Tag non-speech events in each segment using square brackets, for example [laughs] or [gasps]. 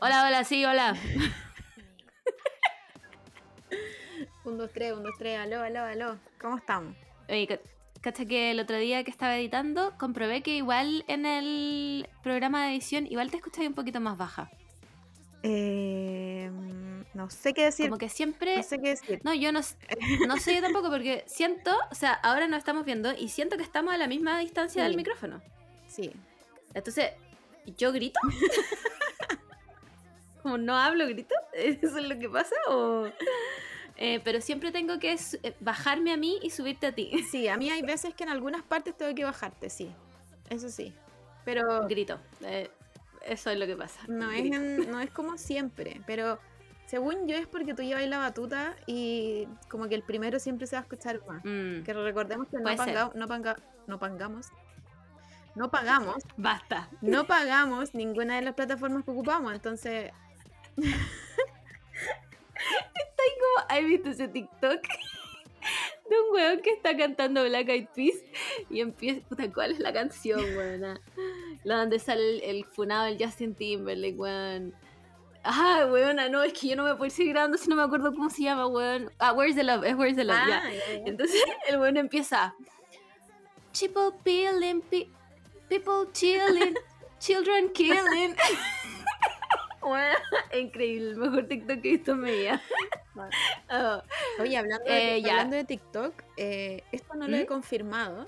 Hola, hola, sí, hola. [laughs] Un, dos, tres, un, dos, tres, aló, aló, aló. ¿Cómo estamos? Oye, cacha que el otro día que estaba editando comprobé que igual en el programa de edición igual te escuchas un poquito más baja. Eh, no sé qué decir. Como que siempre... No sé qué decir. No, yo no, no sé yo tampoco porque siento, o sea, ahora nos estamos viendo y siento que estamos a la misma distancia Sí. del micrófono. Sí. Entonces, ¿yo grito? [laughs] Como no hablo, grito. [laughs] ¿Eso es lo que pasa? O... Eh, pero siempre tengo que eh, bajarme a mí y subirte a ti. [laughs] Sí, a mí hay veces que en algunas partes tengo que bajarte, sí. Eso sí. Pero Grito. Eh, eso es lo que pasa. no es, en- no es como siempre. Pero según yo es porque tú llevas la batuta y como que el primero siempre se va a escuchar más. Mm, Que recordemos que no, panga- no, panga- no pangamos. No pagamos. Basta. No pagamos ninguna de las plataformas que ocupamos. Entonces, ¿Has visto ese TikTok? [laughs] De un weón que está cantando Black Eyed Peas y empieza. Puta, ¿cuál es la canción, weona? La donde sale el, el funado del Justin Timberlake, weón. Ah, weona, no, es que yo no me puedo seguir grabando si no me acuerdo cómo se llama, weón. Ah, Where's the Love, es Where's the Love, ya. Ah, ya. Entonces [laughs] el weón empieza. People peeling, pe- people chilling, [laughs] children killing. [laughs] Weona, increíble, el mejor TikTok que he visto en mi vida. Oh. Oye, hablando de, Eh, hablando de TikTok, eh, esto no lo he ¿Mm? confirmado,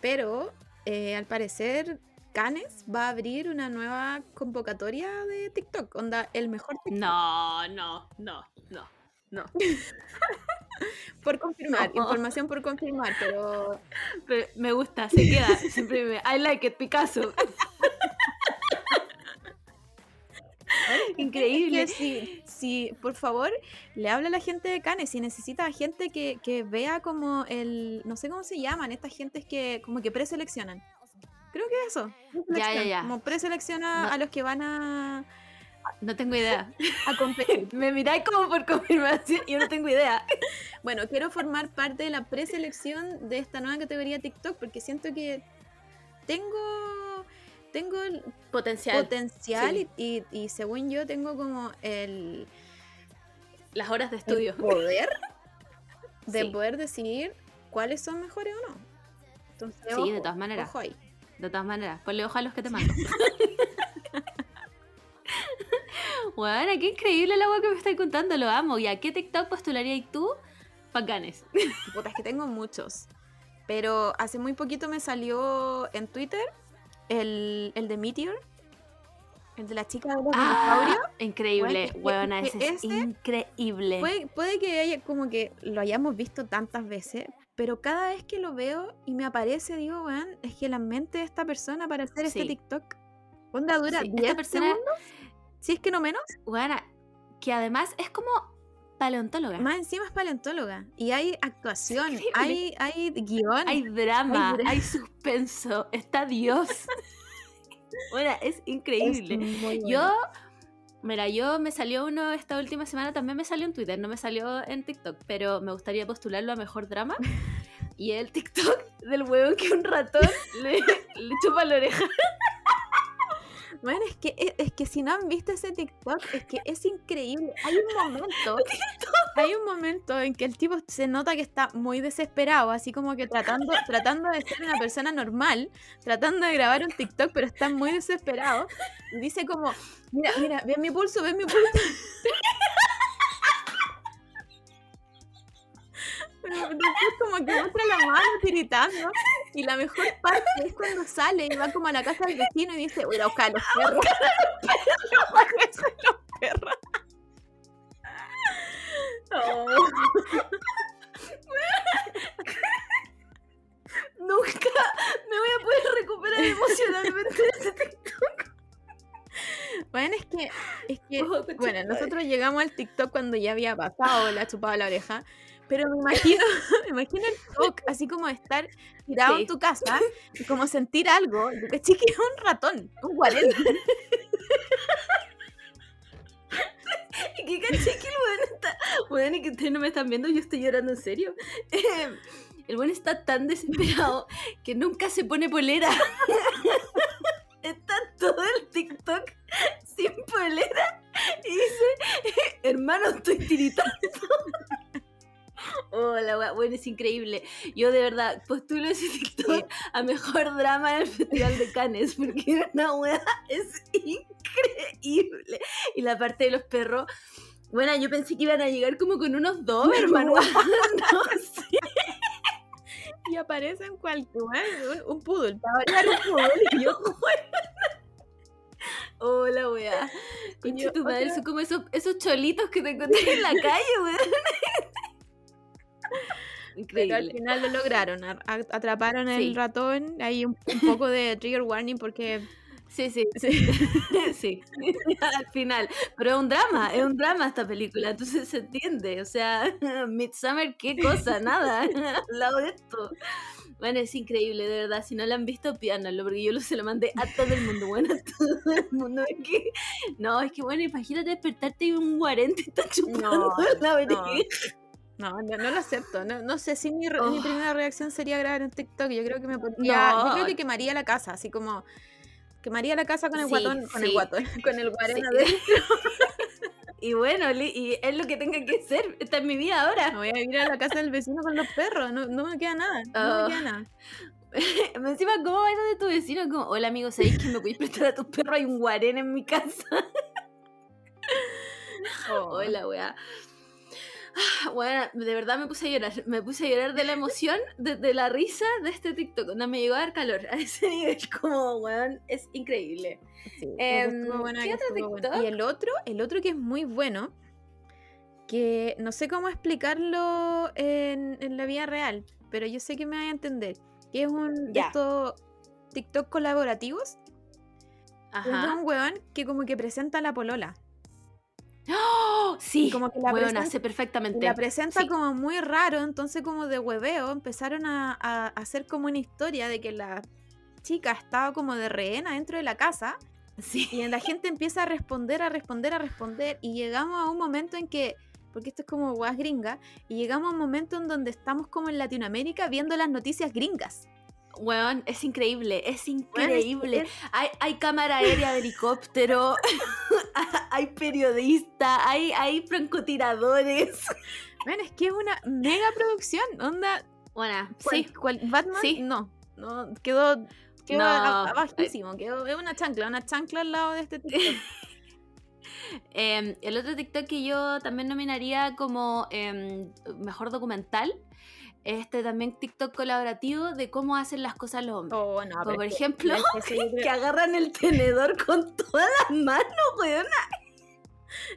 pero eh, al parecer Canes va a abrir una nueva convocatoria de TikTok, onda el mejor TikTok. No, no, no, no, no. [laughs] Por confirmar, No. información por confirmar, pero Pero me gusta, se queda. Siempre me. I like it, Picasso. [laughs] Increíble. Es que si, si, por favor, le habla a la gente de Canes, si necesita gente que, que vea como el, no sé cómo se llaman, estas gentes que como que preseleccionan. Creo que eso. Ya, ya, ya. Como preselecciona No. a los que van a, No tengo idea. [laughs] a competir. [laughs] Me miráis como por confirmación. Yo no tengo idea. [laughs] bueno, quiero formar parte de la preselección de esta nueva categoría TikTok porque siento que tengo, tengo el Potencial. potencial sí. y, y- y según yo tengo como el, Las horas de el estudio. poder de Sí. poder decidir cuáles son mejores o no. Entonces, Sí, ojo, de todas maneras. ojo ahí. De todas maneras, ponle ojo a los que te mando. [laughs] Bueno, qué increíble el agua que me estáis contando, lo amo. ¿Y a qué TikTok postularías tú? Bacanes. [laughs] Puta, es que tengo muchos. Pero hace muy poquito me salió en Twitter el, el de Meteor. El de la chica de los dinosaurios. Ah, increíble, Bueno, huevona, es ese increíble. Puede, puede que haya como que lo hayamos visto tantas veces, pero cada vez que lo veo y me aparece, digo, weón, es que la mente de esta persona para hacer este. TikTok. ¿Onda dura Sí, 10 esta persona, segundos? Si es que no menos. huevona, que además es como paleontóloga. Más encima es paleontóloga. Y hay actuación, hay, hay guion. Hay drama, Hay suspenso, está Dios. [laughs] bueno, es Es increíble. bueno. Mira, yo me salió uno esta última semana, también me salió en Twitter, no me salió en TikTok, pero me gustaría postularlo a mejor drama. [laughs] Y el TikTok del huevo que un ratón le, le chupa la oreja. [laughs] Bueno, es que, es, es que si no han visto ese TikTok, es que es increíble. Hay un momento, [laughs] hay un momento en que el tipo se nota que está muy desesperado, así como que tratando, tratando de ser una persona normal, tratando de grabar un TikTok, pero está muy desesperado. Y dice como, mira, mira, ven mi pulso, ven mi pulso. [laughs] Pero después como que muestra la mano tiritando. Y la mejor parte es cuando sale y va como a la casa del vecino y dice, voy a [laughs] buscar a los perros. los perros. Oh. Nunca me voy a poder recuperar emocionalmente de ese TikTok. Bueno, es que, es que Oh, bueno, conchetumare. nosotros llegamos al TikTok cuando ya había pasado la chupada de la oreja, pero me imagino, [laughs] me imagino el TikTok, así como estar tirado Sí. en tu casa y como sentir algo, y caché que es un ratón, un guarén. [laughs] Y que caché que el weón está Bueno, y que ustedes no me están viendo, yo estoy llorando en serio. Eh, [laughs] el buen está tan desesperado que nunca se pone polera. Está todo el TikTok sin polera y dice, hermano, estoy tiritando. Hola, wea. bueno, es increíble. Yo de verdad postulo ese [laughs] TikTok a mejor drama en el Festival de Cannes, porque una wea [laughs] es increíble. Y la parte de los perros, bueno, yo pensé que iban a llegar como con unos dos, hermano. [laughs] no sé. Y aparece en cualquier un, un poodle, para un poodle y yo Hola, wea. Concha tu madre, son como esos, esos cholitos que te encontré en la calle, wea. [laughs] Pero al final lo lograron, atraparon el Sí. ratón, hay un, un poco de trigger warning porque Sí, sí, [laughs] sí. [laughs] sí. Al final. Pero es un drama, es un drama esta película, entonces se entiende. O sea, Midsummer, qué cosa, nada, al lado de esto. Bueno, es increíble, de verdad. Si no lo han visto, pídanlo, porque yo lo, se lo mandé a todo el mundo. Bueno, a todo el mundo. Es que, no, es que bueno, imagínate despertarte y un guarente está chupando la oreja. no, no, no lo acepto. No, no sé si mi, Oh. primera reacción sería grabar en TikTok. Yo creo que me pondría, yo creo No. que quemaría la casa, así como quemaría la casa con el Sí, guatón, con el guatón, [laughs] con el adentro. [laughs] Y bueno, y es lo que tenga que ser. Esta es mi vida ahora. Me voy a ir a la casa del vecino con los perros, no, no me queda nada, no Oh. me queda nada. [laughs] Encima, ¿cómo va de tu vecino? Como, hola amigo, ¿sabéis que me podéis prestar a tus perros? Hay un guarén en mi casa. Hola, weá. [gasps] Bueno, de verdad me puse a llorar. Me puse a llorar de la emoción, de, de la risa de este TikTok. No me llegó a dar calor a ese [laughs] nivel. Como, weón, es increíble. Sí, Em, bueno, ¿qué otro? Y el otro, el otro que es muy bueno, que no sé cómo explicarlo en, en la vida real, pero yo sé que me va a entender. Que es un de Ya. estos TikTok colaborativos. Es de Ajá. un weón que como que presenta a la polola. ¡Oh! Sí, como que la presenta- perfectamente. la presenta Sí. como muy raro, entonces como de hueveo empezaron a, a hacer como una historia de que la chica estaba como de rehena dentro de la casa Sí. y la gente empieza a responder, a responder, a responder. Y llegamos a un momento en que, porque esto es como guas gringa, y llegamos a un momento en donde estamos como en Latinoamérica viendo las noticias gringas. Weón, es increíble, es increíble. Hay, hay cámara aérea de helicóptero, [laughs] hay periodistas, hay, hay francotiradores. weón, es que es una mega producción. Onda, Bueno, sí. cual- Batman, Sí. no, no, quedó, quedó No, bajísimo. Quedó, es una chancla, una chancla al lado de este TikTok. [laughs] Eh, el otro TikTok que yo también nominaría como em, mejor documental, este también TikTok colaborativo de cómo hacen las cosas los hombres. Oh, no, Como por que- ejemplo, [laughs] que creo- Que agarran el tenedor con todas las manos, weón.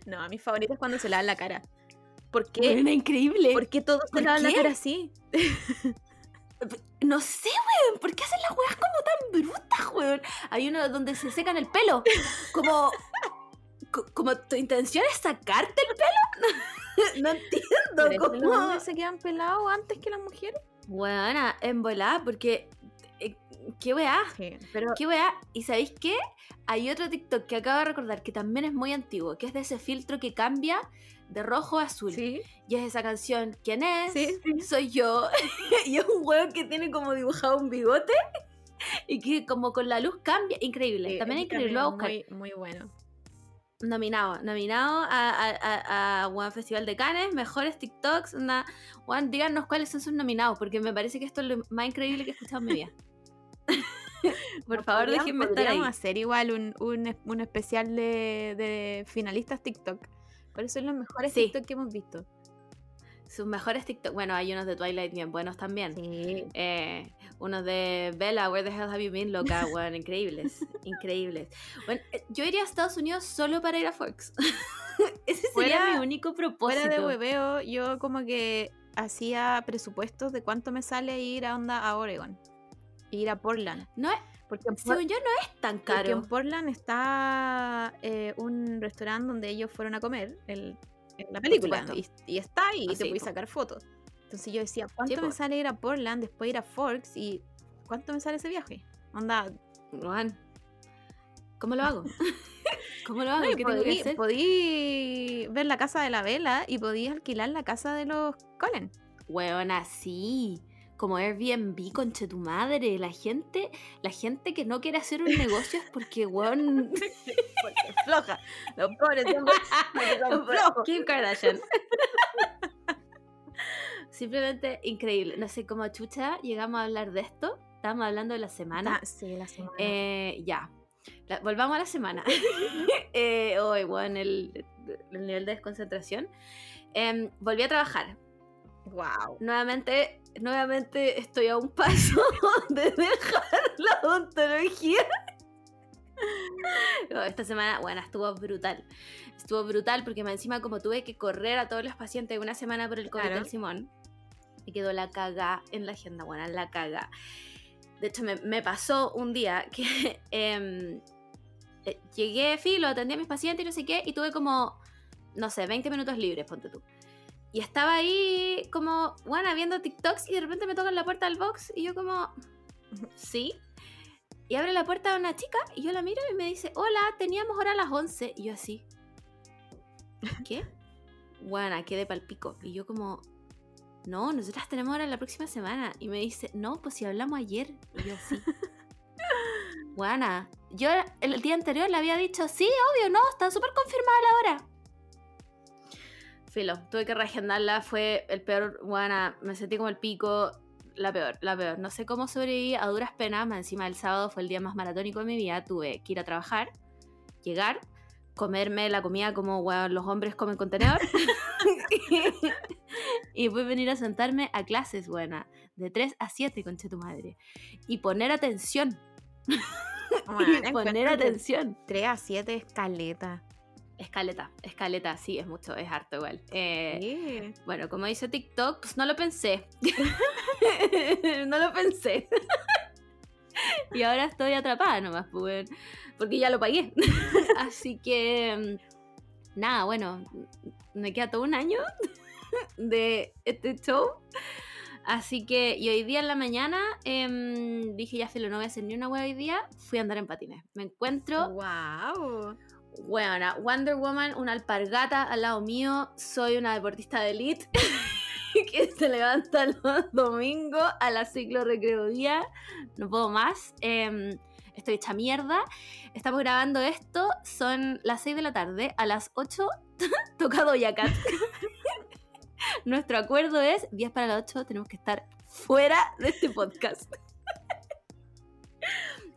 No, a mis favoritos es cuando se lavan la cara. ¿Por qué? Weona, increíble. ¿Por qué todos se ¿Por lavan la cara así? [laughs] No sé, weón, ¿por qué hacen las weas como tan brutas, weón? Hay uno donde se secan el pelo. Como. Co- como tu intención es sacarte el pelo. [laughs] no ¿Por entiendo eso los cómo. hombres se quedan pelados antes que las mujeres? Weona, en volada, porque. eh, ¿Qué weá? Sí, pero ¿Qué weá? ¿Y sabéis qué? Hay otro TikTok que acabo de recordar que también es muy antiguo, que es de ese filtro que cambia de rojo a azul. sí, Y es esa canción, ¿quién es? sí. Soy yo. [laughs] y es un huevo que tiene como dibujado un bigote y que como con la luz cambia. Increíble. Sí, también increíble. Lo voy a buscar. Muy, muy bueno. Nominado. Nominado a, a, a, a Festival de Cannes. Mejores TikToks. Una, Juan, díganos cuáles son sus nominados, porque me parece que esto es lo más increíble que he escuchado en mi vida. [laughs] Por No, favor, déjenme estar ahí. hacer igual un, un, un especial de, de finalistas TikTok. ¿Cuáles son los mejores Sí. TikTok que hemos visto? Sus mejores TikTok. Bueno, hay unos de Twilight bien buenos también. Sí. Eh, unos de Bella, Where the Hell Have You Been, loca, [laughs] weón, increíbles, increíbles. Bueno, eh, yo iría a Estados Unidos solo para ir a Fox. [laughs] Ese sería Fuera- mi único propósito. Fuera de hueveo, yo como que hacía presupuestos de cuánto me sale ir a onda a Oregon. Ir a Portland. No es, Porque según yo no es tan porque en caro. Portland está eh, un restaurante donde ellos fueron a comer el, en la película. Y, está ahí Ah, y te sí, puedes po. sacar fotos. Entonces yo decía, ¿cuánto Sí, me sale ir a Portland, después ir a Forks y cuánto me sale ese viaje? Onda, Weón, ¿Cómo lo hago? [laughs] ¿Cómo lo hago? No, ¿Qué tengo que podí, hacer? podí ver la casa de la vela y podí alquilar la casa de los Colen. Weona, sí. Como Airbnb, conche tu madre. La gente, la gente que no quiere hacer un negocio es porque, weón. [laughs] Porque floja. Los pobres [laughs] porque son flojos. Kim Kardashian. Simplemente increíble. No sé cómo chucha llegamos a hablar de esto. Estábamos hablando de la semana. Ah, sí, la semana. Eh, ya. La- volvamos a la semana. [laughs] eh, hoy, bueno, el, el nivel de desconcentración. Em, volví a trabajar. wow. Nuevamente, nuevamente estoy a un paso [laughs] de dejar la odontología. No, esta semana, bueno, estuvo brutal. Estuvo brutal porque encima como tuve que correr a todos los pacientes una semana por el COVID Claro. del Simón, me quedó la caga en la agenda, bueno, la caga. De hecho, me, me pasó un día que [laughs] em, eh, llegué, filo, atendí a mis pacientes y no sé qué, y tuve como, no sé, 20 minutos libres, ponte tú. Y estaba ahí como, bueno, viendo TikToks y de repente me tocan la puerta del box y yo como, sí. Y abre la puerta una chica y yo la miro y me dice, hola, teníamos hora a las 11. Y yo así, ¿qué? Bueno, quedé pal pico. Y yo como, no, nosotras tenemos hora la próxima semana. Y me dice, no, pues si hablamos ayer. Y yo así. [laughs] Buena. Yo el día anterior le había dicho, sí, obvio, no, está súper confirmada la hora. Filo, tuve que reagendarla, fue el peor, buena, me sentí como el pico, la peor, la peor. No sé cómo sobreviví a duras penas, más encima el sábado fue el día más maratónico de mi vida, tuve que ir a trabajar, llegar, comerme la comida como bueno, los hombres comen contenedor [laughs] y después venir a sentarme a clases, buena, de 3 a 7, conche tu madre, y poner atención, y [laughs] poner atención. 3 a 7 escaleta. Escaleta, escaleta, sí, es mucho, es harto igual. Eh, Sí. Bueno, como dice TikTok, pues no lo pensé. [laughs] no lo pensé. y ahora estoy atrapada nomás, pues, porque ya lo pagué. [laughs] Así que, mm, nada, bueno, me queda todo un año de este show. Así que, y hoy día en la mañana em, dije, ya, filo, no voy a hacer ni una hueá hoy día. Fui a andar en patines. Me encuentro Wow. Bueno, Wonder Woman, una alpargata al lado mío. Soy una deportista de elite [laughs] que se levanta los domingos a la ciclo recreo día. No puedo más. Em, estoy hecha mierda. Estamos grabando esto. Son las 6 de la tarde. A las 8 [laughs] toca Doja Cat. [laughs] Nuestro acuerdo es 10 para las 8 tenemos que estar fuera de este podcast.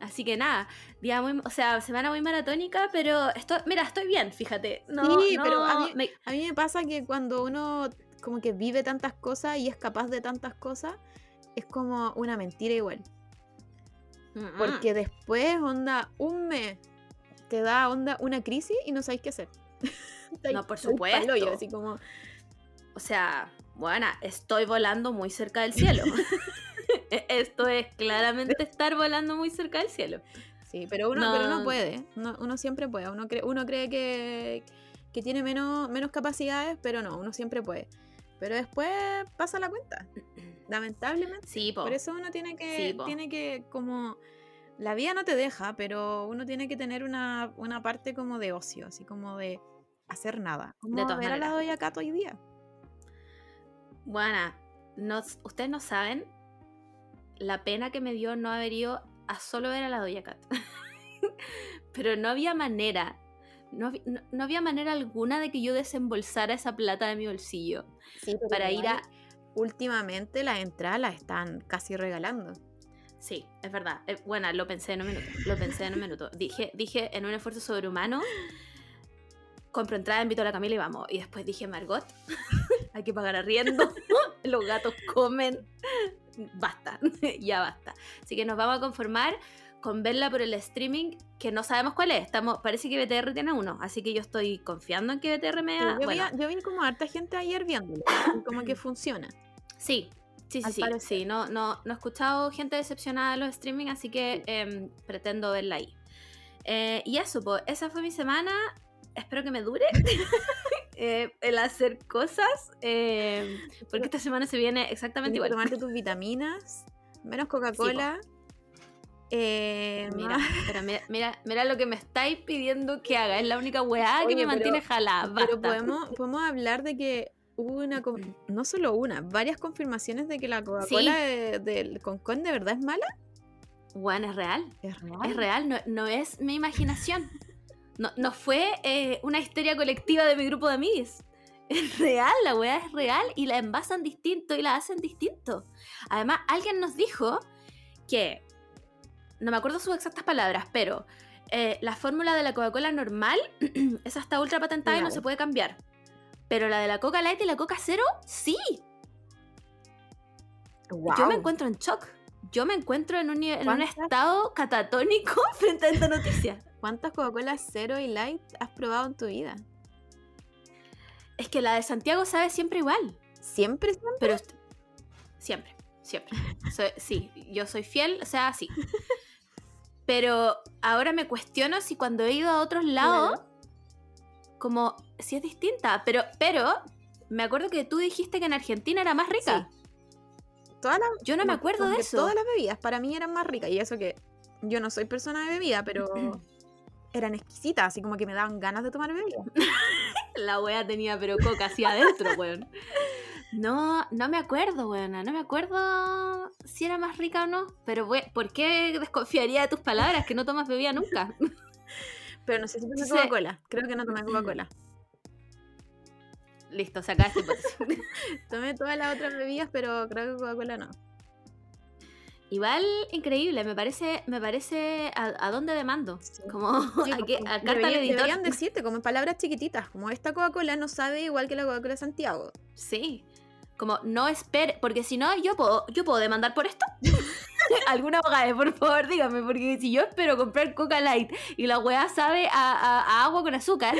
Así que nada, día muy, o sea, semana muy maratónica, pero estoy, mira, estoy bien, fíjate. No, Sí, no, pero a mí- me- A mí me pasa que cuando uno como que vive tantas cosas y es capaz de tantas cosas, es como una mentira igual. Mm, Porque después, onda, un mes te da onda una crisis y no sabéis qué hacer. [laughs] No, por supuesto. así como, O sea, bueno, estoy volando muy cerca del cielo. [laughs] E- Esto es claramente estar volando muy cerca del cielo. sí, pero uno, pero No. uno puede, uno, uno siempre puede, uno cree, uno cree que, que tiene menos, menos capacidades, pero no, uno siempre puede. Pero después pasa la cuenta, [clears throat] lamentablemente. Sí, po. Por eso uno tiene que, Sí, tiene que como, la vida no te deja, pero uno tiene que tener una, una parte como de ocio, así como de hacer nada. Como De todas ver a la maneras. Doña Cat hoy día. Bueno, no- ustedes no saben la pena que me dio no haber ido a solo ver a la Doja Cat. [laughs] Pero no había manera, no, no había manera alguna de que yo desembolsara esa plata de mi bolsillo para ir a... Últimamente las entradas las están casi regalando. Sí, es verdad. Eh, bueno, lo pensé en un minuto. Lo pensé en un minuto. Dije, dije en un esfuerzo sobrehumano, compro entrada, invito a la Camila y vamos. Y después dije, Margot, [laughs] hay que pagar arriendo, [laughs] los gatos comen, basta, [laughs] ya basta. Así que nos vamos a conformar con verla por el streaming, que no sabemos cuál es. Estamos, parece que BTR tiene uno, así que yo estoy confiando en que BTR me da... yo, bueno, vi, yo vi como harta gente ayer viéndolo, como que [clears throat] funciona. Sí, sí, sí, sí, sí. No, no, no he escuchado gente decepcionada de los streaming, así que em, pretendo verla ahí. Eh, y eso, pues, esa fue mi semana. Espero que me dure [laughs] eh, el hacer cosas, em, porque esta semana se viene exactamente igual. tomarte tus [laughs] vitaminas, menos Coca-Cola. Eh, Mira, pero mira, mira, mira lo que me estáis pidiendo que haga. Es la única weá que me pero- mantiene jalada. Pero podemos, podemos hablar de que hubo una, con- no solo una, varias confirmaciones de que la Coca-Cola de- del Concón de verdad es mala. Bueno, es real. Es real. Es real, no, no es mi imaginación. No, no fue eh, una histeria colectiva de mi grupo de amigos. [laughs] Es real, la weá es real y la envasan distinto y la hacen distinto. Además, alguien nos dijo que, no me acuerdo sus exactas palabras, pero eh, la fórmula de la Coca-Cola normal, [clears throat] esa está ultra patentada y no se puede cambiar. Pero la de la Coca Light y la Coca Cero, sí. Yo me encuentro en shock. Yo me encuentro en un, en un estado catatónico [laughs] frente a esta noticia. ¿Cuántas Coca-Cola cero y light has probado en tu vida? Es que la de Santiago sabe siempre igual. Siempre, siempre. Pero siempre, siempre. Soy- sí, yo soy fiel, o sea, sí. Pero ahora me cuestiono si cuando he ido a otros lados, como si es distinta. Pero, pero me acuerdo que tú dijiste que en Argentina era más rica. Todas las, Yo no me acuerdo de eso. Todas las bebidas para mí eran más ricas. Y eso que yo no soy persona de bebida, pero [clears throat] eran exquisitas, así como que me daban ganas de tomar bebida. [laughs] La wea tenía pero coca así adentro, [laughs] weón. No, no me acuerdo, weona. No me acuerdo si era más rica o no. Pero, we- ¿por qué desconfiaría de tus palabras que no tomas bebida nunca? [laughs] Pero no sé si tomé. Coca-Cola. Creo que no tomé Coca-Cola. Listo, saca esta hipótesis. Tomé todas las otras bebidas, pero creo que Coca-Cola no. Igual increíble, me parece, me parece a, a dónde demando. Como [laughs] Sí, a, que- como- a carta al deberían, editor. deberían [laughs] decirte como en palabras chiquititas, como esta Coca-Cola no sabe igual que la Coca-Cola Santiago. Sí. Como no espere, porque si no, yo puedo, yo puedo demandar por esto. [laughs] Alguna abogada, por favor, dígame, porque si yo espero comprar Coca Light y la weá sabe a agua con azúcar,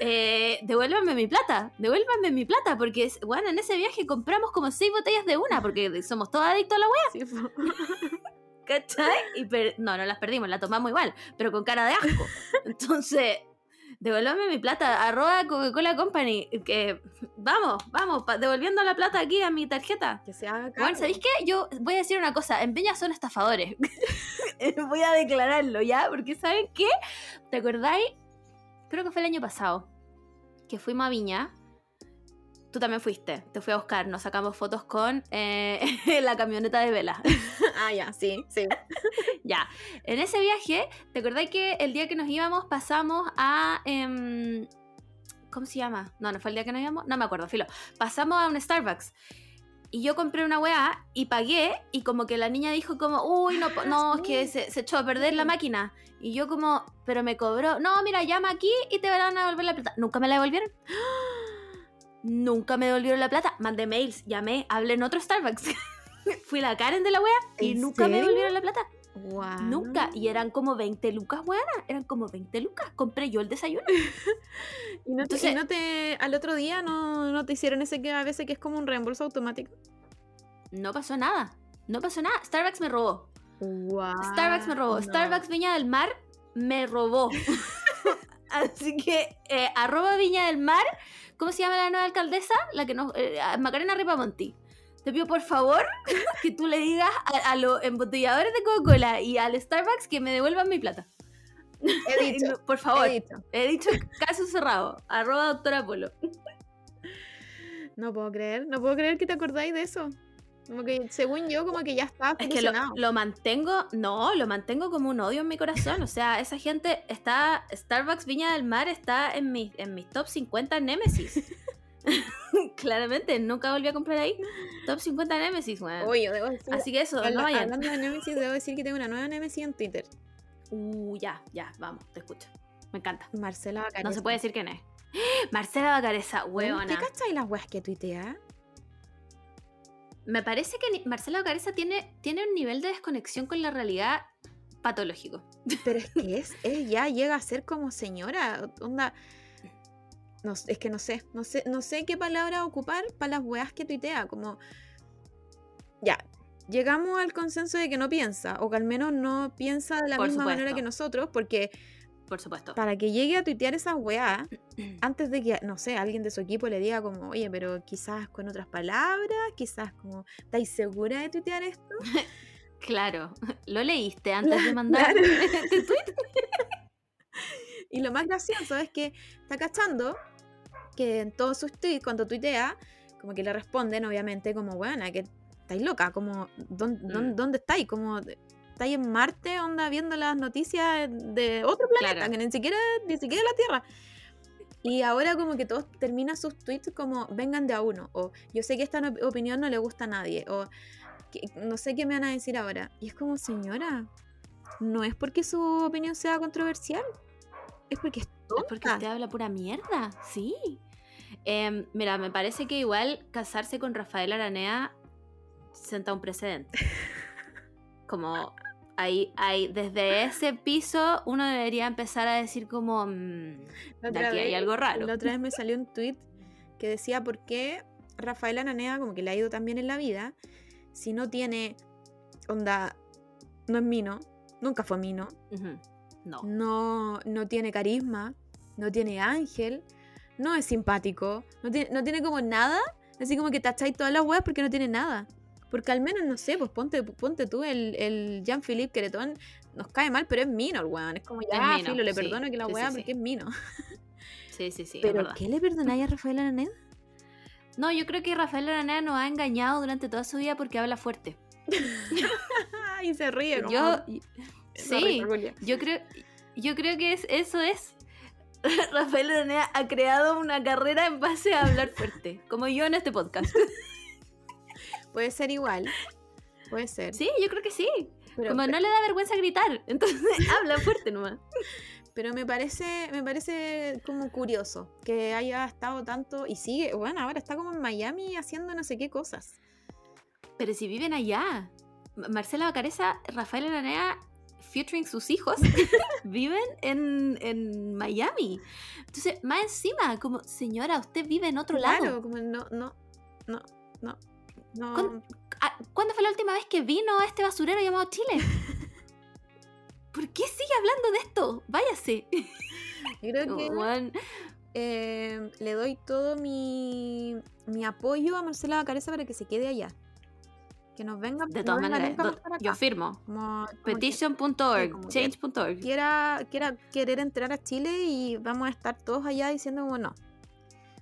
eh, devuélvanme mi plata, devuélvanme mi plata, porque bueno, en ese viaje compramos como seis botellas de una, porque somos todos adictos a la weá, Sí, [laughs] ¿cachai? Y per- no, no las perdimos, la tomamos igual, pero con cara de asco. [laughs] Entonces, devuélvame mi plata, arroba Coca-Cola Company, que vamos, vamos, devolviendo la plata aquí a mi tarjeta. que se haga Bueno. ¿sabéis qué? Yo voy a decir una cosa, en Peña son estafadores. [laughs] voy a declararlo ya, porque ¿saben qué? ¿Te acordáis? Creo que fue el año pasado, que fuimos a Viña. Tú también fuiste, te fui a buscar, nos sacamos fotos con eh, [laughs] la camioneta de vela. [laughs] Ah, ya, sí, sí. [laughs] ya, en ese viaje, ¿te acordáis que el día que nos íbamos pasamos a... em, ¿Cómo se llama? No, no fue el día que nos íbamos. No me acuerdo, filo. Pasamos a un Starbucks. Y yo compré una weá y pagué. Y como que la niña dijo como, uy, no, po- no, es que se, se echó a perder la máquina. Y yo como, pero me cobró. No, mira, llama aquí y te van a devolver la plata. Nunca me la devolvieron. [gasps] Nunca me devolvieron la plata. Mandé mails, llamé, hablé en otro Starbucks. [laughs] Fui la Karen de la weá y ¿En nunca me devolvieron la plata. Nunca. Y eran como 20 lucas, weá. Eran como 20 lucas. Compré yo el desayuno. [laughs] ¿Y no, te, Entonces- y no te- al otro día no, no te hicieron ese que a veces que es como un reembolso automático? No pasó nada. No pasó nada. Starbucks me robó. Wow. Starbucks me robó. Starbucks Viña del Mar me robó. [laughs] Así que, eh, arroba Viña del Mar. ¿Cómo se llama la nueva alcaldesa? La que nos. eh, Macarena Ripamonti. Te pido por favor [laughs] que tú le digas a, a los embotelladores de Coca-Cola y al Starbucks que me devuelvan mi plata. He [laughs] dicho, por favor. he dicho. He dicho caso cerrado. Arroba doctora Polo. [laughs] No puedo creer, no puedo creer que te acordáis de eso. Como que según yo, como que ya está Es que lo, mantengo, no, lo mantengo como un odio en mi corazón. O sea, esa gente está, Starbucks Viña del Mar está en mis en mis top 50 Nemesis. [laughs] Claramente, nunca volví a comprar ahí. Top 50 Nemesis, weón. Oye, debo decir, Así que eso, habla- no vayan. hablando de Nemesis, debo decir que tengo una nueva Nemesis en Twitter. Uh, ya, ya, vamos, te escucho. Me encanta. Marcela Bacareza. No se puede decir quién es. Marcela Bacareza, Weón, ¿Te cachai las weas que tuitea? Me parece que Marcela Bacareza tiene, tiene un nivel de desconexión con la realidad patológico. Pero es que es, ella llega a ser como señora. Onda. No, es que no sé, no sé, no sé qué palabra ocupar para las weas que tuitea. Como. Ya. Llegamos al consenso de que no piensa, o que al menos no piensa de la Por misma manera que nosotros, porque Por supuesto. para que llegue a tuitear esas weas, [clears throat] antes de que, no sé, alguien de su equipo le diga como, oye, pero quizás con otras palabras, quizás como, ¿estáis segura de tuitear esto? [laughs] Claro, lo leíste [laughs] antes de mandar este [laughs] tweet. Y lo más gracioso es que está cachando que en todos sus tweets, cuando tuitea, como que le responden, obviamente, como, bueno, que estáis loca, como, ¿dónde, Mm. dónde, estáis? Como, ¿estáis en Marte, onda, viendo las noticias de otro planeta, Claro. que ni siquiera, ni siquiera la Tierra? Y ahora como que todos terminan sus tweets como, vengan de a uno, o yo sé que esta no- opinión no le gusta a nadie, o no sé qué me van a decir ahora. Y es como, señora, no es porque su opinión sea controversial, es porque es porque usted habla pura mierda, sí. Em, mira, me parece que igual casarse con Rafael Aranea senta un precedente. [laughs] Como hay, hay, desde ese piso uno debería empezar a decir como, mm, La de aquí hay vez- algo raro. La otra vez me salió un tweet que decía por qué Rafael Ananea, como que le ha ido tan bien en la vida, si no tiene onda, no es mino, nunca fue mino, Ujú. No. no, no tiene carisma, no tiene ángel, no es simpático, no tiene, no tiene como nada, así como que tacháis todas las weas porque no tiene nada. Porque al menos, no sé, pues ponte, ponte tú, el, el Jean-Philippe Queretón nos cae mal, pero es mino el weón. Es como ya, mino, filo, le sí, perdono que la sí, sí, wea sí. porque es mino. [laughs] Sí, sí, sí. es ¿Pero verdad. qué le perdonáis a Rafael Araneda? No, yo creo que Rafael Aranea nos ha engañado durante toda su vida porque habla fuerte. [laughs] y se ríe. como Yo, sí, yo creo, yo creo que es, eso es. [laughs] Rafael Aranea ha creado una carrera en base a hablar fuerte, como yo en este podcast. [laughs] Puede ser igual. Puede ser. Sí, yo creo que sí. pero, Como no le da vergüenza gritar, [laughs] entonces habla fuerte nomás. pero me parece, me parece como curioso que haya estado tanto y sigue, bueno, ahora está como en Miami haciendo no sé qué cosas. Pero si viven allá, Ma- Marcela Bacareza, Rafael Aranea, featuring sus hijos, [laughs] viven en, en Miami. Entonces, más encima, como, señora, usted vive en otro claro, lado. como no, no, no, no, no. Ah, ¿Cuándo fue la última vez que vino a este basurero llamado Chile? [laughs] ¿Por qué sigue hablando de esto? Váyase. Yo creo [laughs] que Weón, eh, le doy todo mi, mi apoyo a Marcela Bacareza para que se quede allá. Que nos venga de todas maneras, do- yo firmo. Petition.org, change.org. quiera, quiera querer entrar a Chile y vamos a estar todos allá diciendo como no.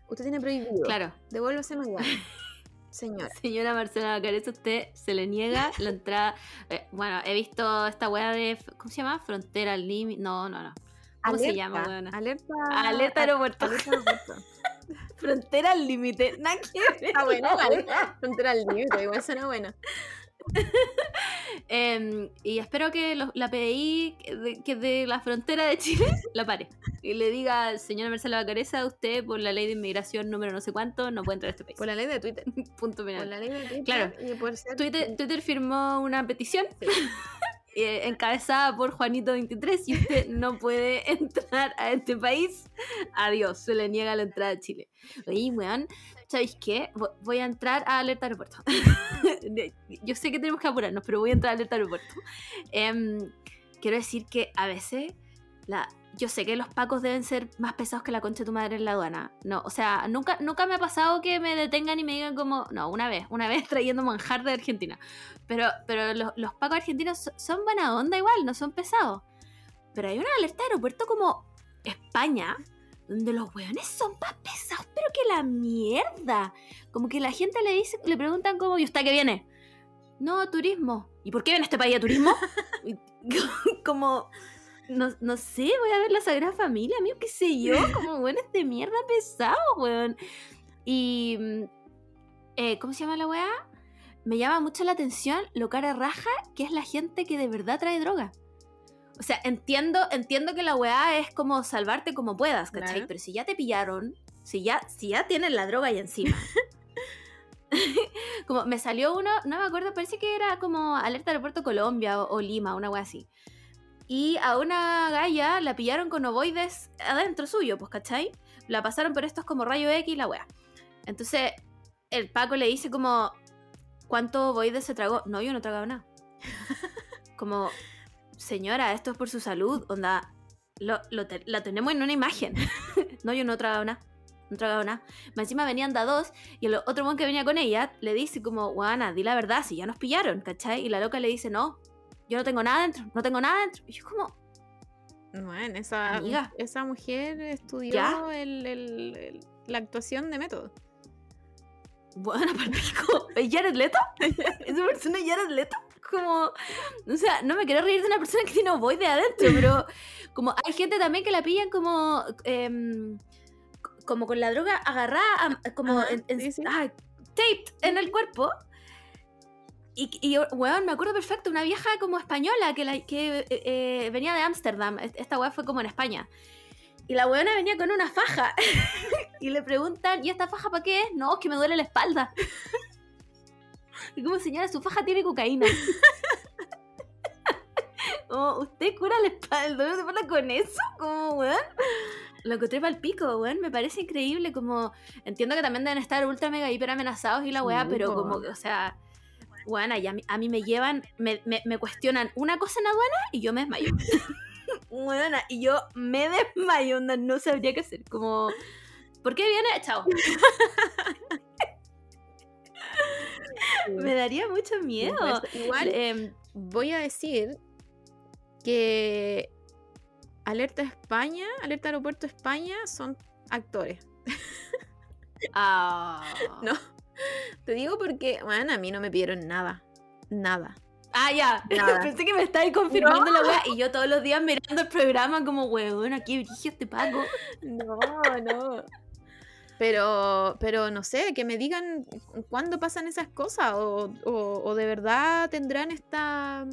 Usted tiene prohibido. Claro. Devuélvase mañana. [laughs] Señora. Señora Marcela Bacareza, usted se le niega la entrada. Eh, bueno, he visto esta weá de. ¿Cómo se llama? Frontera límite. No, no, no. ¿Cómo se llama, weona? Alerta. Alerta aeropuerto. Alerta aeropuerto. Frontera al límite. Nada que [laughs] ver. Está bueno, igual. Frontera al límite, igual suena bueno. [laughs] Em, y espero que los- la PDI que de, que de la frontera de Chile [laughs] la pare. Y le diga, señora Marcela Bacareza, usted por la ley de inmigración número no sé cuánto no puede entrar a este país. Por la ley de Twitter. Punto Por final. la ley de Twitter. Claro. Y por ser. Twitter, Twitter firmó una petición Sí. Eh, encabezada por Juanito23 y usted no puede [laughs] entrar a este país. Adiós, se le niega la entrada a Chile. Oye, weón, ¿sabéis qué? Vo- Voy a entrar a Alerta Aeropuerto. [laughs] Yo sé que tenemos que apurarnos, pero voy a entrar a Alerta Aeropuerto. Em, quiero decir que a veces la, yo sé que los pacos deben ser más pesados que la concha de tu madre en la aduana. No, o sea, nunca, nunca me ha pasado que me detengan y me digan como, no, una vez, una [laughs] vez trayendo manjar de Argentina. Pero, pero los, los pacos argentinos so- son buena onda igual, no son pesados. Pero hay una alerta de aeropuerto como España, donde los weones son más pesados, pero que la mierda. Como que la gente le dice, le preguntan como, ¿y usted qué viene? No, turismo. ¿Y por qué viene a este país a turismo? [laughs] [laughs] Como, no, no sé, voy a ver la Sagrada Familia, amigo, qué sé yo, [laughs] como weones de mierda pesados, weón. Y, mm, eh, ¿cómo se llama la weá? Me llama mucho la atención lo cara raja que es la gente que de verdad trae droga. O sea, entiendo, entiendo que la weá es como salvarte como puedas, ¿cachai? Claro. Pero si ya te pillaron, si ya, si ya tienen la droga ahí encima. [laughs] como me salió uno, no me acuerdo, parece que era como Alerta Aeropuerto Colombia o, o Lima, una weá así. Y a una galla la pillaron con ovoides adentro suyo, pues, ¿cachai? La pasaron por estos como rayo X la weá. Entonces, el Paco le dice como, ¿cuánto ovoides se tragó? No, yo no he tragado nada. [laughs] Como, señora, esto es por su salud, onda, lo, lo la tenemos en una imagen. [laughs] no, yo no he tragado nada. no tragaba nada. Más encima venían de a dos y el otro mon que venía con ella le dice como, guana, di la verdad, si ya nos pillaron, ¿cachai? Y la loca le dice, no, yo no tengo nada dentro, no tengo nada dentro. Y yo como, Bueno, esa, Amiga. esa mujer estudió el- el- el- la actuación de método. Buena [laughs] para pico. ¿Es Jared Leto? [laughs] ¿Esa persona es Jared Leto? Como, o sea, no me quiero reír de una persona que tiene voy de adentro, pero como hay gente también que la pillan como, em, como con la droga agarrada, como Ajá, en, en- sí, sí. ah, taped en el cuerpo. Y, y weón, me acuerdo perfecto, una vieja como española que, la, que eh, eh, venía de Ámsterdam. Esta weá fue como en España. Y la weona venía con una faja. [laughs] y le preguntan, ¿y esta faja para qué es? No, es que me duele la espalda. [laughs] y como señora, su faja tiene cocaína. Como, [laughs] ¿usted cura la espalda? ¿No se pone con eso? Como, weón. Lo encontré para el pico, weón. Me parece increíble. Como, entiendo que también deben estar ultra mega hiper amenazados y la weá, Sí, pero como, o sea, weón, y a mí, a mí me llevan, me, me, me cuestionan una cosa en aduana y yo me desmayo. [laughs] Weona, y yo me desmayo, onda, no sabría qué hacer. Como, ¿por qué viene? Chao. [laughs] Me daría mucho miedo. Pues, igual Em, voy a decir que Alerta España, Alerta Aeropuerto España son actores. ah. [laughs] No. [laughs] Te digo porque, bueno, a mí no me pidieron nada. Nada. Ah, ya. Nada. [laughs] Pensé que me estabas confirmando la weá y yo todos los días mirando el programa como, weón, aquí brillo este pago. No, no. Pero, pero no sé, que me digan cuándo pasan esas cosas o, o- o de verdad tendrán esta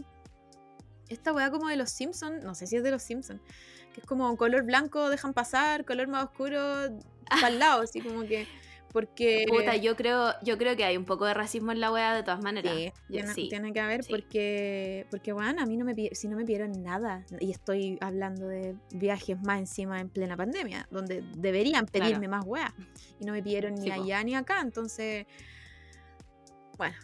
esta weá como de los Simpsons, no sé si es de los Simpsons, que es como color blanco dejan pasar, color más oscuro [laughs] para el lado, así como que porque Puta, yo creo, yo creo que hay un poco de racismo en la weá de todas maneras. Sí, Yo- tiene, sí. tiene que haber sí. porque, porque bueno, a mí no me si no me pidieron nada, y estoy hablando de viajes más encima en plena pandemia, donde deberían Claro. pedirme más weas, y no me pidieron ni po. allá ni acá, entonces, bueno,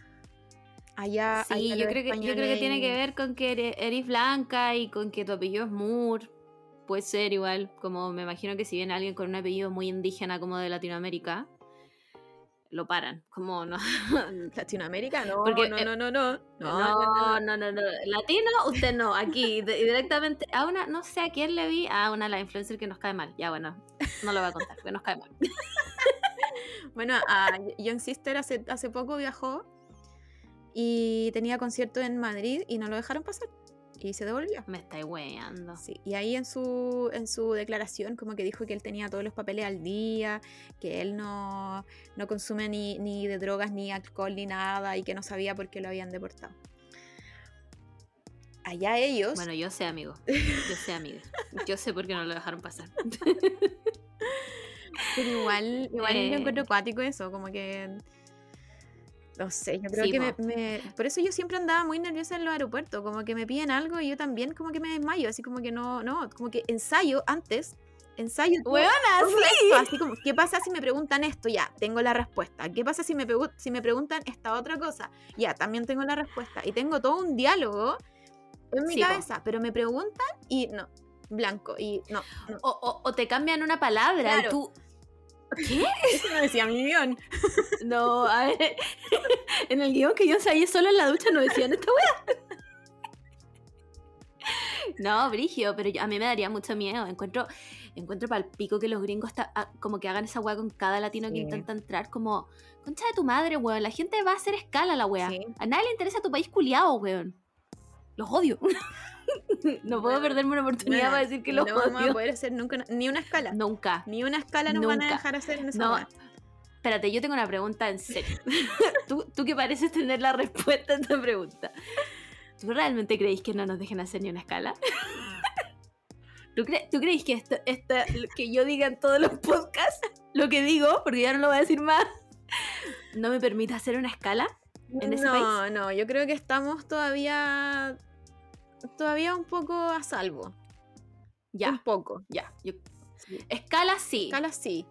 allá... Sí, allá yo creo, que, yo creo que tiene que ver con que ere- eres blanca y con que tu apellido es Moore. Puede ser igual, como me imagino que si viene alguien con un apellido muy indígena como de Latinoamérica, lo paran. Como no. [laughs] Latinoamérica, no, Porque, no, eh, no, no, no, No, no, no, no, no, no. Latino, usted no. Aquí, directamente. A una, no sé a quién le vi. A una, la influencer que nos cae mal. Ya, bueno, no lo voy a contar, porque nos cae mal. [laughs] Bueno, a Young Sister hace, hace poco viajó y tenía concierto en Madrid y no lo dejaron pasar, y se devolvió. Me estáis weando. Sí, y ahí en su, en su declaración como que dijo que él tenía todos los papeles al día, que él no, no consume ni, ni de drogas, ni alcohol, ni nada, y que no sabía por qué lo habían deportado. Allá ellos, Bueno, yo sé, amigo. [laughs] Yo sé, amiga. Yo sé por qué no lo dejaron pasar. pero igual, igual Eh. yo encuentro acuático eso, como que... No sé, yo creo Sí, que me, po. me- Por eso yo siempre andaba muy nerviosa en los aeropuertos, como que me piden algo y yo también como que me desmayo, así como que no, no, como que ensayo antes, ensayo Weona, sí. esto, así como, ¿qué pasa si me preguntan esto? Ya, tengo la respuesta. ¿Qué pasa si me, si me preguntan esta otra cosa? Ya, también tengo la respuesta. Y tengo todo un diálogo en mi Sí, po. cabeza, pero me preguntan y no, blanco, y no, no. O, o- o te cambian una palabra y tú. ¿Qué? Eso no decía mi guion. [laughs] No, a ver. [laughs] En el guion que yo ensayé solo en la ducha no decían esta wea. No, Brigio, pero yo- a mí me daría mucho miedo. Encuentro, encuentro para el pico que los gringos ta- ah, como que hagan esa wea con cada latino que intenta entrar. Como, concha de tu madre, weón. La gente va a hacer escala la wea. Sí. A nadie le interesa tu país culiado, weón. Los odio. [laughs] [laughs] no puedo perderme una oportunidad para decir que los no vamos a odio. poder hacer nunca ni una escala. Nunca. Ni una escala nos van a Nunca. dejar hacer en esa No, wea. espérate, yo tengo una pregunta en serio. [laughs] ¿Tú, tú que pareces tener la respuesta a esta pregunta. ¿Tú realmente creéis que no nos dejen hacer ni una escala? [laughs] ¿Tú, cre- tú creéis que esto, esto, lo que yo diga en todos los podcasts, lo que digo, porque ya no lo voy a decir más, no me permite hacer una escala? en ese no, país? no, yo creo que estamos todavía todavía un poco a salvo. Un Ya, poco. ya. yo- escala sí, Escala sí.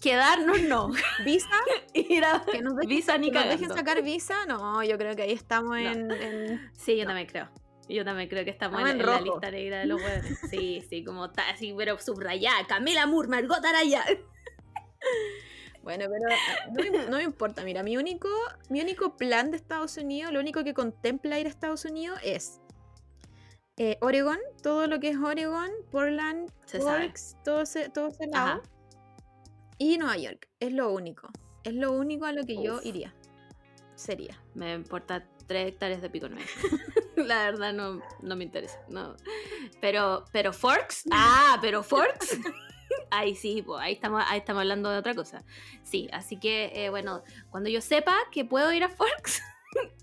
quedarnos no. [laughs] Visa, [laughs] Ir a- que nos dejen, visa ni que nos dejen sacar visa, no, yo creo que ahí estamos No. en, en- Sí, yo también creo. Yo también creo que estamos, Estamos en, en la lista negra de los [laughs] hueones. Sí, sí, como está así, pero subrayada. Camila Moore, Margot Araya. Bueno, pero ah, no, me- no me importa. Mira, mi único, mi único plan de Estados Unidos, lo único que contempla ir a Estados Unidos es eh, Oregon, todo lo que es Oregon, Portland, Se. Forks, todo ese, todo ese lado. Y Nueva York. Es lo único. Es lo único a lo que yo iría. Sería. Me importa tres hectáreas de pico nueve. [laughs] La verdad no, no me interesa. No. Pero, pero Forks. [laughs] Ah, pero Forks. Ahí sí, pues, ahí estamos, ahí estamos hablando de otra cosa. Sí, así que eh, bueno, cuando yo sepa que puedo ir a Forks,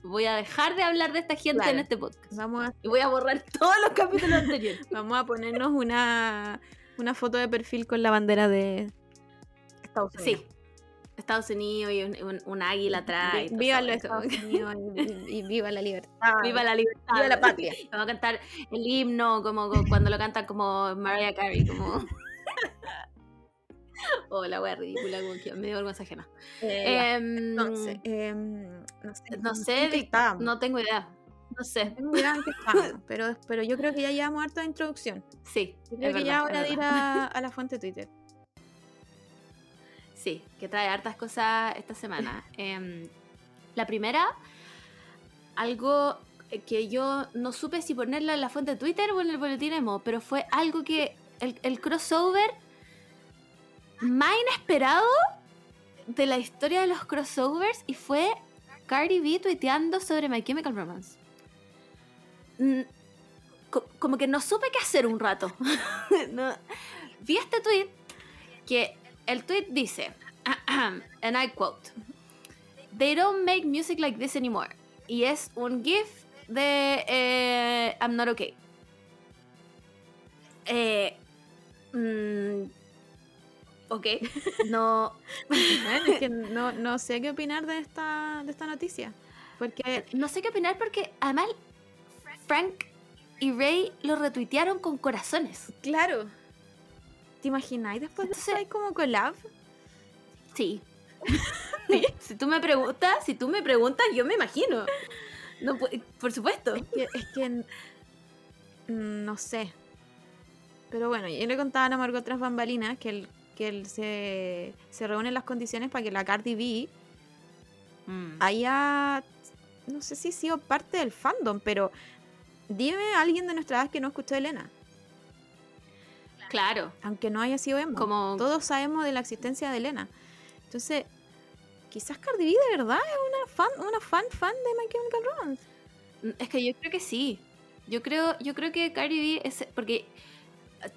voy a dejar de hablar de esta gente Claro. en este podcast. Vamos a, Y voy a borrar [laughs] todos los capítulos anteriores. [laughs] vamos a ponernos una, una foto de perfil con la bandera de Estados Unidos. Sí. Estados Unidos y un, un- un águila atrás. y Viva los Estados Unidos y, y- y viva la libertad. Viva la libertad. Viva la [laughs] patria. Vamos a cantar el himno como, como cuando lo cantan como Mariah Carey, como. Oh, la wea ridícula, como que me dio vergüenza ajena. Eh. Em, em, no sé, no ¿en sé, qué estábamos? no tengo idea. No sé. No tengo idea en qué estábamos, [laughs] pero, pero yo creo que ya llevamos harta introducción. Sí, Yo es creo que verdad, ya es hora de ir [laughs] a la fuente de Twitter. Sí, que trae hartas cosas esta semana. Em, la primera, algo que yo no supe si ponerla en la fuente de Twitter o en el boletín emo, pero fue algo que el, el crossover más inesperado de la historia de los crossovers y fue Cardi B tuiteando sobre My Chemical Romance. Mm, co- como que no supe qué hacer un rato. [laughs] Vi este tweet que el tweet dice, [clears throat] and I quote, They don't make music like this anymore. Y es un GIF de eh, I'm not okay. Eh, mm, ok, [laughs] no. Es que no, no sé qué opinar de esta, de esta noticia. Porque No sé qué opinar porque además Frank y Ray lo retuitearon con corazones. Claro. ¿Te imagináis después de eso hay como collab? Sí. [laughs] [laughs] si tú me preguntas, si tú me preguntas, yo me imagino. No, por supuesto. Es que, es que n- no sé. Pero bueno, yo le contaba a Margot tras bambalinas que, el, que el se, se reúnen las condiciones para que la Cardi B Mm. haya, no sé si ha sido parte del fandom, pero dime a alguien de nuestra edad que no escuchó a Elena, Claro. aunque no haya sido emo. Como Todos sabemos de la existencia de Elena. Entonces, quizás Cardi B de verdad es una fan, una fan fan de My Chemical Romance. Mm, Es que yo creo que sí. Yo creo, yo creo que Cardi B es. Porque.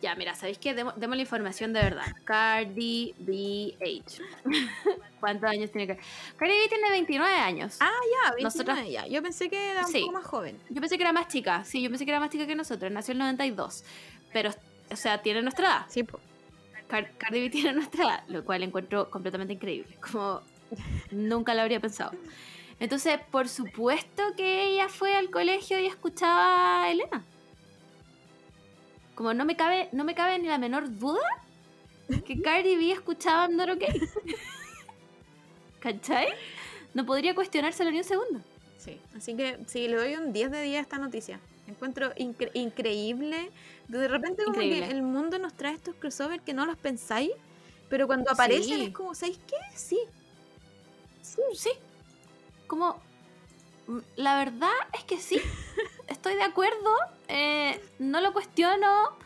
Ya, mira, ¿sabéis qué? Demos, la información de verdad. Cardi B Age. [laughs] ¿Cuántos años tiene Cardi? Cardi B tiene 29 años. Ah, ya, 29 Nosotras- ya. Yo pensé que era un Sí. poco más joven. Yo pensé que era más chica. Sí, yo pensé que era más chica que nosotros. Nació en el 92. Pero, o sea, tiene nuestra edad. Sí, po. Car- Cardi B tiene nuestra edad, lo cual encuentro completamente increíble. Como nunca lo habría pensado. Entonces, por supuesto que ella fue al colegio y escuchaba a Elena. Como no me cabe, no me cabe ni la menor duda que Cardi B escuchaba I'm Not Okay. ¿Cachai? No podría cuestionárselo ni un segundo. Sí. Así que sí, le doy un 10 de 10 a esta noticia. Encuentro incre- increíble. De repente como Increíble. que el mundo nos trae estos crossovers que no los pensáis, pero cuando aparecen Sí. es como, ¿sabéis qué? Sí. Sí, sí. Como, la verdad es que sí. [laughs] Estoy de acuerdo. eh, no lo cuestiono.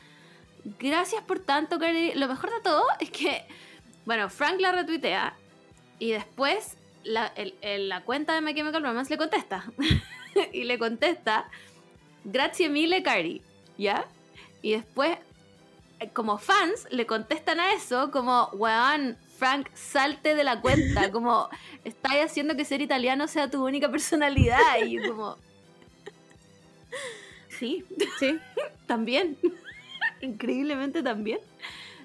Gracias por tanto, Cardi. Lo mejor de todo es que, bueno, Frank la retuitea y después la, el- el- la cuenta de My Chemical Romance le contesta. [laughs] y le contesta, grazie mille, Cardi. ¿Ya? Y después, eh, como fans, le contestan a eso como, weón, Frank, salte de la cuenta. [laughs] Como, estás haciendo que ser italiano sea tu única personalidad. Y yo como... Sí, Sí. [laughs] también. Increíblemente también.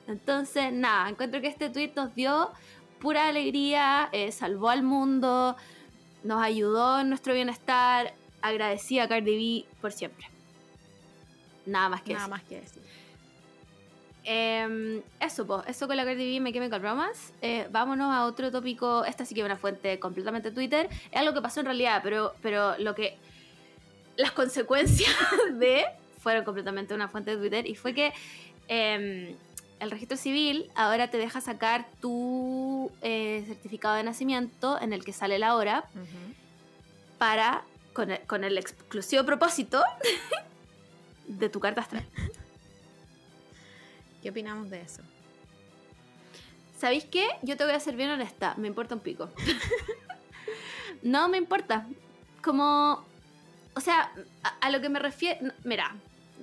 Entonces, nada, encuentro que este tweet nos dio pura alegría, eh, salvó al mundo, nos ayudó en nuestro bienestar. Agradecida a Cardi B por siempre. Nada más que Nada más que decir. Em, eso, pues, eso con la Cardi B, My Chemical Romance. Eh, vámonos a otro tópico. Esta sí que es una fuente completamente Twitter. Es algo que pasó en realidad, pero, pero lo que. Las consecuencias [laughs] de. fueron completamente una fuente de Twitter. Y fue que. em, el registro civil ahora te deja sacar tu eh, certificado de nacimiento en el que sale la hora para, con el, con el exclusivo propósito [laughs] de tu carta astral. ¿Qué opinamos de eso? ¿Sabéis qué? Yo te voy a ser bien honesta, me importa un pico. [laughs] no me importa. Como, o sea, a, a lo que me refiero, mira,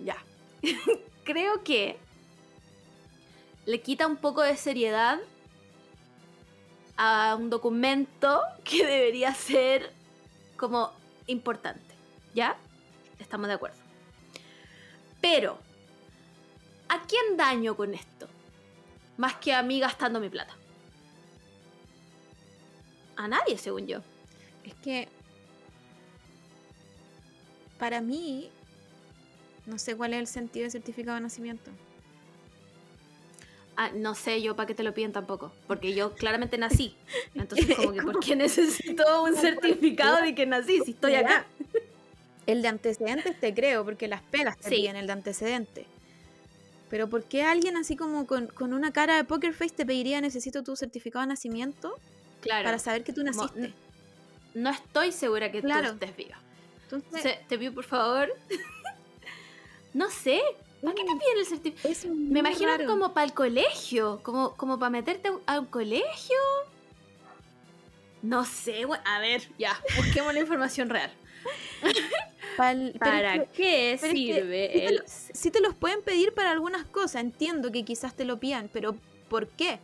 ya. [laughs] Creo que le quita un poco de seriedad a un documento [laughs] que debería ser como importante. ¿Ya? Estamos de acuerdo. Pero, ¿a quién daño con esto? Más que a mí gastando mi plata. A nadie, según yo. Es que para mí no sé cuál es el sentido del certificado de nacimiento. Ah, no sé yo para qué te lo piden tampoco, porque yo claramente nací. [laughs] Entonces, como que, ¿por qué necesito [laughs] un certificado de que nací si estoy acá? El de antecedentes te creo, porque las pelas te Sí. piden el de antecedentes. Pero ¿por qué alguien así como con, con una cara de poker face te pediría necesito tu certificado de nacimiento Claro. para saber que tú naciste? No estoy segura que Claro. tú estés viva. Entonces, te pido por favor. [laughs] no sé. ¿Para qué te piden el certificado? Me imagino como para el colegio, como, como para meterte a un- colegio. No sé, a ver, ya, busquemos la información real. [laughs] ¿Para qué es que sirve sí te el lo- sí te los pueden pedir para algunas cosas, entiendo que quizás te lo pidan, pero ¿por qué?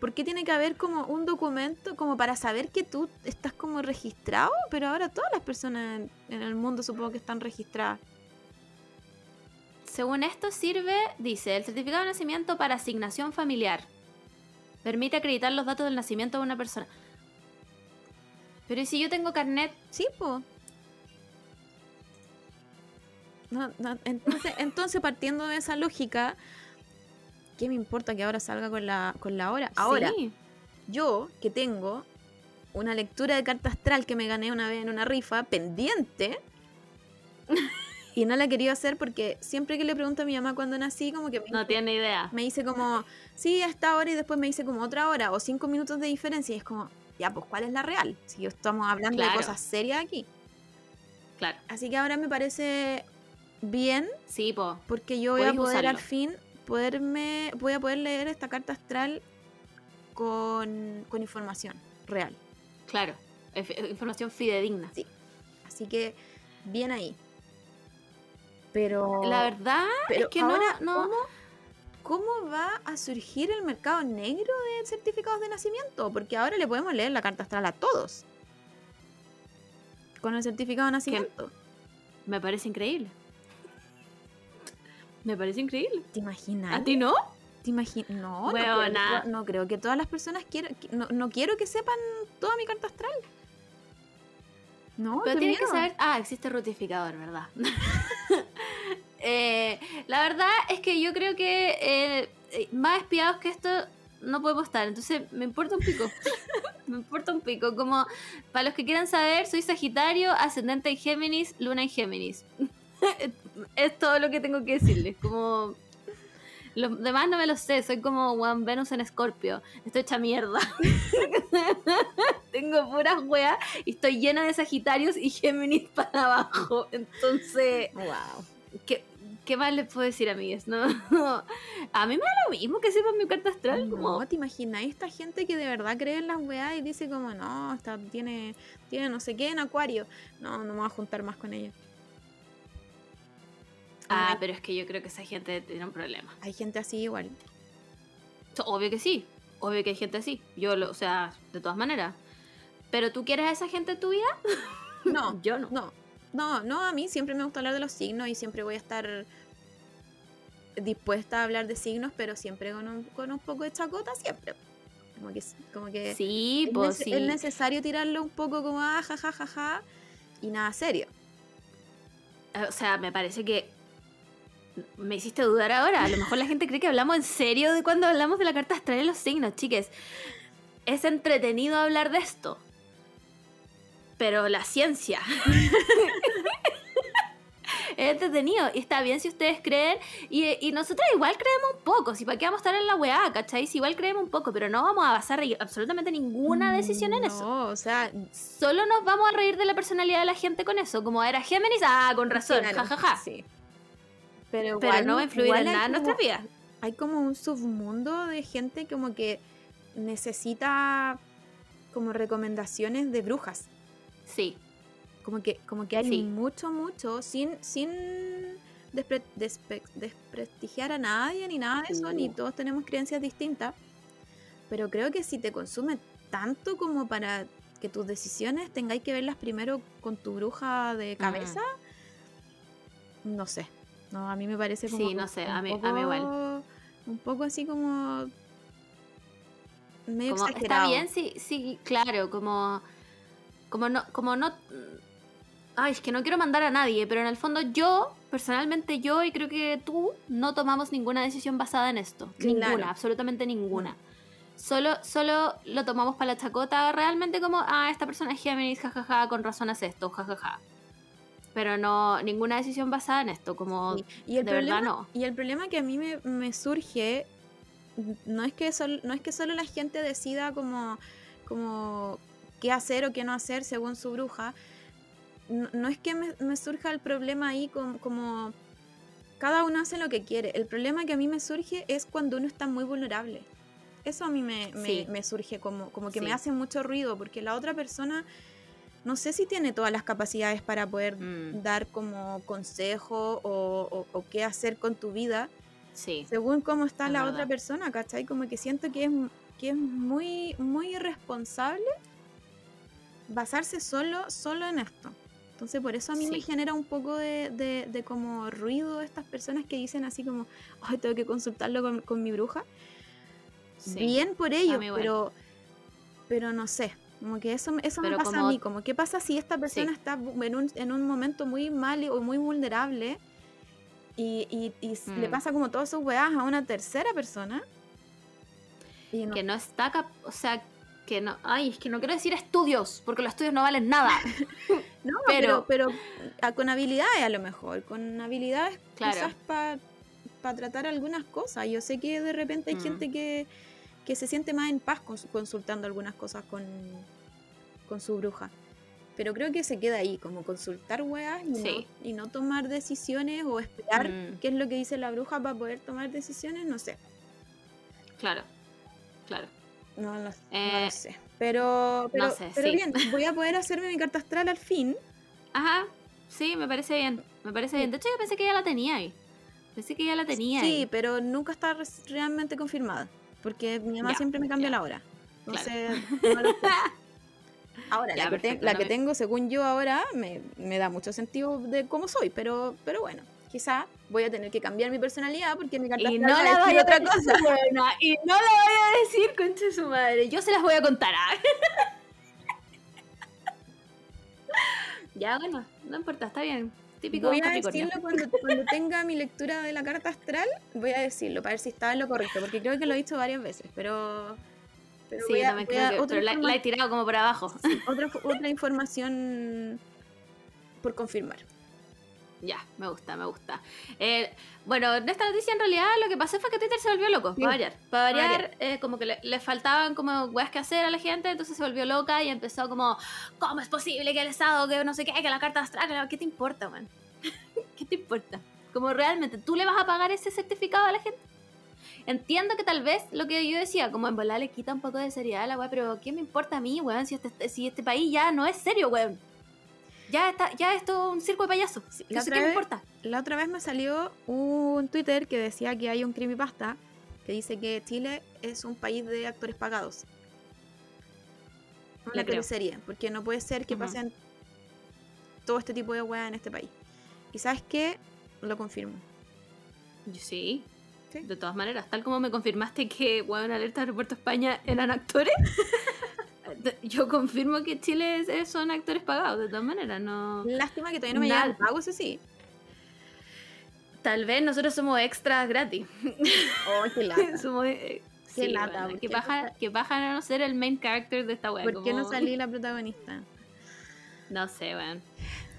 ¿Por qué tiene que haber como un documento como para saber que tú estás como registrado? Pero ahora todas las personas en, en el mundo supongo que están registradas. Según esto sirve, dice, el certificado de nacimiento para asignación familiar. Permite acreditar los datos del nacimiento de una persona. Pero ¿y si yo tengo carnet? Sí, po. No, no, entonces, entonces, partiendo de esa lógica, ¿qué me importa que ahora salga con la, con la hora? Ahora, Sí. yo que tengo una lectura de carta astral que me gané una vez en una rifa pendiente [laughs] y no la querido hacer porque siempre que le pregunto a mi mamá cuando nací, como que me, No tiene idea. me dice como, sí, a esta hora y después me dice como otra hora o cinco minutos de diferencia y es como, ya, pues, ¿cuál es la real? Si estamos hablando Claro. de cosas serias aquí. Claro. Así que ahora me parece bien Sí, po. porque yo voy a poder al fin poderme, voy a poder leer esta carta astral con, con información real. Claro. Información fidedigna. Sí. Así que bien ahí. Pero, La verdad pero es que ahora, no, no. ¿cómo, cómo va a surgir el mercado negro de certificados de nacimiento? Porque ahora le podemos leer la carta astral a todos. Con el certificado de nacimiento. Me parece increíble. Me parece increíble. ¿Te imaginas? ¿A ti no? ¿Te imaginas? No, no creo, no creo que todas las personas quieran. No, no quiero que sepan toda mi carta astral. No, Pero tienes que saber. Ah, existe rutificador, ¿verdad? [laughs] Eh, la verdad es que yo creo que eh, más espiados que esto no podemos estar. Entonces me importa un pico. [laughs] me importa un pico. Como para los que quieran saber, soy Sagitario, ascendente en Géminis, luna en Géminis. [laughs] es todo lo que tengo que decirles. Como. Los demás no me lo sé, soy como Juan Venus en Escorpio. Estoy hecha mierda. [laughs] Tengo puras weas y estoy llena de Sagitarios y Géminis para abajo. Entonces, Wow. ¿qué, qué más les puedo decir, amigues? No, [laughs] a mí me da lo mismo que sepan mi carta astral. Como, No, ¿te imaginas esta gente que de verdad cree en las weas y dice como, no, esta tiene, tiene no sé qué en acuario? No, no me voy a juntar más con ella. ah, pero es que yo creo que esa gente tiene un problema. Hay gente así igual. Obvio que sí. Obvio que hay gente así. Yo, lo, o sea, de todas maneras. Pero tú quieres a esa gente en tu vida? No, [laughs] Yo no. no, no, no, a mí siempre me gusta hablar de los signos y siempre voy a estar dispuesta a hablar de signos, pero siempre con un, con un poco de chacota, siempre. Como que, como que Sí, es, pues nece- sí. es necesario tirarlo un poco como ah, ja, ja, ja, ja, y nada serio. Eh, O sea, me parece que me hiciste dudar ahora. A lo mejor la gente cree que hablamos en serio de cuando hablamos de la carta astral y los signos, chiques. Es entretenido hablar de esto. Pero la ciencia. [laughs] es entretenido. Y está bien si ustedes creen. Y, y nosotros igual creemos un poco. Si para qué vamos a estar en la weá, ¿cachai? Si igual creemos un poco, pero no vamos a basar absolutamente ninguna decisión en eso. No, o sea, Solo nos vamos a reír de la personalidad de la gente con eso. Como era Géminis, ah, con razón, jajaja. sí. Pero, Pero igual- no va a influir en nada en nuestras vidas. Hay como un submundo de gente como que necesita como recomendaciones de brujas. Sí, Como que, como que hay Sí. mucho, mucho, sin, sin despre- desprestigiar a nadie ni nada de eso, ni todos tenemos creencias distintas. Pero creo que si te consume tanto como para que tus decisiones tengáis que verlas primero con tu bruja de cabeza, no sé. No, a mí me parece como. Sí, no sé, un a mí- a mí igual. poco- Un poco así como. Medio como exagerado. está bien, sí, sí, claro, como como no como no Ay, es que no quiero mandar a nadie, pero en el fondo yo, personalmente yo y creo que tú no tomamos ninguna decisión basada en esto, Claro. ninguna, absolutamente ninguna. Solo solo lo tomamos para la chacota realmente como, ah, esta persona es Géminis, jajaja, con razón hace esto, jajaja. Pero no ninguna decisión basada en esto, como Sí, Y el de problema, verdad no. Y el problema que a mí me, me surge no es que sol- no es que solo la gente decida como, como qué hacer o qué no hacer según su bruja. No, no es que me, me surja el problema ahí como, como cada uno hace lo que quiere. El problema que a mí me surge es cuando uno está muy vulnerable. Eso a mí me, me- Sí. me surge como, como que me Sí. hace mucho ruido porque la otra persona no sé si tiene todas las capacidades para poder Mm, dar como consejo o, o- o qué hacer con tu vida sí. según cómo está Es la verdad. otra persona, ¿cachai? Como que siento que es, que es muy, muy irresponsable basarse solo, solo en esto. Entonces por eso a mí me genera un poco de, de- de como ruido estas personas que dicen así como, ay, tengo que consultarlo con, con mi bruja. sí. Bien por ello, pero, pero no sé. Como que eso, eso me pasa a mí, como qué pasa si esta persona está en un, en un momento muy mal o muy vulnerable y, y- le Mm. pasa como todas sus weas a una tercera persona. Y no- que no está o sea que no ay es que no quiero decir estudios porque los estudios no valen nada [laughs] no, pero, pero- pero, con habilidades a lo mejor, con habilidades Claro. quizás para tratar algunas cosas. Yo sé que de repente hay Mm. gente que, que se siente más en paz cons- consultando algunas cosas con, con su bruja. Pero creo que se queda ahí, como consultar weas y, Sí. no, y no tomar decisiones o esperar Mm. qué es lo que dice la bruja para poder tomar decisiones, no sé. claro claro No, lo- no Eh, lo sé. Pero, pero, sé, pero sí. bien, voy a poder hacerme mi carta astral al fin. ajá sí me parece bien me parece bien de hecho yo pensé que ya la tenía ahí pensé que ya la tenía Sí, ahí. pero nunca está realmente confirmada. Porque mi mamá Ya, siempre me cambia ya. la hora. Claro. Entonces, no sé. [laughs] Ahora, Ya, la, que, te- la que tengo, según yo ahora, me, me da mucho sentido de cómo soy. Pero, pero bueno, quizá voy a tener que cambiar mi personalidad porque mi carta y no la a otra cosa. [laughs] buena, y no la voy a decir concha de su madre yo se las voy a contar ah. [laughs] ya bueno no importa está bien típico Voy a decirlo cuando, cuando tenga mi lectura de la carta astral. Voy a decirlo para ver si estaba en lo correcto. Porque creo que lo he dicho varias veces. Pero. pero sí voy también voy creo a- que pero la, he tirado como por abajo otra, otra información por confirmar. Ya, me gusta, me gusta. Eh, bueno, en esta noticia en realidad lo que pasó fue que Twitter se volvió loco, Sí, para variar. Para para variar, eh, como que le, le faltaban como weas que hacer a la gente, entonces se volvió loca y empezó como, ¿cómo es posible que el Estado, que no sé qué, que la carta astral, ¿qué te importa, man? [laughs] ¿Qué te importa? Como realmente, ¿tú le vas a pagar ese certificado a la gente? Entiendo que tal vez lo que yo decía, como en volar le quita un poco de seriedad a la wea, pero ¿qué me importa a mí, weón? Si este, si este país ya no es serio, weón. Ya, está, ya es un circo de payasos. Sí, ¿Qué la sé otra qué me importa? La otra vez me salió un Twitter que decía que hay un creepypasta que dice que Chile es un país de actores pagados. Creo. teleserie, porque no puede ser que Ujú. pasen todo este tipo de weas en este país. ¿Y sabes qué? Lo confirmo. Sí. Sí. De todas maneras, tal como me confirmaste que Weón Alerta Aeropuerto España eran actores, [laughs] [laughs] yo confirmo que Chile es- son actores pagados, de todas maneras, no. Lástima que todavía no me llegan pagos, eso sí. Tal vez nosotros somos extras gratis. Oh, qué [laughs] lata. somos, eh, Qué sí, lata, bueno, porque que baja, que baja a no ser el main character de esta wea. ¿Por qué no salí [laughs] la protagonista? No sé, weón.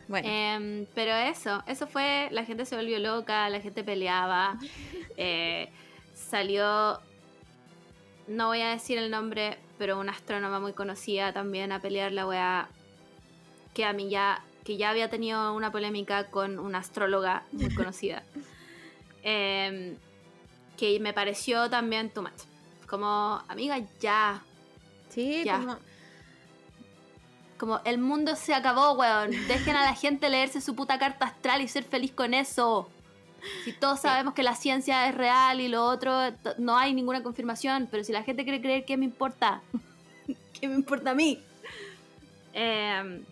Bueno, Em, pero eso, eso fue, la gente se volvió loca, la gente peleaba, eh, salió, no voy a decir el nombre, pero una astrónoma muy conocida también a pelear la weá, que a mí ya, que ya había tenido una polémica con una astróloga muy [laughs] conocida, Em, que me pareció también too much. Como, amiga, ya, sí, ya. como... como el mundo se acabó, weón. Dejen a la gente leerse su puta carta astral y ser feliz con eso. Si todos sabemos que la ciencia es real y lo otro no hay ninguna confirmación, pero si la gente quiere creer, ¿qué me importa? [laughs] ¿Qué me importa a mí? Em,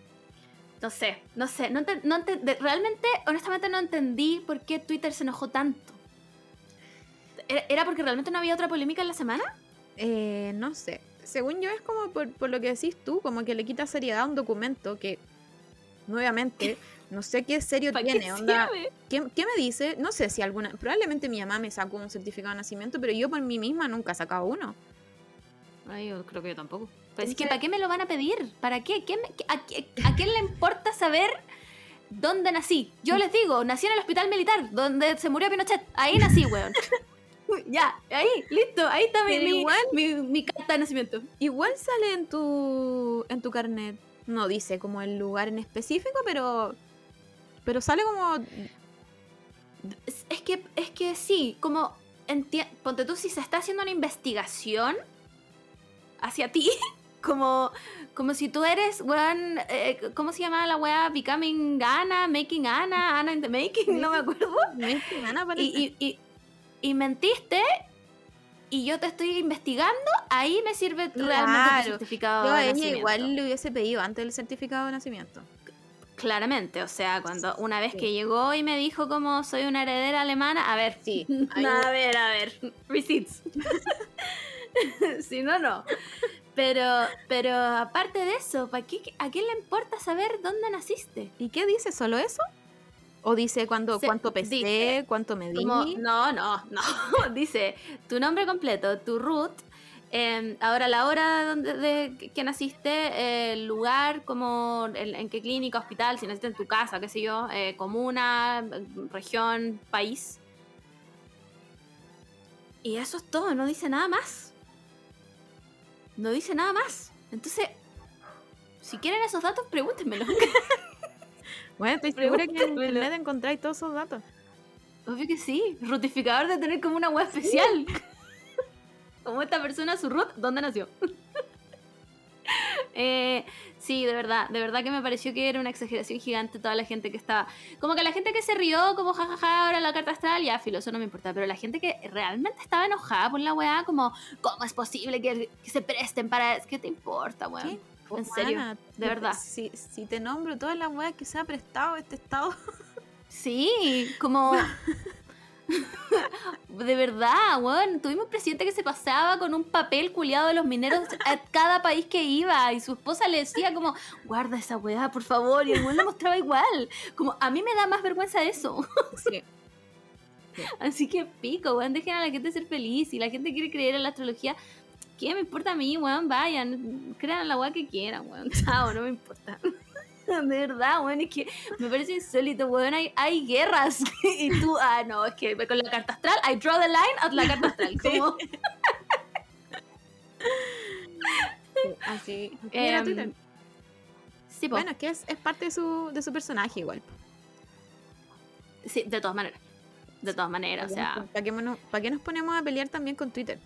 no sé, no sé, no ente- no ente- de- realmente, honestamente no entendí por qué Twitter se enojó tanto. ¿Era- ¿Era porque realmente no había otra polémica en la semana? Eh, no sé. Según yo es como por, por lo que decís tú, como que le quita seriedad a un documento que, nuevamente, [laughs] no sé qué serio ¿Para qué tiene. Onda? ¿qué, qué me dice? No sé si alguna... Probablemente mi mamá me sacó un certificado de nacimiento, pero yo por mí misma nunca he sacado uno. Ay, yo creo que yo tampoco. Pues es que ¿para qué me lo van a pedir? ¿Para qué? ¿Qué me- qué- a, qué- a quién le importa saber dónde nací? Yo les digo, nací en el hospital militar, donde se murió Pinochet. Ahí nací, weón. [laughs] ya, ahí, listo. Ahí está mi, Pero mi, igual- mi- mi carta de nacimiento. Igual sale en tu, en tu carnet. No dice como el lugar en específico, pero... Pero sale como... Es, que, es que sí, como... Ponte tú, si se está haciendo una investigación hacia ti, [laughs] como... Como si tú eres, weón, eh, ¿cómo se llama la weá? Becoming Anna, Making Anna, Anna in the Making, no me acuerdo. Mexicana parece. y, y, y, y mentiste y yo te estoy investigando, ahí me sirve realmente Claro. tu certificado Yo de a ella nacimiento. igual le hubiese pedido antes el certificado de nacimiento. Claramente, o sea, cuando una vez que llegó y me dijo como soy una heredera alemana, a ver, Sí, [laughs] a ver, a ver, [laughs] receipts. [laughs] si no, no. Pero, pero aparte de eso, ¿para qué, ¿a quién le importa saber dónde naciste? ¿Y qué dice? ¿Solo eso? ¿O dice cuánto, Se- cuánto pesé, dice, cuánto medí? Como, no, no, no. Dice tu nombre completo, tu root, eh, ahora la hora donde, de que naciste, el lugar, como en, en qué clínica, hospital, si naciste en tu casa, qué sé yo, eh, comuna, región, país. Y eso es todo, no dice nada más. No dice nada más. Entonces, si quieren esos datos, pregúntenmelo. [laughs] Bueno, estoy segura que en internet encontráis todos esos datos. Obvio que sí. Rutificador de tener como una web especial. Como esta persona, su root, ¿dónde nació? [laughs] Eh, sí, de verdad, de verdad que me pareció que era una exageración gigante toda la gente que estaba. Como que la gente que se rió, como jajaja, ahora la carta astral, ya filo, eso no me importa. Pero la gente que realmente estaba enojada por la weá, como, ¿cómo es posible que, que se presten para. ¿Qué te importa, weón? En serio, de verdad. Si, si te nombro todas las weas que se ha prestado este estado. [laughs] Sí, como. [laughs] [laughs] De verdad, weón. Tuvimos un presidente que se pasaba con un papel culiado de los mineros [laughs] a cada país que iba. Y su esposa le decía como, guarda esa weá, por favor. Y el weón le mostraba igual. Como, a mí me da más vergüenza eso. Sí. [laughs] Así que pico, weón. Dejen a la gente ser feliz. Si la gente quiere creer en la astrología, ¿qué me importa a mí, weón? Vayan. Crean la weá que quieran, weón. Chao, no me importa. De [laughs] verdad, weón, es que me parece insólito, weón. Hay, hay guerras. [laughs] y tú, ah, no, es que con la carta astral, I draw the line at la carta astral. Como, Así. [laughs] Mira Twitter. sí. Bueno, es que es, es parte de su, de su personaje igual. sí, de todas maneras. De todas maneras, o sea. ¿Para qué, nos- para qué nos ponemos a pelear también con Twitter?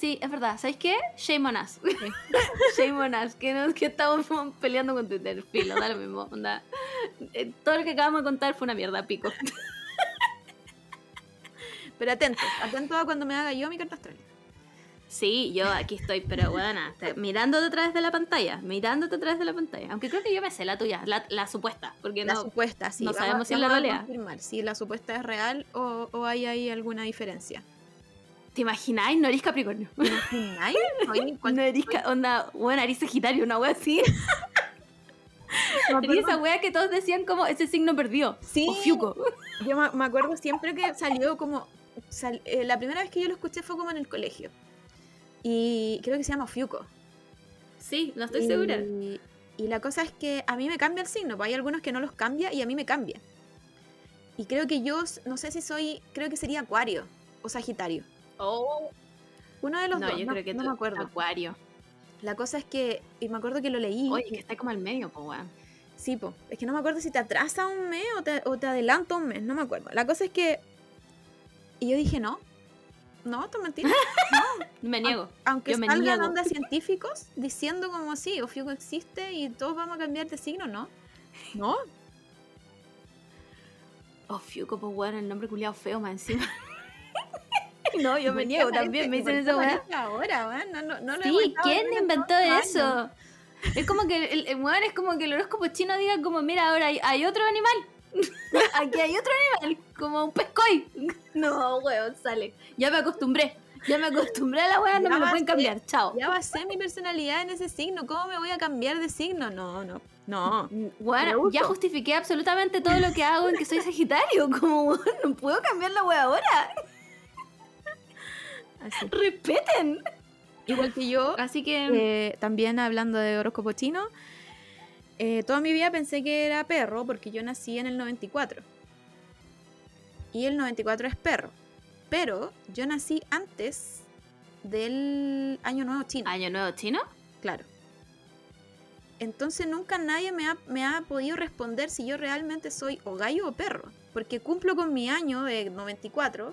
Sí, es verdad. ¿Sabéis qué? Shame on us. [laughs] Shame on us. Que, nos, que estamos peleando con Twitter. Filo, da lo mismo. Onda. Eh, Todo lo que acabamos de contar fue una mierda, pico. [laughs] Pero atento, atento a cuando me haga yo mi carta astral. Sí, yo aquí estoy, pero buena, mirándote a través de la pantalla, mirándote a través de la pantalla. Aunque creo que yo me sé la tuya, la, la supuesta, porque La no. supuesta, sí. no vamos- sabemos si es la realidad. si la supuesta es real o, o hay ahí alguna diferencia. ¿Te imagináis? No eres Capricornio. ¿Te imagináis? Oye, ¿cuál- No eres onda, buena, eres Sagitario, una wea así. [laughs] esa wea que todos decían como ese signo perdió. Sí. O Fiuco. Yo me, acuerdo siempre que salió como... sal- eh, la primera vez que yo lo escuché fue como en el colegio. Y creo que se llama Fiuco. Sí, no estoy y, segura. Y la cosa es que a mí me cambia el signo, pues hay algunos que no los cambia y a mí me cambia. Y creo que yo, no sé si soy, creo que sería Acuario o Sagitario. Oh. Uno de los No, dos, yo no, creo que no tú- me acuerdo. Acuario. La cosa es que, y me acuerdo que lo leí. Oye, que está como al medio, po, weón. Sí, po. Es que no me acuerdo si te atrasa un mes o te, o te adelanta un mes, no me acuerdo. La cosa es que. Y yo dije, no. No, esto es mentira. [laughs] Me niego. Aunque Yo me salgan ondas científicos diciendo como así, Ofiuco existe y todos vamos a cambiar de signo, ¿no? No. Oh, Fiuco, pues weón, el nombre culiado feo más encima. [laughs] [laughs] no, yo me ¿Por qué niego también, me dicen esa weá. aparece Ahora, weón, no, no, no lo he Sí, ¿quién inventó eso? Es como que el, el weón es como que el horóscopo chino diga como, mira, ahora hay, hay otro animal. [laughs] Aquí hay otro animal, como un pescoy. [laughs] No, weón, sale. Ya me acostumbré. Ya me acostumbré a la weá, no Ya me lo va pueden ser- cambiar. Chao. Ya basé mi personalidad en ese signo. ¿Cómo me voy a cambiar de signo? No, no, no. Bueno, ya justifiqué absolutamente todo lo que hago en que soy Sagitario. Como, weón, no puedo cambiar la weá ahora. Así. Respeten. Igual que yo, Así que. Eh, también hablando de horóscopo chino, eh, toda mi vida pensé que era perro porque yo nací en el 94. Y el 94 es perro. Pero yo nací antes del Año Nuevo Chino, ¿Año Nuevo Chino? claro. Entonces nunca nadie me ha, me ha podido responder si yo realmente soy o gallo o perro. Porque cumplo con mi año de 94.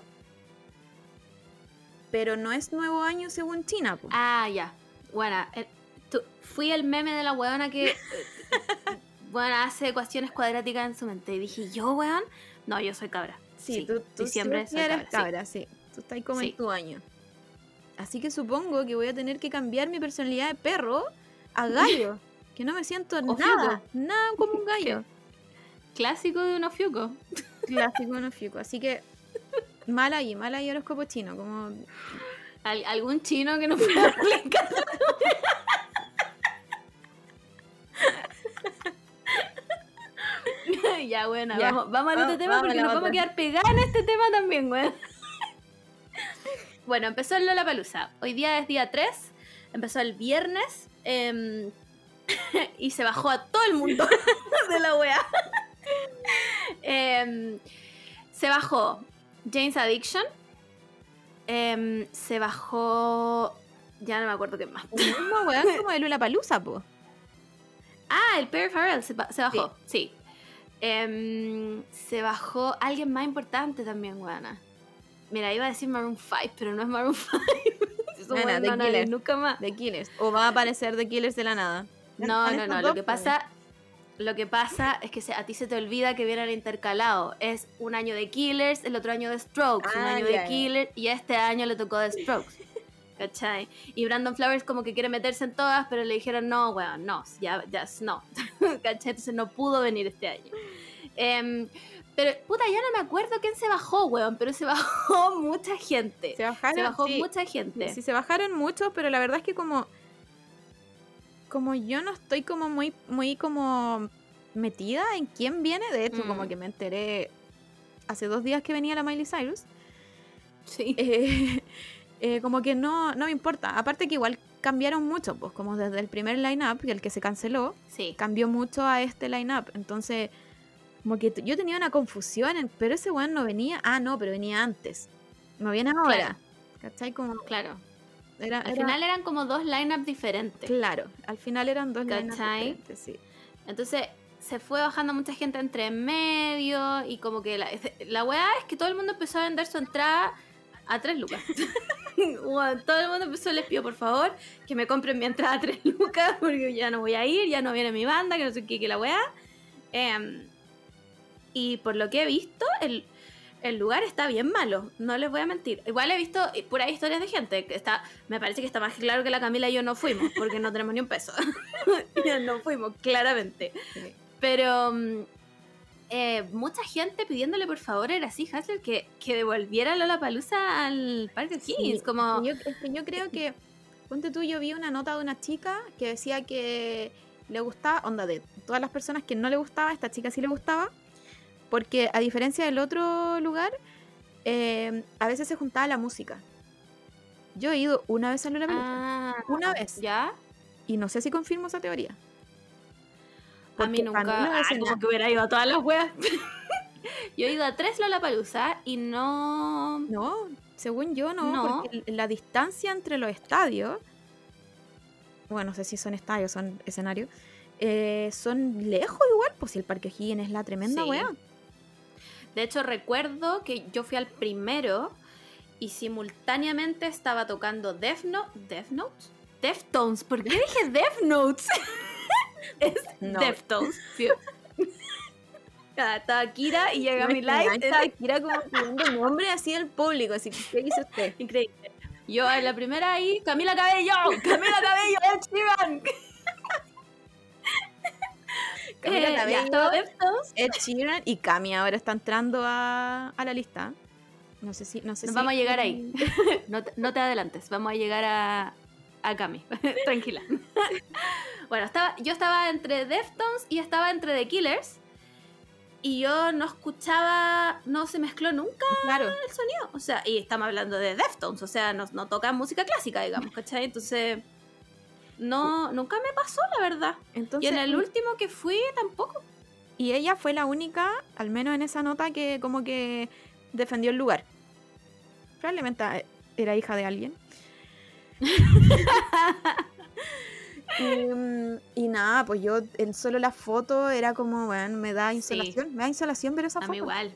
Pero no es nuevo año según China. po. Ah, ya. Bueno, eh, tú- fui el meme de la weona que. eh, [laughs] bueno, hace ecuaciones cuadráticas en su mente. Y dije, ¿yo, weón? No, yo soy cabra. Sí, tú, tú diciembre sí soy eres cabra, sí. cabra, sí. Tú estás como en tu año. Así que supongo que voy a tener que cambiar mi personalidad de perro a gallo. [laughs] que no me siento O nada, fiuco. nada como un [laughs] gallo. Clásico de un ofiuco. Clásico no fiuco. Así que mal ahí, mal ahí horóscopo chino. Como Al- algún chino que no pueda explicar. [laughs] ya, bueno, Ya. vamos, vamos al otro tema porque nos vamos a quedar pegadas en este tema también, weón. bueno, empezó el Lollapalooza. Hoy día es día 3. Empezó el viernes. em, [laughs] y se bajó a todo el mundo [laughs] de la wea. Em, se bajó Jane's Addiction. Em, se bajó. Ya no me acuerdo qué más. mismo weón como de Lula Palusa, po. Ah, el Perry Farrell se, ba- se bajó, sí. Em, se bajó alguien más importante también, weana. Mira, iba a decir Maroon 5, pero no es Maroon 5. [laughs] Eso, The no, no, Killers. nunca más. De Killers. O va a aparecer de Killers de la nada. No, no, no. Lo que pasa, lo que pasa es que se- a ti se te olvida que vienen intercalados. Es un año de Killers, el otro año de Strokes, un Ah, año de. Killers y este año le tocó de Strokes. [laughs] ¿Cachai? Y Brandon Flowers como que quiere meterse en todas, pero le dijeron, no, weón, no, ya, ya, no. [laughs] ¿Cachai? Entonces no pudo venir este año. Em, pero, puta, ya no me acuerdo quién se bajó, weón, pero se [laughs] bajó mucha gente. Se bajaron. Se bajó sí. mucha gente. Sí, se bajaron muchos, pero la verdad es que como como yo no estoy como muy muy como metida en quién viene, de hecho Mm. como que me enteré hace dos días que venía la Miley Cyrus, Sí. [laughs] eh, eh, como que no, no me importa. Aparte que igual cambiaron mucho, pues como desde el primer line-up, el que se canceló, Sí. cambió mucho a este line-up. Entonces, como que yo tenía una confusión, en- pero ese weón no venía, ah, no, pero venía antes. No viene ahora. Claro. ¿Cachai? Como Claro. Era, Al era- final eran como dos lineups diferentes. Claro, al final eran dos lineups diferentes, sí. Entonces se fue bajando mucha gente entre medio y como que la, la weá es que todo el mundo empezó a vender su entrada a 3 lucas. [laughs] Todo el mundo empezó, les pido por favor que me compren mi entrada a 3 lucas [laughs] porque ya no voy a ir, ya no viene mi banda, que no sé qué, que la weá. Em, y por lo que he visto, el, el lugar está bien malo, no les voy a mentir. Igual he visto puras historias de gente que está, me parece que está más claro que la Camila y yo no fuimos, porque no tenemos ni un peso. [laughs] No fuimos, claramente. Sí. Pero mm, eh, mucha gente pidiéndole por favor a Gracie Hasler que, que devolviera Lola Palusa al Parque. Sí, como, Yo, es que yo creo que, ponte tú, yo vi una nota de una chica que decía que le gustaba, onda de todas las personas que no le gustaba, esta chica sí le gustaba, porque a diferencia del otro lugar, eh, a veces se juntaba la música. Yo he ido una vez a Lola ah, una vez, ¿Ya? y no sé si confirmo esa teoría. A mí nunca. Como que hubiera ido a todas las weas. [laughs] Yo he ido a tres Lollapalooza y no. No, según yo no, No. porque la distancia entre los estadios, bueno, no sé si son estadios, son escenarios, eh, son lejos igual, pues si el Parque O'Higgins es la tremenda Sí. weá. De hecho, recuerdo que yo fui al primero y simultáneamente estaba tocando Death Note. ¿Death Notes? Deftones. ¿Por qué dije Death Notes? [laughs] es No. Deftones. Sí. Estaba Kira y llega mi light. Imagínate, Kira como pidiendo nombre así al público, así ¿qué dice usted? Increíble. Yo en la primera ahí, Camila Cabello, Camila Cabello, Sheeran. Camila Eh, Cabello, Deftones. Ed Sheeran y Cami ahora está entrando a, a la lista. No sé si, no sé Nos si- vamos a llegar ahí. [laughs] No te, no te adelantes, vamos a llegar a, a Cami. [laughs] Tranquila. [laughs] bueno, estaba, yo estaba entre Deftones y estaba entre The Killers. Y yo no escuchaba, no se mezcló nunca Claro. el sonido. O sea, y estamos hablando de Deftones, o sea, no, no tocan música clásica, digamos, ¿cachai? Entonces, no, nunca me pasó, la verdad. Entonces, y en el último que fui, tampoco. Y ella fue la única, al menos en esa nota, que como que defendió el lugar. Probablemente eh, era hija de alguien. [laughs] y, mm, y nada, pues yo en solo la foto era como, bueno, me da insolación. Me da insolación ver esa A foto. mí igual.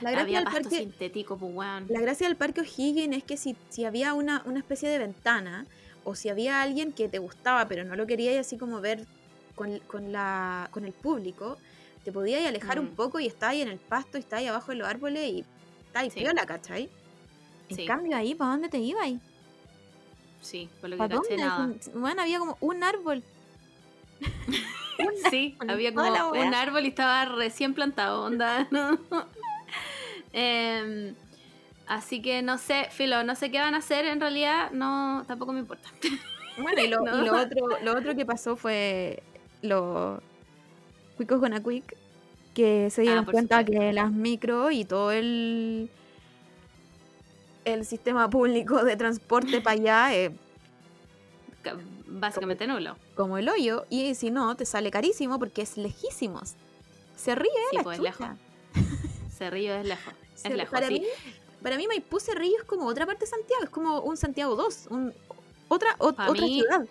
La gracia, Había del pasto parque, sintético, pues, weón. la gracia del parque O'Higgins es que si, si había una, una especie de ventana o si había alguien que te gustaba pero no lo querías así como ver con, con la, con el público, te podías alejar un Mm. poco y estabas ahí en el pasto y estabas ahí abajo de los árboles y estabas Sí. piola, ¿cachai? En Sí. cambio ahí, ¿para dónde te ibas? Sí, por lo que ¿Para caché dónde? nada. Bueno, había como un árbol. [laughs] Sí, había como un árbol y estaba recién plantado, onda. [laughs] ¿no? [laughs] Em, así que no sé, Filo, no sé qué van a hacer en realidad, no, tampoco me importa. [laughs] Bueno, y lo, y No. lo otro, lo otro que pasó fue los cuicos con a quick que se dieron Ah, por cuenta supuesto. que las micro y todo el el sistema público de transporte para allá es Ca- Básicamente nulo. como el hoyo y si no te sale carísimo porque es lejísimos. Se ríe Sí, la pues, chucha. lejos. Cerrillo es lejos. Se- Es lejos, [laughs] sí. Para mí Maipú Cerrillo es como otra parte de Santiago, es como un Santiago 2, un, otra, ot- Pa' otra mí- ciudad.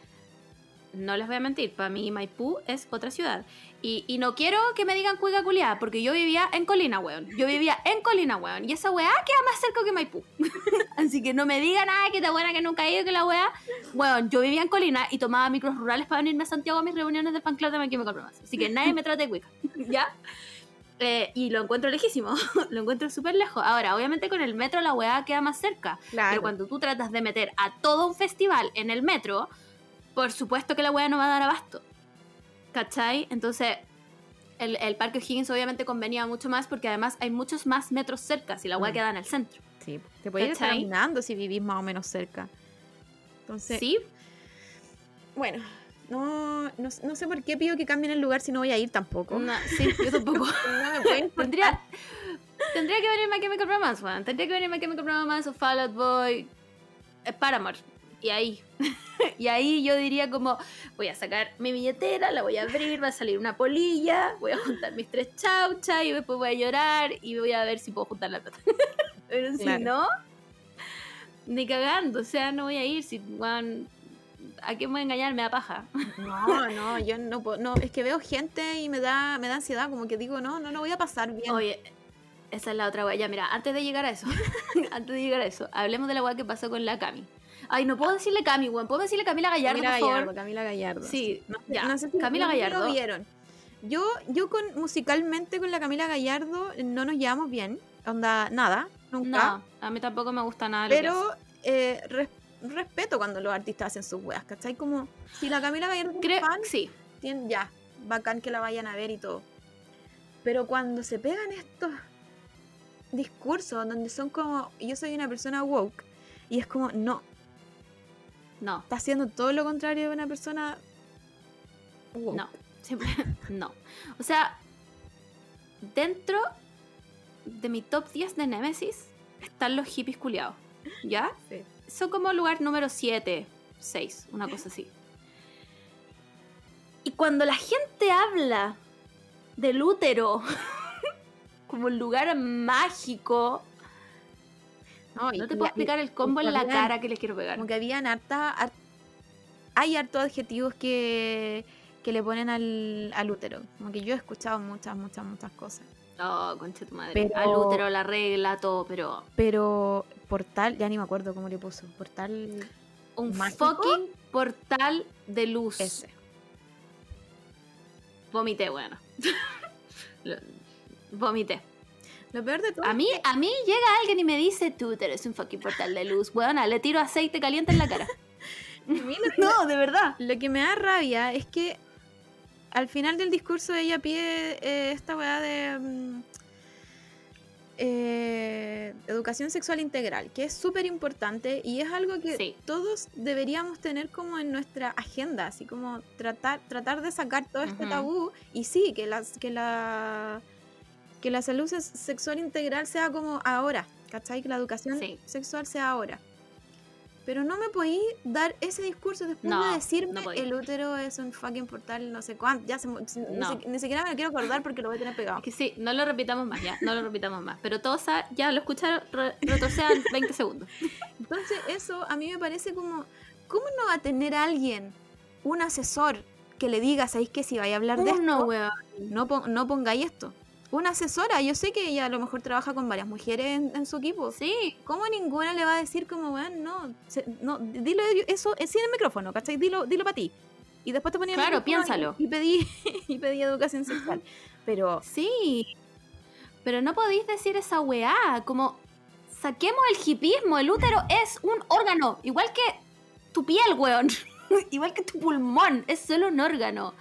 No les voy a mentir, para mí Maipú es otra ciudad. Y, y no quiero que me digan cuica culiada, porque yo vivía en Colina, weón. Yo vivía en Colina, weón. Y esa weá queda más cerca que Maipú. [laughs] Así que no me digan, nada que está buena que nunca he ido, que la weá. Weón, yo vivía en Colina y tomaba micros rurales para venirme a Santiago a mis reuniones de fan club de que me más. Así que nadie me trate de cuica. [laughs] ¿Ya? Eh, y lo encuentro lejísimo, [laughs] lo encuentro súper lejos. Ahora, obviamente con el metro la weá queda más cerca. Claro. Pero cuando tú tratas de meter a todo un festival en el metro, por supuesto que la weá no va a dar abasto. ¿Cachai? Entonces, el, el Parque O'Higgins obviamente convenía mucho más porque además hay muchos más metros cerca si la weá Mm. queda en el centro. Sí, te puedes ir caminando si vivís más o menos cerca. Entonces, Sí, bueno, no, no, no sé por qué pido que cambien el lugar si no voy a ir tampoco. no, sí, yo tampoco. [laughs] No tendría, tendría que venir My Chemical Romance, weón. Tendría que venir My Chemical Romance o Fall Out Boy, eh, Paramore. Y ahí, [laughs] y ahí yo diría como, voy a sacar mi billetera, la voy a abrir, va a salir una polilla, voy a juntar mis tres chauchas y después voy a llorar y voy a ver si puedo juntar la plata. [laughs] Pero si Claro. no, ni cagando, o sea, no voy a ir, si, weón, ¿a quién voy a engañar? Me da paja. No, [laughs] no, yo no puedo, no, es que veo gente y me da, me da ansiedad, como que digo, no, no, no voy a pasar bien. Oye, esa es la otra weá. Ya, mira, antes de llegar a eso, [laughs] antes de llegar a eso, hablemos de la weá que pasó con la Cami. Ay, no puedo decirle Cami, weón. ¿Puedo decirle Camila Gallardo, Camila por favor? Gallardo, Camila Gallardo. Sí, No, ya. no sé si Camila Gallardo. lo vieron. Yo, yo con musicalmente con la Camila Gallardo no nos llevamos bien. Onda, nada, nunca. No, a mí tampoco me gusta nada. lo que pero eh, res- respeto cuando los artistas hacen sus weas, ¿cachai? Como si la Camila es Creo, fan, sí, tienen- ya, bacán que la vayan a ver y todo. Pero cuando se pegan estos discursos donde son como, yo soy una persona woke, y es como, no, no, está haciendo todo lo contrario de una persona woke. no. Siempre, [laughs] no. O sea, dentro de mi top 10 de Nemesis están los hippies culiados. ¿Ya? Sí. Son como lugar número 7, 6, una cosa así. Y cuando la gente habla del útero [laughs] como un lugar mágico, No, no te puedo explicar el combo en la habían- cara que les quiero pegar. Como que habían harta. har- hay hartos adjetivos que, que le ponen al, al útero. Como que yo he escuchado muchas, muchas, muchas cosas. Oh, concha tu madre. Pero- Al útero, la regla, todo, pero Pero portal, ya ni me acuerdo cómo le puso. Portal un ¿Mágico? fucking portal de luz. ese. Vomité, bueno. [laughs] Lo- Vomité. Lo peor de todo. A mí, a mí llega alguien y me dice, tú eres un fucking portal de luz. Bueno, le tiro aceite caliente en la cara. [laughs] [laughs] no, de verdad. lo que me da rabia es que al final del discurso ella pide eh, esta weá de. mm, eh, educación sexual integral, que es súper importante y es algo que Sí. todos deberíamos tener como en nuestra agenda, así como tratar, tratar de sacar todo este tabú y sí, que, las, que, la, que la salud se- sexual integral sea como ahora, ¿cachai? Que la educación Sí. sexual sea ahora. Pero no me podí dar ese discurso después No, de decirme no el útero es un fucking portal, no sé cuánto. Ya se ni, No. si- ni siquiera me lo quiero acordar porque lo voy a tener pegado. Es que sí, no lo repitamos más, ya, no lo repitamos más. Pero todos ya lo escucharon, re- retrocedan [laughs] 20 segundos. Entonces, eso a mí me parece como. ¿Cómo no va a tener alguien, un asesor, que le diga, ¿sabéis que si vais a hablar de esto, no, no pongáis esto? Una asesora, yo sé que ella a lo mejor trabaja con varias mujeres en, en su equipo. Sí, ¿Cómo ninguna le va a decir como, weón, no, se- no, dilo eso eh, sin el micrófono, ¿cachai? Dilo, dilo para ti. Y después te ponía Claro, piénsalo. Y, y pedí, [laughs] y pedí educación sexual. Pero sí. Pero no podéis decir esa weá, como saquemos el hipismo, el útero es un órgano, igual que tu piel, weón. [laughs] igual que tu pulmón, es solo un órgano.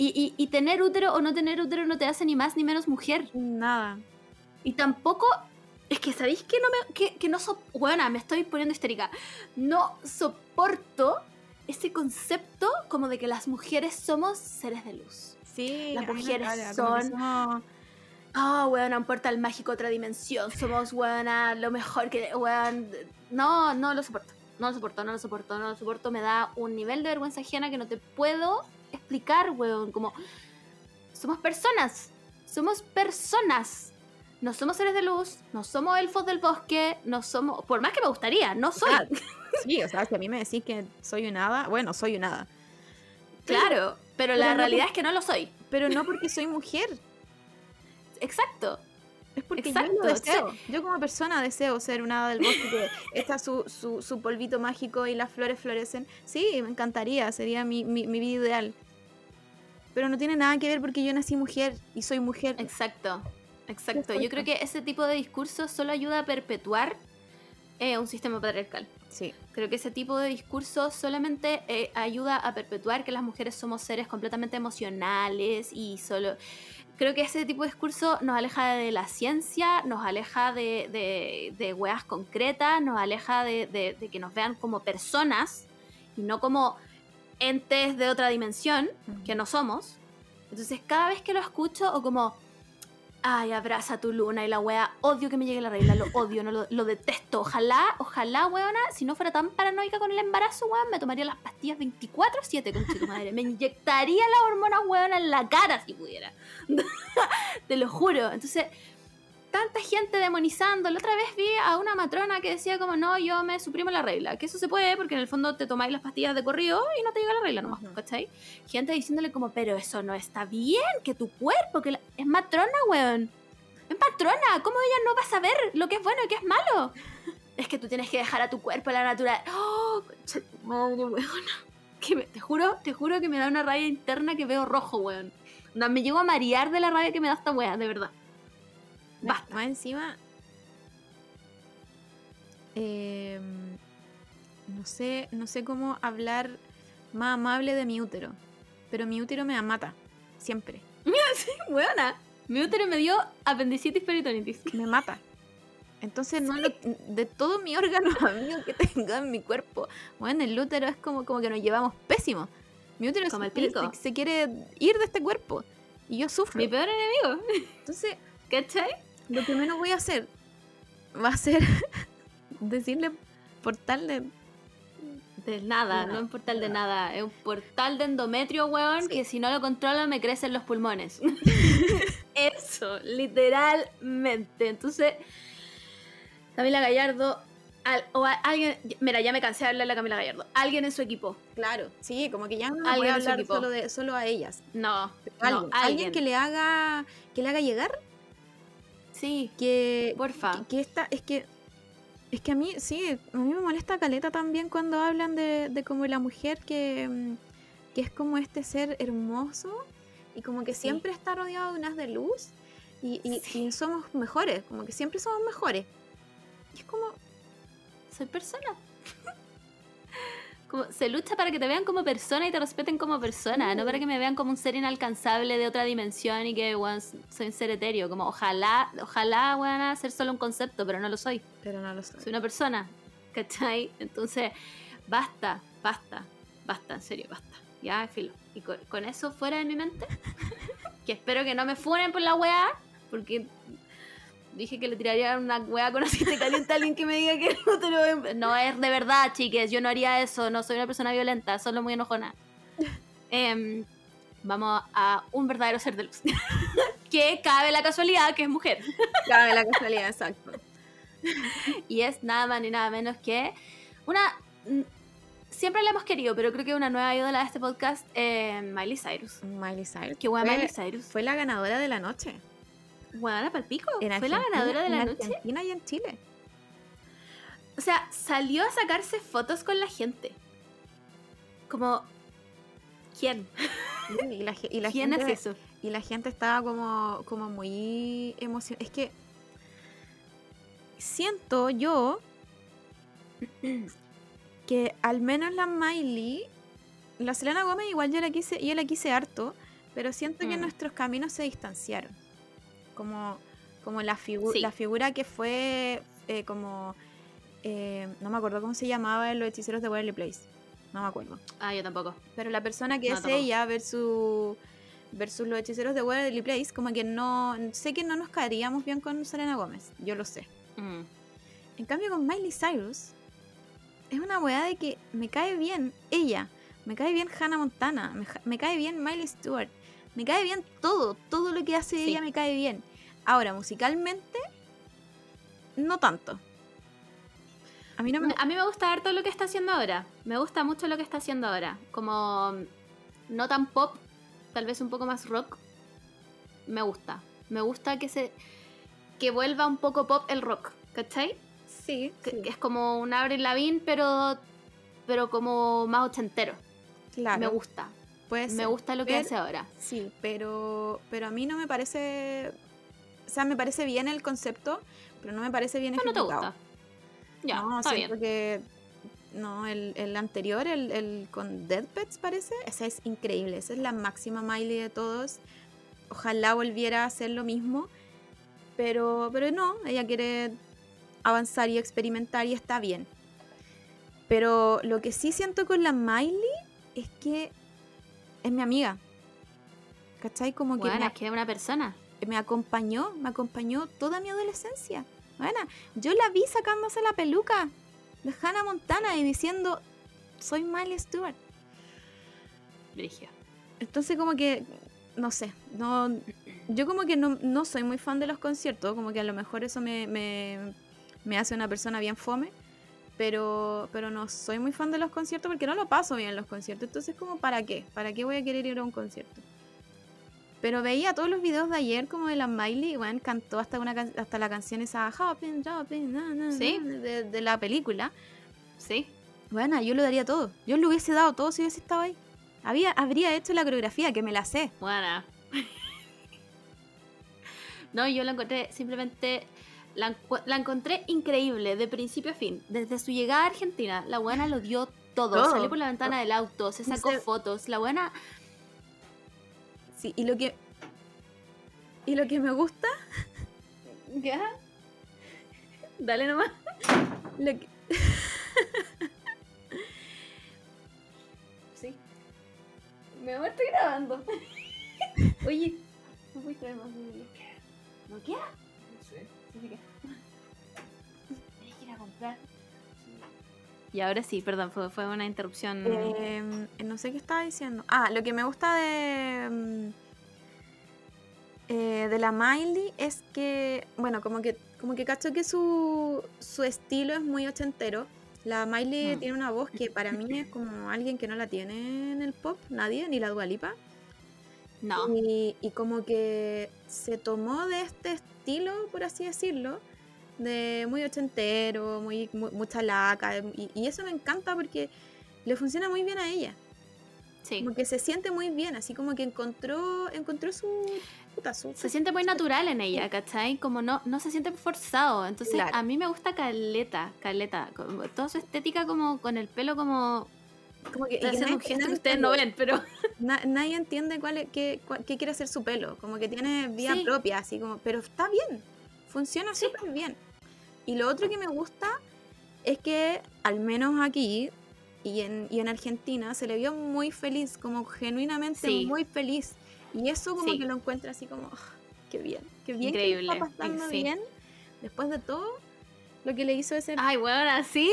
Y, y- y tener útero o no tener útero no te hace ni más ni menos mujer. nada. Y tampoco. Es que sabéis que no me. Que, que no so, Buena, me estoy poniendo histérica. No soporto ese concepto como de que las mujeres somos seres de luz. Sí, Las mujeres son- somos- Ah, weón, un portal mágico, otra dimensión. Somos, weón, lo mejor que. Weón. No, no lo soporto. No lo soporto, no lo soporto, no lo soporto. Me da un nivel de vergüenza ajena que no te puedo explicar, weón. Como. Somos personas. Somos personas. No somos seres de luz, no somos elfos del bosque, no somos. Por más que me gustaría, no soy. Ah, [laughs] Sí, o sea, si a mí me decís que soy un hada, bueno, soy un hada. Claro, pero pero la no realidad por- es que no lo soy. Pero no porque soy mujer, Exacto. Es porque Exacto, yo lo deseo. Yo como persona deseo ser un hada del bosque que está su, su, su polvito mágico y las flores florecen. Sí, me encantaría, sería mi, mi, mi vida ideal. Pero no tiene nada que ver porque yo nací mujer y soy mujer. Exacto, exacto. Yo creo que ese tipo de discurso solo ayuda a perpetuar eh, un sistema patriarcal. Sí. Creo que ese tipo de discurso solamente eh, ayuda a perpetuar que las mujeres somos seres completamente emocionales y solo... Creo que ese tipo de discurso nos aleja de la ciencia, nos aleja de, de, de weas concretas, nos aleja de, de- de que nos vean como personas y no como entes de otra dimensión que no somos. Entonces cada vez que lo escucho o como, ay, abraza tu luna y la wea, odio que me llegue la regla, lo odio, no lo, lo detesto. Ojalá, ojalá, weona, si no fuera tan paranoica con el embarazo, weón, me tomaría las pastillas 24-7 con tu madre. Me inyectaría la hormona weona en la cara si pudiera. [laughs] Te lo juro. Entonces, tanta gente demonizando. La otra vez vi a una matrona que decía como, no, yo me suprimo la regla. Que eso se puede porque en el fondo te tomáis las pastillas de corrido y no te llega la regla nomás. ¿cachai? Gente diciéndole como, pero eso no está bien, que tu cuerpo, que la- es matrona, weón. Es matrona, ¿cómo ella no va a saber lo que es bueno y qué es malo? Es que tú tienes que dejar a tu cuerpo a la naturaleza. ¡Oh! concha madre, weón. [laughs] Que me- te juro, te juro que me da una rabia interna que veo rojo, weón. Me llego a marear de la rabia que me da esta weá, de verdad. Basta. Más encima. eh, no sé, no sé cómo hablar más amable de mi útero. Pero mi útero me mata. Siempre. [laughs] Sí, weona. Mi útero me dio apendicitis peritonitis. Me mata. Entonces, no lo- de todos mis órganos [laughs] amigos que tengo en mi cuerpo, bueno, el útero es como, como que nos llevamos pésimo. Mi útero Como se, el pico. se- se quiere ir de este cuerpo. Y yo sufro. Mi peor enemigo. Entonces, ¿Cachai? Lo que menos voy a hacer va a ser [laughs] decirle portal de De nada, no, No, es un portal de nada. Es un portal de endometrio, weón, Sí. que si no lo controlo me crecen los pulmones. [laughs] [laughs] Eso, literalmente. Entonces, Camila Gallardo, al- o a- alguien, mira, ya me cansé de hablarle a Camila Gallardo. Alguien en su equipo. Claro, sí, como que ya no Alguien de su hablar solo, de, solo a ellas. No, Alguien, no, alguien que le haga que le haga llegar Sí, que porfa. que, que esta es que es que a mí sí a mí me molesta caleta también cuando hablan de, de como la mujer que, mm, que es como este ser hermoso y como que Sí. siempre está rodeado de unas de luz y, y- Sí. y somos mejores como que siempre somos mejores y es como Soy persona. Como, se lucha para que te vean como persona y te respeten como persona, no para que me vean como un ser inalcanzable de otra dimensión y que weón, soy un ser etéreo. Como ojalá, ojalá weón, ser solo un concepto, pero no lo soy. pero no lo sé Soy una persona. ¿Cachai? Entonces, basta, basta, basta, en serio, basta. Ya, filo. Y con, con eso fuera de mi mente, [laughs] que espero que no me funen por la weá, porque dije que le tiraría una weá con [laughs] aceite caliente a alguien que me diga que no te lo... No es de verdad, chiques, yo no haría eso, no soy una persona violenta, solo muy enojona. [laughs] Em, vamos a un verdadero ser de luz. [laughs] que cabe la casualidad que es mujer. cabe la casualidad exacto Y es nada más ni nada menos que una. Siempre la hemos querido, pero creo que una nueva ídola de este podcast, eh, Miley Cyrus. Miley Cyrus Qué fue, Miley Cyrus. fue la ganadora de la noche Buena para pico. en Fue la ganadora de la en noche. Argentina y en Chile O sea, salió a sacarse fotos con la gente. Como. ¿Quién? y la, ge- y la ¿Quién gente es eso? y la gente estaba como, como muy emocionada. Es que siento yo [clears throat] que al menos la Miley, la Selena Gómez igual yo la quise, yo la quise harto, pero siento que Mm. nuestros caminos se distanciaron. Como, como la, figu- Sí. la figura que fue eh, como, eh, no me acuerdo cómo se llamaba en los hechiceros de Waverly Place. No me acuerdo. Ah, yo tampoco. Pero la persona que No, es tampoco. ella versus, versus los hechiceros de Waverly Place, como que no. Sé que no nos caeríamos bien con Selena Gómez, yo lo sé. Mm. En cambio, con Miley Cyrus, es una weá de que me cae bien ella, me cae bien Hannah Montana, me cae bien Miley Stewart, me cae bien todo, todo lo que hace Sí. ella me cae bien. Ahora, musicalmente, no tanto. A mí no me. A mí me gusta harto lo que está haciendo ahora. Me gusta mucho lo que está haciendo ahora. Como mm, no tan pop, tal vez un poco más rock. Me gusta. Me gusta que se que vuelva un poco pop el rock, ¿cachai? Sí, Que, sí, que es como un Avril Lavigne, pero pero como más ochentero. claro. Me gusta. Puede Me ser. gusta lo que Pero- hace ahora. Sí, pero, pero a mí no me parece. O sea, me parece bien el concepto, pero no me parece bien Ah, no te ejecutado. gusta. Ya, no, está bien. que. No, el, el anterior, el, el con Dead Pets parece, ese es increíble. Esa es la máxima Miley de todos. Ojalá volviera a hacer lo mismo. Pero, pero no, ella quiere avanzar y experimentar y está bien. Pero lo que sí siento con la Miley es que es mi amiga. ¿Cachai? Como que Bueno, me, es que es una persona. me acompañó, me acompañó toda mi adolescencia. Bueno, yo la vi sacándose la peluca de Hannah Montana y diciendo, soy Miley Stewart. Brigio. Entonces como que, no sé, no, yo como que no, no soy muy fan de los conciertos, como que a lo mejor eso me, me, me hace una persona bien fome, pero, pero no soy muy fan de los conciertos porque no lo paso bien en los conciertos, entonces como, ¿para qué? ¿Para qué voy a querer ir a un concierto? Pero veía todos los videos de ayer como de la Miley, bueno, cantó hasta, una, hasta la canción esa Hopping, Dropping, na, na, Sí. na, de, de la película. Sí. Bueno, yo lo daría todo. Yo le hubiese dado todo si hubiese estado ahí. Había, habría hecho la coreografía, que me la sé. Buena. [laughs] No, yo la encontré simplemente. La, encontré increíble, de principio a fin. Desde su llegada a Argentina, la buena lo dio todo. Todo. Salió por la ventana del auto, se sacó Se- fotos. La buena. Sí, y lo que. Y lo que me gusta. [laughs] ¿Ya? Dale nomás. Lo que, [laughs] Sí. Me estoy grabando. [laughs] Oye, no voy a traer más. ¿No queda? Y ahora sí, perdón, fue, fue una interrupción. Em, no sé qué estaba diciendo. Ah, lo que me gusta de. mm, eh, de la Miley es que. Bueno, como que. Como que cacho que su, su estilo es muy ochentero. La Miley Mm. tiene una voz que para mí es como alguien que no la tiene en el pop, nadie, ni la Dualipa. no. Y, y como que se tomó de este estilo, por así decirlo, de muy ochentero, muy, mu- mucha laca. Y, y eso me encanta porque le funciona muy bien a ella. Sí. Como que se siente muy bien, así como que encontró, encontró su. puta, su- Se siente muy natural en ella, ¿cachai? Como no, no se siente forzado. Entonces, Claro. a mí me gusta Caleta, Caleta. como- Toda su estética como con el pelo como... como que, que un nadie- que ustedes no ven, pero... [laughs] na- nadie entiende cuál es- qué, cuál- qué quiere hacer su pelo. Como que tiene Sí. propia, así como. Pero está bien. Funciona Sí. súper bien. Y lo otro que me gusta es que, al menos aquí y en, y en Argentina, se le vio muy feliz, como genuinamente Sí. muy feliz. Y eso como Sí. que lo encuentra así como, "Ah, qué bien, qué bien que Increíble, le está pasando sí. bien después de todo lo que le hizo ese... Ay, bueno, sí,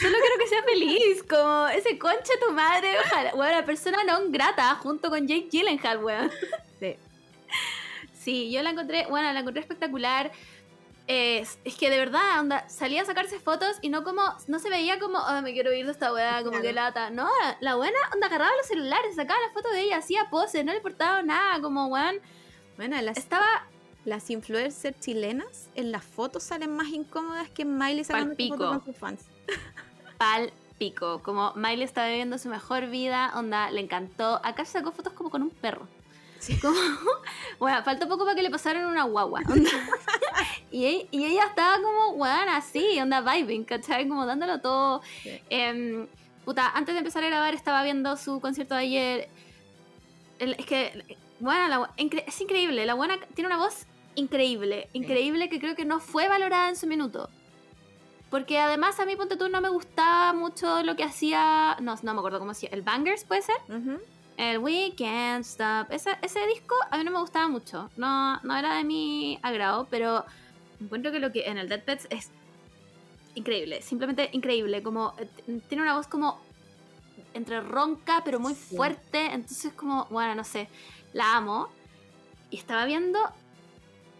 solo quiero que sea feliz, [laughs] como ese concha tu madre, ojalá, bueno, persona no grata junto con Jake Gyllenhaal, weón. Sí. Sí, yo la encontré, bueno, la encontré espectacular. Es, es que de verdad, onda, salía a sacarse fotos y no como, no se veía como, oh, me quiero ir de esta weá, como Claro. que lata. No, la buena, onda, agarraba los celulares, sacaba las fotos de ella, hacía poses, no le importaba nada, como, weón, Bueno, las, estaba las influencers chilenas en las fotos salen más incómodas que Miley sacando fotos con sus fans. [laughs] pal pico. Como Miley estaba viviendo su mejor vida, onda, le encantó. Acá sacó fotos como con un perro. Sí. Como, [laughs] bueno, faltó poco para que le pasaran una guagua. [laughs] y, e- y ella estaba como, weón, así, onda vibing, ¿cachai? Como dándolo todo. Sí. Em, puta, antes de empezar a grabar estaba viendo su concierto de ayer. El- es que, bueno, la, incre- es increíble. La buena tiene una voz increíble, increíble que creo que no fue valorada en su minuto. Porque además a mí, ponte tú, no me gustaba mucho lo que hacía. No, no me acuerdo cómo hacía. ¿El Bangers puede ser? Ujú. El We Can't Stop. Ese, ese disco a mí no me gustaba mucho. No, no era de mi agrado, pero encuentro que lo que en el Dead Pets es increíble. Simplemente increíble. Como eh, tiene una voz como entre ronca, pero muy Sí. fuerte. Entonces, como, bueno, no sé. La amo. Y estaba viendo.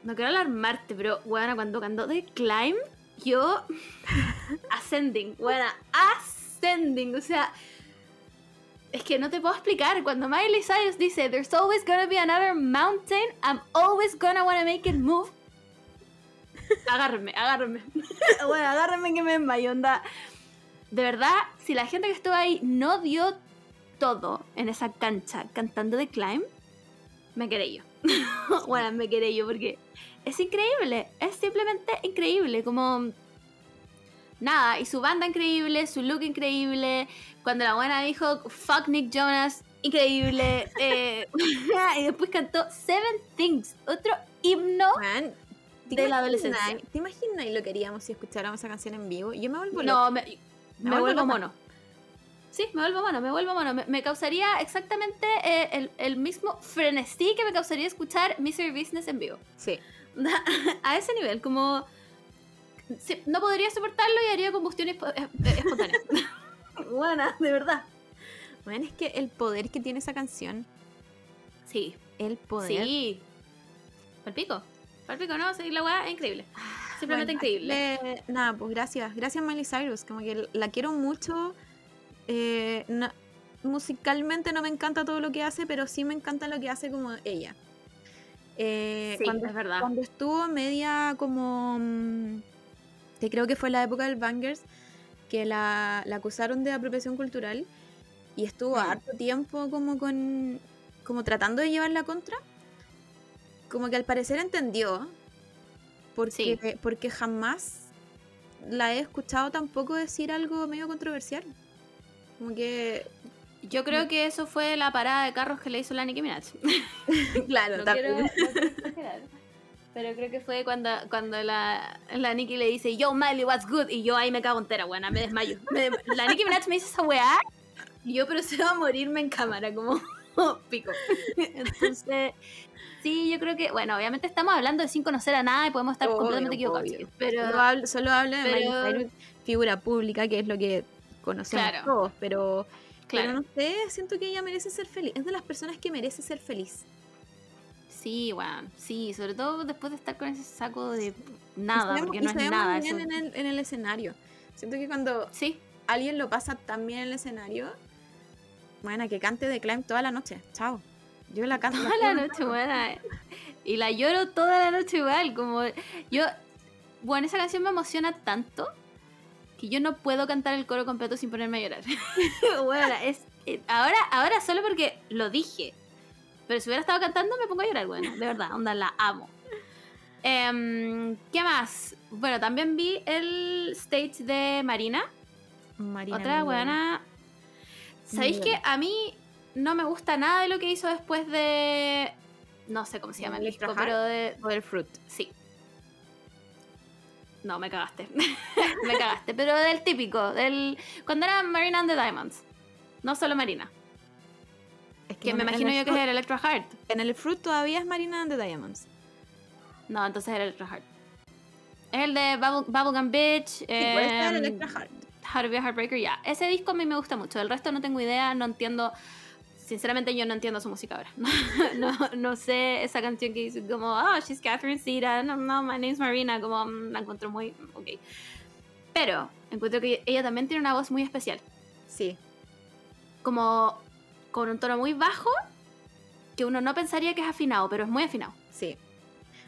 No quiero alarmarte, pero bueno, cuando cantó The Climb, yo. [laughs] ascending, bueno, ascending. O sea, es que no te puedo explicar. Cuando Miley Cyrus dice, There's always gonna be another mountain, I'm always gonna wanna make it move. [laughs] Agárrenme, agárrenme. [laughs] bueno, agárrenme que me desmayo, onda. De verdad, si la gente que estuvo ahí no dio todo en esa cancha cantando The Climb, me quedé yo. [laughs] bueno, me quedé yo porque es increíble, es simplemente increíble, como nada, y su banda increíble, su look increíble, cuando la buena dijo fuck Nick Jonas, increíble, eh, [laughs] y después cantó Seven Things, otro himno Weón, ¿te de la adolescencia. ¿Te imaginas lo que haríamos si escucháramos esa canción en vivo? Yo me vuelvo loca. No, me, Me me vuelvo mono. Sí, me vuelvo mono, me vuelvo mono. Me, me causaría exactamente eh, el, el mismo frenesí que me causaría escuchar Misery Business en vivo. Sí. [laughs] A ese nivel, como... sí, no podría soportarlo y haría combustión eh, eh, espontánea. [laughs] Buena, [laughs] de verdad. Bueno, es que el poder que tiene esa canción, Sí, el poder. sí. Palpico. Palpico, no, sí, la weá es increíble. Simplemente Bueno, increíble. eh, nada, pues gracias. Gracias Miley Cyrus. Como que la quiero mucho. Eh, no- musicalmente no me encanta todo lo que hace, pero sí me encanta lo que hace como ella. Eh, Sí, cuando, es verdad. cuando estuvo media como... mm, que creo que fue la época del Bangers, que la, la acusaron de apropiación cultural y estuvo harto tiempo como con... como tratando de llevar la contra. Como que al parecer entendió, porque, porque jamás la he escuchado tampoco decir algo medio controversial. Como que... Yo creo que eso fue la parada de carros que le hizo la Nicki Minaj. [laughs] claro, no quiero, [laughs] no quiero. Pero creo que fue cuando, cuando la, la Nicki le dice, yo Miley, what's good? Y yo ahí me cago entera, buena, me desmayo. Me la Nicki Minaj me dice esa weá y yo procedo a morirme en cámara, como [laughs] pico. Entonces, sí, yo creo que, bueno, obviamente estamos hablando de sin conocer a nada y podemos estar Obvio, completamente equivocados. Pero Solo hablo, solo hablo de pero- Miley Cyrus, figura pública, que es lo que conocemos Claro. todos, pero, Claro. pero no sé, siento que ella merece ser feliz. Es de las personas que merece ser feliz. Sí, weón. Sí, sobre todo después de estar con ese saco de nada, porque no es nada. bien eso- en el, en el escenario. Siento que cuando Sí, alguien lo pasa tan bien en el escenario, bueno, que cante de Climb toda la noche. Chao. Yo la canto. toda la noche, buena. Y la lloro toda la noche igual. Como yo. Bueno, esa canción me emociona tanto que yo no puedo cantar el coro completo sin ponerme a llorar. [laughs] bueno, es. eh, Ahora, ahora solo porque lo dije. Pero si hubiera estado cantando me pongo a llorar, bueno, de verdad, onda, la amo. Em, ¿Qué más? Bueno, también vi el stage de Marina. Marina Otra buena. ¿Sabéis que a mí no me gusta nada de lo que hizo después de. No sé cómo se llama el disco, pero de. Fruit. Sí. No, me cagaste. [laughs] me cagaste. Pero del típico, del. Cuando era Marina and the Diamonds. No solo Marina. Es Que me imagino el yo que es el Electra Heart. En el Fruit todavía es Marina and the Diamonds. No, entonces era Electra Heart. Es el de Bubble, Bubblegum Bitch. Sí, puede estar em, Electra Heart. How to be a Heartbreaker, ya. Ese disco a mí me gusta mucho. El resto no tengo idea, no entiendo. Sinceramente, yo no entiendo su música ahora. [laughs] no, no sé esa canción que dice como, oh, she's Catherine Zeta. No, no, my name's Marina. Como mm, la encuentro muy. Ok. Pero encuentro que ella también tiene una voz muy especial. Sí. Como con un tono muy bajo que uno no pensaría que es afinado, pero es muy afinado. Sí.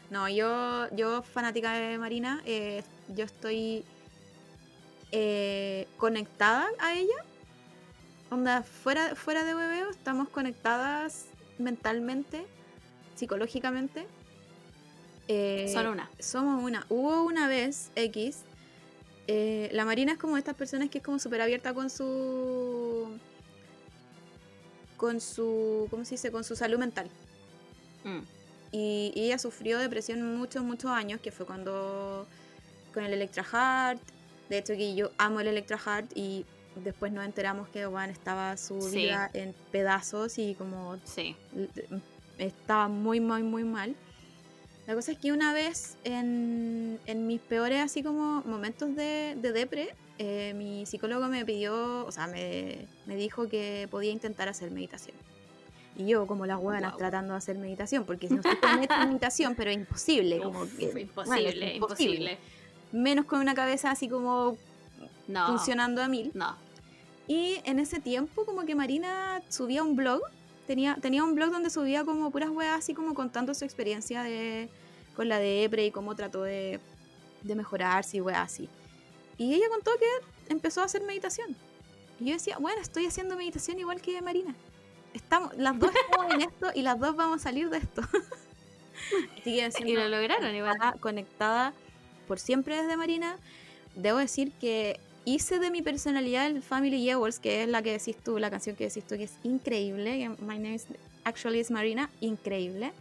No, yo, yo fanática de Marina, eh, yo estoy eh, conectada a ella. Onda, fuera, fuera de hueveo, estamos conectadas mentalmente, psicológicamente. Eh, Solo una. somos una. Hubo una vez, X, eh, la Marina es como de estas personas que es como súper abierta con su... Con su... ¿Cómo se dice? Con su salud mental. Mm. Y, y ella sufrió depresión muchos, muchos años, que fue cuando con el Electra Heart. De hecho, que yo amo el Electra Heart y después nos enteramos que Juan estaba su Sí. vida en pedazos y como Sí. estaba muy, muy, muy mal. La cosa es que una vez en, en mis peores así como momentos de, de depre, eh, mi psicólogo me pidió, o sea, me, me dijo que podía intentar hacer meditación. Y yo, como las buenas, Guau. tratando de hacer meditación, porque no sé cómo he hecho meditación, pero es imposible. como bueno, imposible, imposible. Menos con una cabeza así como No. funcionando a mil. No. Y en ese tiempo como que Marina subía un blog, tenía, tenía un blog donde subía como puras weas así como contando su experiencia de, con la depre y cómo trató de, de mejorarse y weas así. Y ella contó que empezó a hacer meditación. Y yo decía, bueno, estoy haciendo meditación igual que Marina. Estamos, las dos estamos en esto y las dos vamos a salir de esto. [laughs] Así que Y lo lograron igual. conectada por siempre desde Marina. Debo decir que hice de mi personalidad el Family Jewels, que es la que decís tú, la canción que decís tú, que es increíble. que My name is actually is Marina, increíble.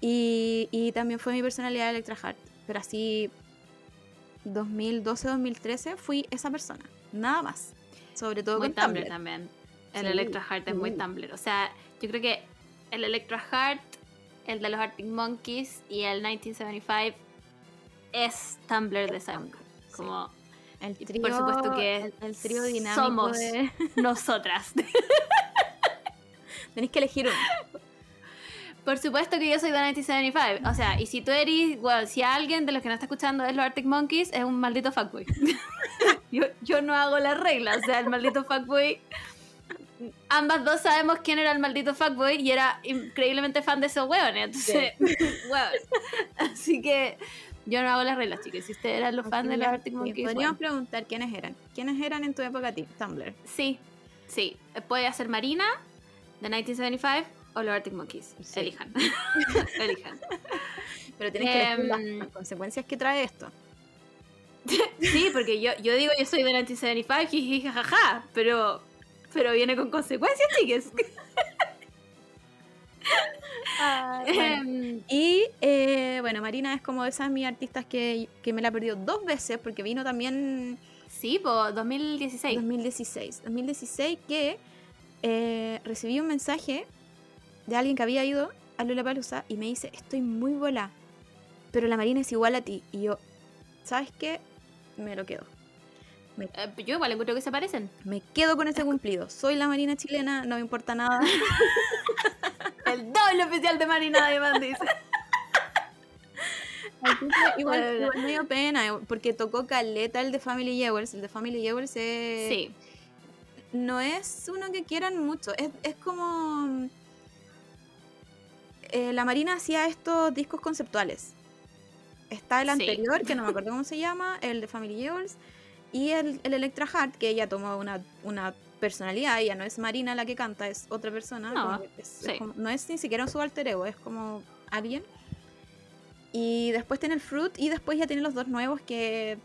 Y, y también fue mi personalidad Electra Heart. Pero así, 2012-2013 fui esa persona, nada más. Sobre todo Muy con Tumblr Tumblr. también. El Sí, Electra Heart es muy. Tumblr. O sea, yo creo que el Electra Heart, el de los Arctic Monkeys y el 1975 es Tumblr de. Sí. Como El trío, por supuesto que el, el trío dinámico somos. de- [laughs] nosotras. [laughs] Tenéis que elegir uno. Por supuesto que yo soy de 1975. O sea, y si tú eres, bueno, si alguien de los que nos está escuchando es los Arctic Monkeys, es un maldito fuckboy. [laughs] yo, yo no hago las reglas. O sea, el maldito fuckboy. Ambas dos sabemos quién era el maldito fuckboy y era increíblemente fan de esos hueones. Entonces, hueón. [laughs] Así que yo no hago las reglas, chicos. Si ustedes eran los fans de los Arctic Sí, Monkeys. Podríamos bueno. preguntar quiénes eran. ¿Quiénes eran en tu época? Tumblr. Sí, sí. Puede ser Marina, de 1975, o los Arctic Monkeys. Sí. Elijan. [laughs] Elijan. Pero tienes que elegir las, Em, las consecuencias que trae esto. [laughs] Sí, porque yo, yo digo yo soy de 1975, jiji, jajaja, pero, pero viene con consecuencias, chiques. [laughs] Em, Y eh, bueno, Marina es como de esas mis artistas que, que me la perdió dos veces porque vino también sí, pues 2016. 2016. 2016 que eh, recibí un mensaje de alguien que había ido a Lollapalooza y me dice, estoy muy bola, pero la Marina es igual a ti. Y yo, ¿sabes qué? Me lo quedo. Eh, yo igual encuentro que se parecen. Me quedo con ese cumplido. Soy la Marina chilena, no me importa nada. [laughs] El doble oficial de Marina de dice. igual, [laughs] igual me dio pena, eh, porque tocó caleta el de Family Jewels. El de Family Jewels es... Sí. No es uno que quieran mucho, es, es como... eh, la Marina hacía estos discos conceptuales. Está el Sí. anterior, que no me [laughs] acuerdo cómo se llama, el de Family Jewels, y el, el Electra Heart, que ella tomó una, una personalidad, ella no es Marina la que canta, es otra persona. No, es- como- no es ni siquiera su alter ego, es como alguien. Y después tiene el Fruit, y después ya tiene los dos nuevos que...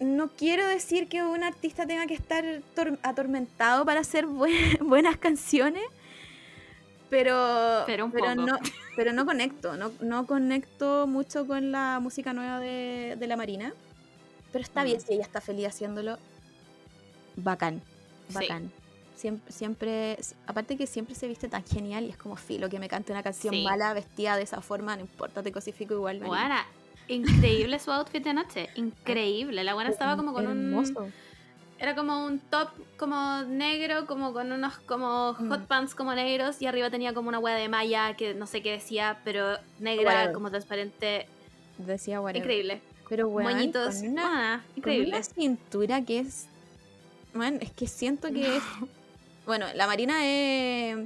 No quiero decir que un artista tenga que estar tor- atormentado para hacer buen- [laughs] buenas canciones, pero, Pero un poco. no, [laughs] pero no conecto, no, no conecto mucho con la música nueva de, de la Marina. Pero está Mm. bien si ella está feliz haciéndolo. Bacán, Sí. bacán. Siempre, siempre, aparte que siempre se viste tan genial y es como filo que me cante una canción Sí. mala vestida de esa forma, no importa, te cosifico igual. Buena. Increíble su outfit de noche. Increíble. La buena estaba como con Hermoso. un. Era como un top como negro, como con unos como hot Mm. pants como negros y arriba tenía como una hueá de malla que no sé qué decía, pero negra, Whatever. como transparente. Decía whatever. Increíble. Pero bueno, Moñitos. con una, buena, con increíble. una cintura que es. Bueno, es que siento que es. [laughs] Bueno, la Marina es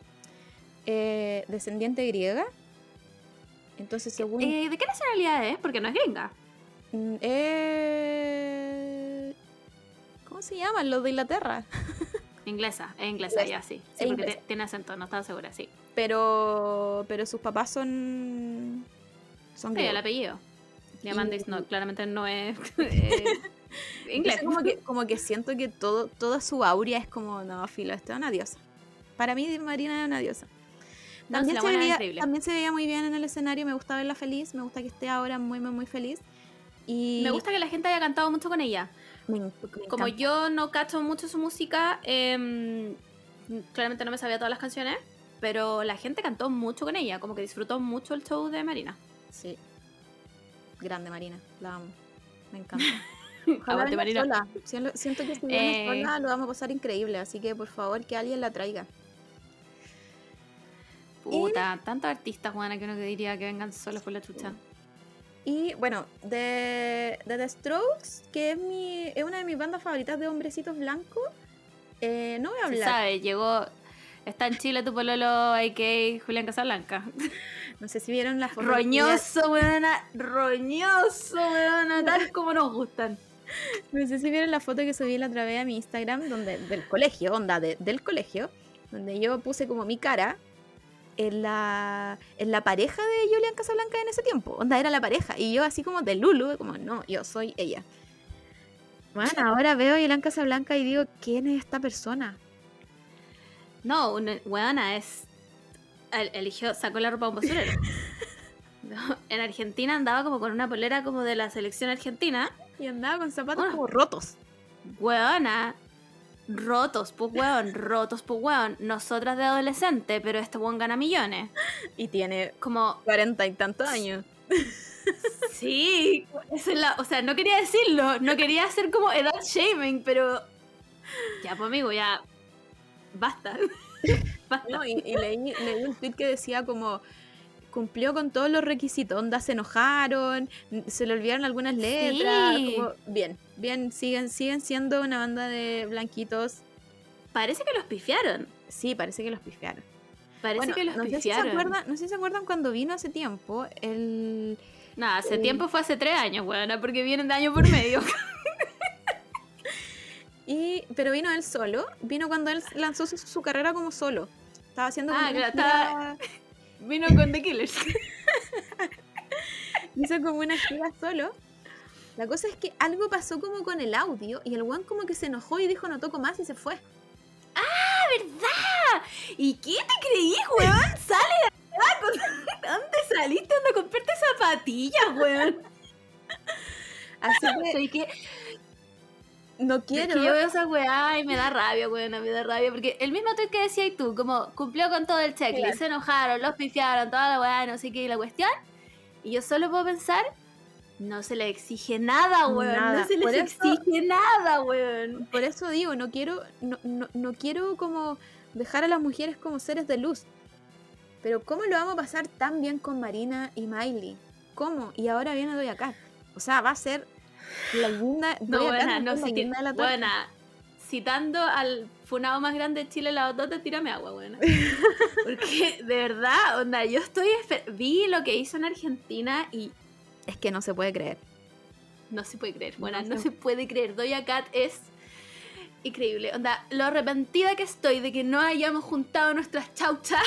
eh, descendiente griega. Entonces, según. Eh, ¿De qué nacionalidad es? Porque no es gringa. es- ¿Cómo se llaman? Los de Inglaterra. [laughs] Inglesa, es inglesa, Inglesa. ya sí. Sí, Es porque te- tiene acento, no estaba segura, sí. Pero. Pero sus papás son. Son Sí, el apellido. Diamandis Y- no, [laughs] claramente no es [laughs] eh, inglés. Entonces, como que, como que siento que todo, toda su aurea es como, no, filo, esta es una diosa. Para mí, Marina es una diosa. No, También, la se veía, también se veía muy bien en el escenario, me gusta verla feliz, me gusta que esté ahora muy, muy, muy feliz. Y Me gusta que la gente haya cantado mucho con ella. Me en- me Como yo no cacho mucho su música, em, claramente no me sabía todas las canciones, pero la gente cantó mucho con ella, como que disfrutó mucho el show de Marina. Sí. Grande Marina, la amo. Me encanta. [laughs] Venga Marina. sola. Siento, siento que si viene Eh. sola lo vamos a pasar increíble, así que por favor que alguien la traiga. Puta, tantos artistas, Juana, que uno que diría que vengan solos por la chucha. Y bueno, de, de The Strokes, que es, mi, es una de mis bandas favoritas de hombrecitos blancos, eh, no voy a Se hablar. sabe, llegó. Está en Chile tu pololo, a.k.a. Julián Casablanca. No sé si vieron la foto. Roñoso, weona. Roñoso, weona. Tal como nos gustan. [laughs] No sé si vieron la foto que subí la otra vez a mi Instagram donde, del colegio, onda, de- del colegio, donde yo puse como mi cara en la, en la pareja de Julián Casablanca en ese tiempo. Onda, era la pareja. Y yo así como de Lulu, como, no, yo soy ella. Bueno, ahora veo a Julián Casablanca y digo, ¿quién es esta persona? No, una weona es. el- Eligió, sacó la ropa a un basurero. [laughs] No, en Argentina andaba como con una polera como de la selección argentina. Y andaba con zapatos como rotos. Weona. Rotos, pues weón, rotos, pues weón. Nosotras de adolescente, pero este weón gana millones. Y tiene Como, cuarenta y tantos años. [laughs] sí, esa es la, o sea, no quería decirlo, no quería hacer como edad shaming, pero ya, pues amigo, ya basta. [laughs] basta. No, y, y leí, leí un tweet que decía como cumplió con todos los requisitos, onda se enojaron, se le olvidaron algunas letras, Sí. como, bien, bien, siguen, siguen siendo una banda de blanquitos. Parece que los pifiaron. Sí, parece que los pifiaron. Parece Bueno, que los no sé, si se pifiaron. acuerdan, no sé si se acuerdan cuando vino hace tiempo, el Nada, hace tiempo fue hace tres años, weona, porque vienen de año por medio. [laughs] y pero vino él solo, vino cuando él lanzó su, su carrera como solo. Estaba haciendo Ah, claro, estaba- Vino con The Killers. [laughs] hizo como una gira solo. La cosa es que algo pasó como con el audio y el one como que se enojó y dijo no toco más y se fue. ¿Verdad? ¿Y qué te creí, weón? [laughs] Sale de acá. con- [laughs] ¿Dónde saliste? ¿Dónde compraste zapatillas, weón? Así que No es quiero. que yo veo esa weá y me da rabia, weón, me da rabia. Porque el mismo tweet que decías tú, como cumplió con todo el checklist, Claro. se enojaron, los pifiaron, toda la weá, no sé qué, y la cuestión. Y yo solo puedo pensar No se le exige nada, weón. Nada. No se les eso- exige nada, weón. Por eso digo, no quiero, no, no, no quiero como dejar a las mujeres como seres de luz. Pero ¿cómo lo vamos a pasar tan bien con Marina y Miley? ¿Cómo? Y ahora viene Doja Cat. O sea, va a ser la linda. No, buena, no, sí que- la buena. Citando al funado más grande de Chile, la botota, tírame agua, buena. [laughs] Porque, de verdad, onda, yo estoy... Vi lo que hizo en Argentina y Es que no se puede creer. no se puede creer, buena, No no, se- se puede creer. Doja Cat es increíble. Onda, lo arrepentida que estoy de que no hayamos juntado nuestras chauchas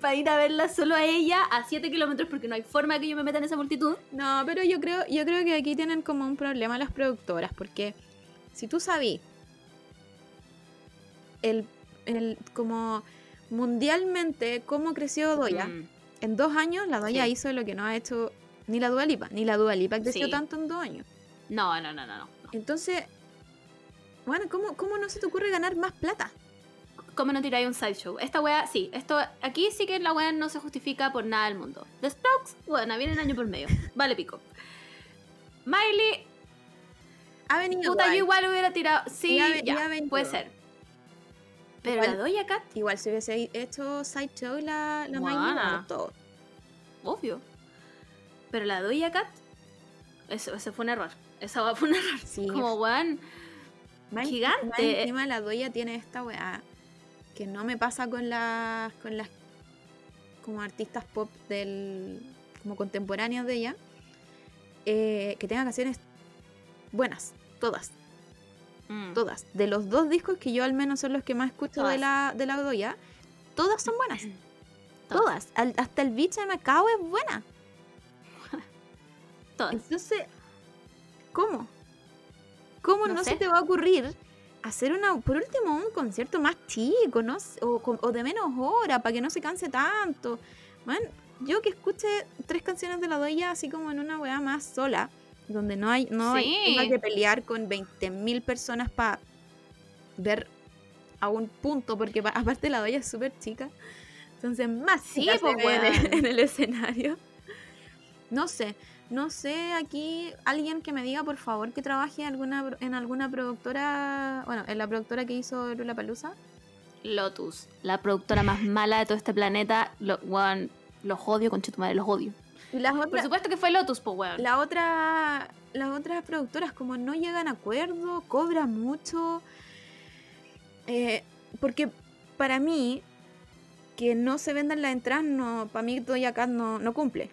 para ir a verla solo a ella a 7 kilómetros porque no hay forma que yo me meta en esa multitud. No, pero yo creo, yo creo que aquí tienen como un problema las productoras, porque si tú sabí el, el como mundialmente cómo creció Doya, Mm. en dos años la Doya Sí. hizo lo que no ha hecho ni la Dua Lipa, ni la Dua Lipa creció Sí. tanto en dos años. No, no, no, no, no. Entonces, bueno, ¿cómo, ¿cómo no se te ocurre ganar más plata? ¿Cómo no tiráis un sideshow? Esta wea, sí, esto, aquí sí que la wea no se justifica por nada del mundo. The Strokes, bueno, vienen año por medio. Vale pico. Miley, Ha venido puta, yo igual. hubiera tirado. Sí, ya, puede ser. Pero Igual- la Doja Cat, Igual si hubiese hecho sideshow la, la Miley, todo. obvio. Pero la Doja Cat, eso, ese fue un error. Esa fue un error. Sí. Como weón. Gigante. encima la Doya tiene esta weá que no me pasa con las con las como artistas pop del como contemporáneos de ella eh, que tenga canciones buenas todas Mm. todas de los dos discos que yo al menos son los que más escucho de la de la Doya todas son buenas Todas. todas Al- hasta el beach de Macao es buena [laughs] Todas. entonces ¿cómo? ¿cómo No no, sé. se te va a ocurrir hacer una, por último, un concierto más chico, ¿no? O, o de menos hora, para que no se canse tanto. Man, yo que escuche tres canciones de la doya así como en una weá más sola, donde no hay, no hay- tenga que pelear con 20.000 personas para ver a un punto, porque pa- aparte la doya es súper chica. Entonces más Sí, chica se weón. en el escenario. No sé, no sé aquí alguien que me diga por favor que trabaje alguna pro- en alguna productora, bueno, en la productora que hizo Lula Palusa. Lotus, la productora más mala de todo este planeta. Lo, weón, los odio, con madre, los odio. Y las Por supuesto que fue Lotus, pues weón. la otra, las otras productoras como no llegan a acuerdo, cobran mucho. Eh, porque para mí, que no se vendan las entradas, no, para mí Doja Cat no, no cumple.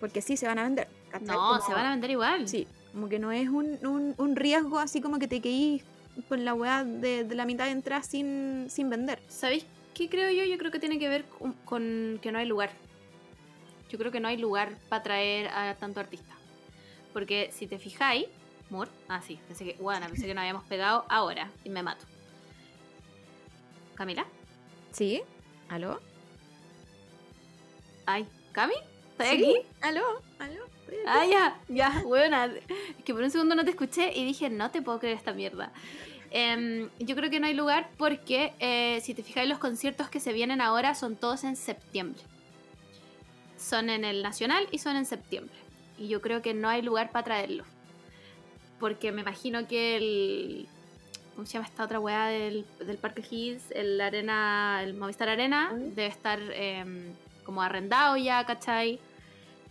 Porque sí se van a vender. ¿Cachai? No, Como- se van a vender igual. Sí, como que no es un, un, un riesgo así como que te quedís con la weá de, de la mitad de entrada sin, sin vender. ¿Sabéis qué creo yo? Yo creo que tiene que ver con, con que no hay lugar. Yo creo que no hay lugar para traer a tanto artista. Porque si te fijáis, Moore, ah, sí, pensé que, bueno, pensé que nos habíamos pegado ahora y me mato. ¿Camila? ¿Sí? ¿Aló? Ay, ¿Cami? ¿Estás ¿Sí? aquí? ¿Aló? ¿Aló? Ah, ya, ya, buena. Es que por un segundo no te escuché y dije, no te puedo creer esta mierda. Em, yo creo que no hay lugar porque eh, si te fijáis los conciertos que se vienen ahora son todos en septiembre. Son en el Nacional y son en septiembre. Y yo creo que no hay lugar para traerlos. Porque me imagino que el... ¿Cómo se llama esta otra weá del, del Parque Hills? El Arena, el Movistar Arena Mm. debe estar em, como arrendado ya, ¿cachai?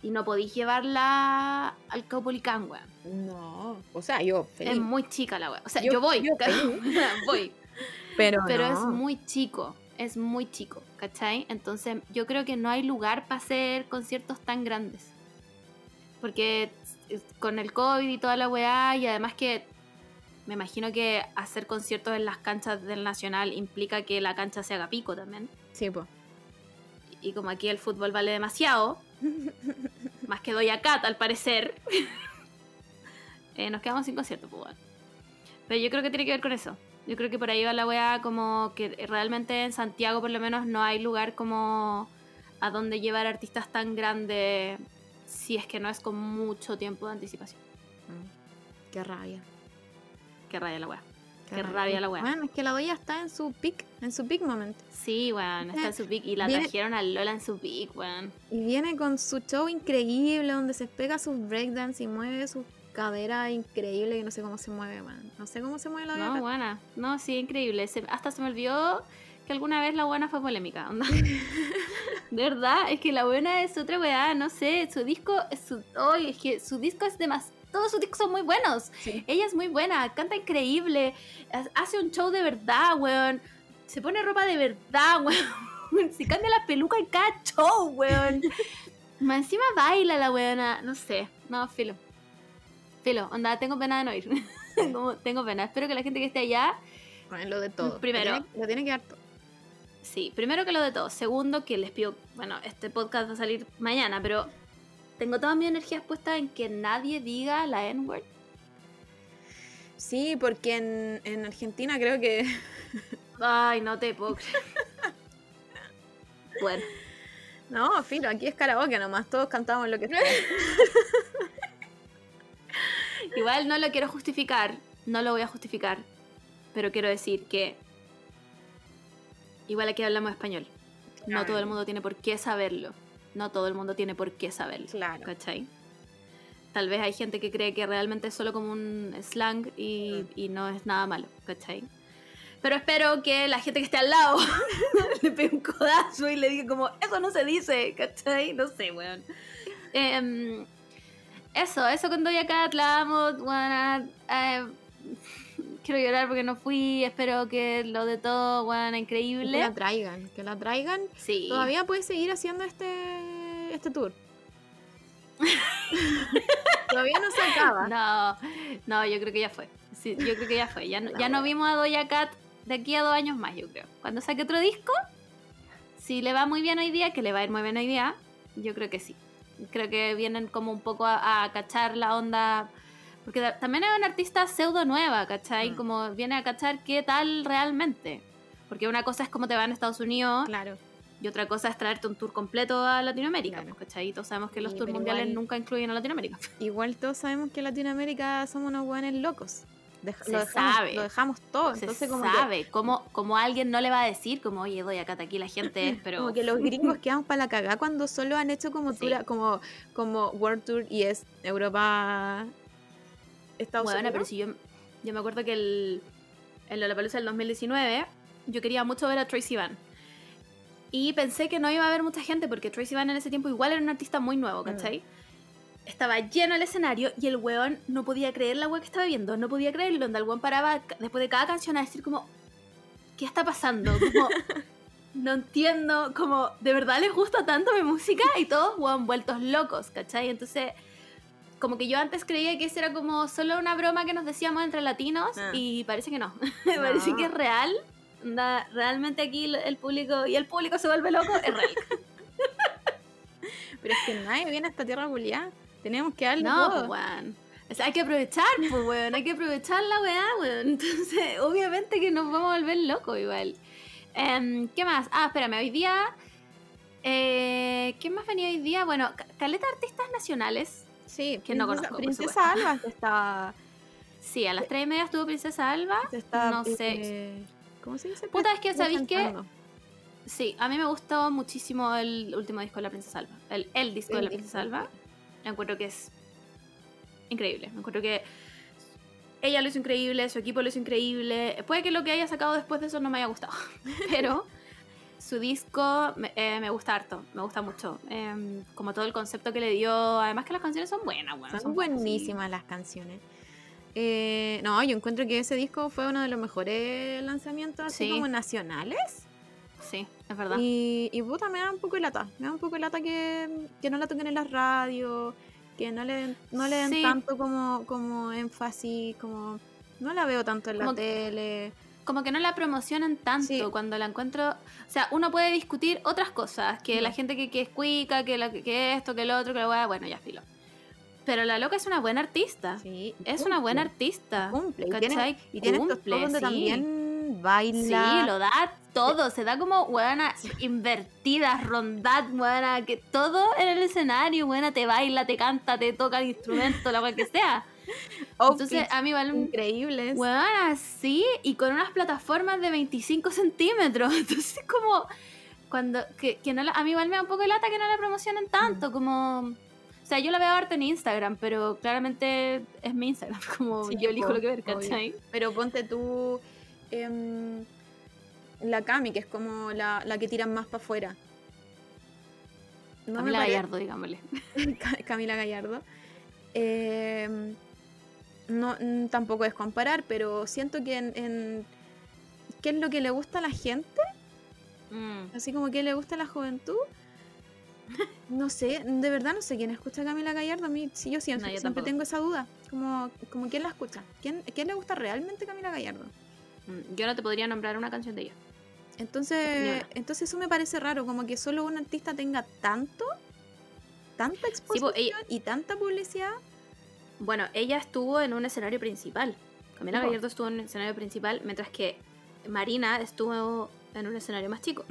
Y no podéis llevarla al Caupolicán, weón. No, o sea, yo feliz. Es muy chica la weá. O sea, Yo- yo, voy, yo [laughs] voy. pero Pero no. es muy chico, es muy chico, ¿cachai? Entonces yo creo que no hay lugar para hacer conciertos tan grandes. Porque con el COVID y toda la weá, y además que me imagino que hacer conciertos en las canchas del Nacional implica que la cancha se haga pico también. Sí, pues. Y como aquí el fútbol vale demasiado, [laughs] más que doy a Cat al parecer, [laughs] eh, nos quedamos sin concierto, pues bueno. Pero yo creo que tiene que ver con eso. Yo creo que por ahí va la weá como que realmente en Santiago por lo menos no hay lugar como a donde llevar artistas tan grandes si es que no es con mucho tiempo de anticipación. Mm, Qué rabia. Qué raya la weá. Qué rabia la weá. Bueno, es que la doya está en su peak, en su peak moment. Sí, weón, está en su pick. Y la Viene- trajeron a Lola en su pick, weón. Y viene con su show increíble, donde se pega sus breakdance y mueve su cadera increíble, que no sé cómo se mueve, man. No sé cómo se mueve la No, buena. No, sí, increíble. Se- hasta se me olvidó que alguna vez la buena fue polémica. onda. [laughs] De verdad, es que la buena es otra weá, no sé. Su disco, es su, ay, es que su disco es demasiado. Todos sus discos son muy buenos. Sí. Ella es muy buena, canta increíble, ha- hace un show de verdad, weón. Se pone ropa de verdad, [laughs] weón. Se cambia la peluca en cada show, weón. [laughs] Más encima baila la weona, no sé. No, filo. Filo, onda, tengo pena de no ir. [laughs] Como, tengo pena. Espero que la gente que esté allá, Bueno, lo de todo. Primero. Lo tiene, lo tiene que dar todo. sí, primero que lo de todo. Segundo, que les pido, bueno, este podcast va a salir mañana, pero tengo todas mis energías puestas en que nadie diga la N-word. Sí, porque en, en Argentina creo que. [laughs] Ay, no te puedo creer. Bueno. No, filo, aquí es karaoke nomás, todos cantamos lo que sea. [laughs] Igual no lo quiero justificar, no lo voy a justificar, pero quiero decir que igual aquí hablamos español. No todo el mundo tiene por qué saberlo. No todo el mundo tiene por qué saberlo. Claro. ¿Cachai? Tal vez hay gente que cree que realmente es solo como un slang y, Mm. y no es nada malo, ¿cachai? Pero espero que la gente que esté al lado [laughs] le pegue un codazo y le diga como, eso no se dice, ¿cachai? No sé, weón. Em, eso, eso con Doja Cat, la amo, eh, quiero llorar porque no fui, espero que lo de todo, weón, Y Que increíble. la traigan, que la traigan. Sí. Todavía puede seguir haciendo este, este tour. [laughs] Todavía no se acaba. No, no, yo creo que ya fue. Sí, yo creo que ya fue. Ya no, ya no vimos a Doja Cat de aquí a dos años más, yo creo. Cuando saque otro disco, si le va muy bien hoy día, que le va a ir muy bien hoy día, yo creo que sí. Creo que vienen como un poco a, a cachar la onda. Porque ta- también es una artista pseudo nueva, ¿cachai? Mm. Como viene a cachar qué tal realmente. Porque una cosa es cómo te va en Estados Unidos Claro. y otra cosa es traerte un tour completo a Latinoamérica, Claro. ¿cachai? Y todos sabemos que los Sí, tours mundiales igual- nunca incluyen a Latinoamérica. [laughs] Igual todos sabemos que en Latinoamérica somos unos buenos locos. Deja- Se lo dejamos, sabe. Lo dejamos todo. se Entonces, como que- sabe, como, como alguien no le va a decir, como, oye, doy acá, aquí la gente es, [laughs] pero... Como que los gringos quedan para la cagada cuando solo han hecho como [laughs] Sí. tour, como, como World Tour y es Europa, Estados Bueno, Unidos. pero si yo, yo me acuerdo que el, en Lollapalooza del 2019, yo quería mucho ver a Tracy Van. Y pensé que no iba a haber mucha gente, porque Tracy Van en ese tiempo igual era un artista muy nuevo, ¿cachai? Estaba lleno el escenario y el weón no podía creer la weá que estaba viendo, no podía creerlo, donde el weón paraba después de cada canción a decir como, ¿qué está pasando? Como, [laughs] no entiendo, como, ¿de verdad les gusta tanto mi música? Y todos, weón, vueltos locos, ¿cachai? Entonces, como que yo antes creía que eso era como solo una broma que nos decíamos entre latinos Ah. y parece que no. [laughs] parece No. que es real. Realmente aquí el- público, y el público se vuelve loco, es real. [laughs] Pero es que nadie viene a esta tierra culiada. Tenemos que darle No, pues weón. O sea, hay que aprovechar, pues weón. Hay que aprovechar la weá, weón. [laughs] Entonces, obviamente que nos vamos a volver locos igual. Em, ¿Qué más? Ah, espérame, hoy día. Eh, ¿Qué más venía hoy día? Bueno, ca- caleta de artistas nacionales. Sí, Que no conozco, Princesa Alba se está, [laughs] Sí, a las tres y media estuvo Princesa Alba. se está No sé. eh, ¿Cómo se dice? Puta, es que, ¿sabéis? Presentando. Sí, a mí me gustó muchísimo el último disco de la Princesa Alba. El, el disco de la Princesa disco. Alba. Encuentro que es increíble. Encuentro que ella lo hizo increíble, su equipo lo hizo increíble. Puede que lo que haya sacado después de eso no me haya gustado. [laughs] Pero su disco me, eh, me gusta harto, me gusta mucho. Em, como todo el concepto que le dio. Además que las canciones son buenas, bueno, Son buenas, sí. buenísimas las canciones. Eh, no, yo encuentro que ese disco fue uno de los mejores lanzamientos así Sí. como nacionales. Sí, es verdad. Y, y puta, me da un poco de lata. Me da un poco de lata que, que no la toquen en las radios, que no le den, no le den Sí. tanto como, como énfasis, como no la veo tanto en la Como que- tele. Como que no la promocionan tanto Sí. cuando la encuentro. O sea, uno puede discutir otras cosas, que la No. gente que, que es cuica, que, la, que esto, que lo otro, que la weá, bueno, ya filo. Pero la loca es una buena artista. Sí, Es una buena artista. Cumple. Y ¿cachai? tiene, y tiene estos Cumple, shows donde sí. también baila. Sí, lo da todo, se da como buena invertida, rondad, buena, que todo en el escenario, buena, te baila, te canta, te toca el instrumento, la cual que sea. [laughs] [laughs] Entonces, Outfits a mí igual increíbles. Bueno, así y con unas plataformas de 25 centímetros. [laughs] Entonces, como cuando que, que no la- a mí igual me da un poco de lata que no la promocionen tanto, como o sea, yo la veo harto en Instagram, pero claramente es mi Instagram, [laughs] como Sí, yo elijo lo que ver, obvio. ¿cachai? Pero ponte tú em, la Cami, que es como la, la que tiran más para afuera. No Camila Gallardo, digámosle. Ca- Camila Gallardo. Em, no, mm, tampoco es comparar, pero siento que en, en- ¿Qué es lo que le gusta a la gente? Mm. Así como que le gusta a la juventud. No sé, de verdad no sé quién escucha a Camila Gallardo. A mí sí, yo siempre, No, yo siempre tengo esa duda. Como, como quién la escucha. ¿Quién, ¿Quién le gusta realmente a Camila Gallardo? Mm, Yo no te podría nombrar una canción de ella. Entonces, entonces eso me parece raro, como que solo un artista tenga tanto, tanta exposición ella- y tanta publicidad. Bueno, ella estuvo en un escenario principal. Camila. Gallardo estuvo en un escenario principal, mientras que Marina estuvo en un escenario más chico.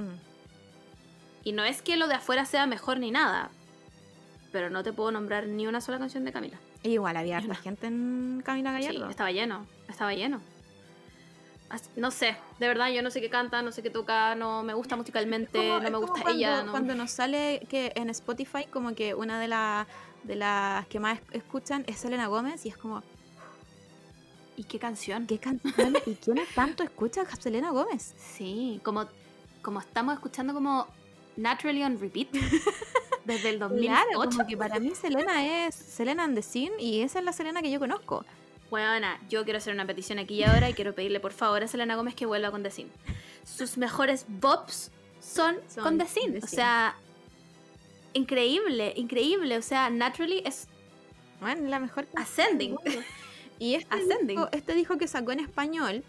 Y no es que lo de afuera sea mejor ni nada, pero no te puedo nombrar ni una sola canción de Camila. Igual había harta gente en Camila Gallardo. Sí, estaba lleno, estaba lleno. No sé, de verdad yo no sé qué canta, no sé qué toca, no me gusta musicalmente, Como- no me gusta cuando, ella. No. Cuando nos sale que en Spotify como que una de, la- de las que más es- escuchan es Selena Gómez y es como, ¿Y qué canción? ¿qué canción y quién [laughs] tanto escucha a Selena Gómez? Sí, como, como estamos escuchando como Naturally on Repeat [laughs] desde el 2008. Claro, como que para mí Selena es Selena and the Scene y esa es la Selena que yo conozco. Buena, yo quiero hacer una petición aquí y ahora y quiero pedirle por favor a Selena Gómez que vuelva con The Sin. Sus mejores bops son, Son con The Sin. O Sin. sea, increíble, increíble. O sea, Naturally es Bueno, la mejor Ascending. Y este Ascending. este disco que sacó en español,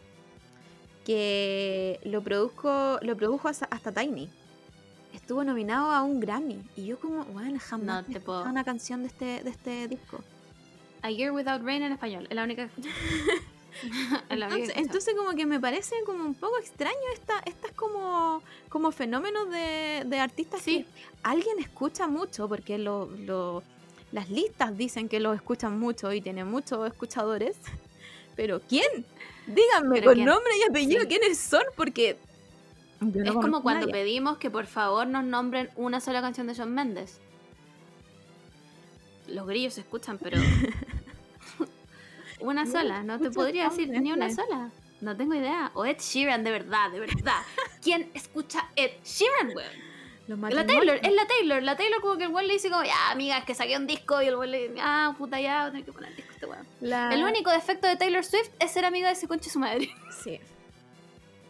que lo produjo, lo produjo hasta, hasta Tiny. Estuvo nominado a un Grammy. Y yo como, bueno, jamás No te puedo. una canción de este, de este disco. A Year Without Rain en español. Es la única. que [laughs] [laughs] Entonces, como que me parece como un poco extraño esta, estas como, como fenómenos de, de artistas Sí. que alguien escucha mucho, porque lo, lo- las listas dicen que lo escuchan mucho y tiene muchos escuchadores. [laughs] Pero ¿quién? Díganme ¿Pero con quién? nombre y apellido Sí. quiénes son, porque no es como cuando nadie. pedimos que por favor nos nombren una sola canción de Shawn Mendes. Los grillos se escuchan, pero. [laughs] una No sola, no te podría decir ni una sola. No tengo idea. O Ed Sheeran, de verdad, de verdad. [laughs] ¿Quién escucha Ed Sheeran, weón? La. Taylor, es la Taylor. La Taylor como que el weón le dice como, ya, amiga, es que saqué un disco y el weón le dice, ah, puta, ya, voy a tener que poner el disco este weón. La- El único defecto de Taylor Swift es ser amiga de ese conche su madre. [laughs] Sí.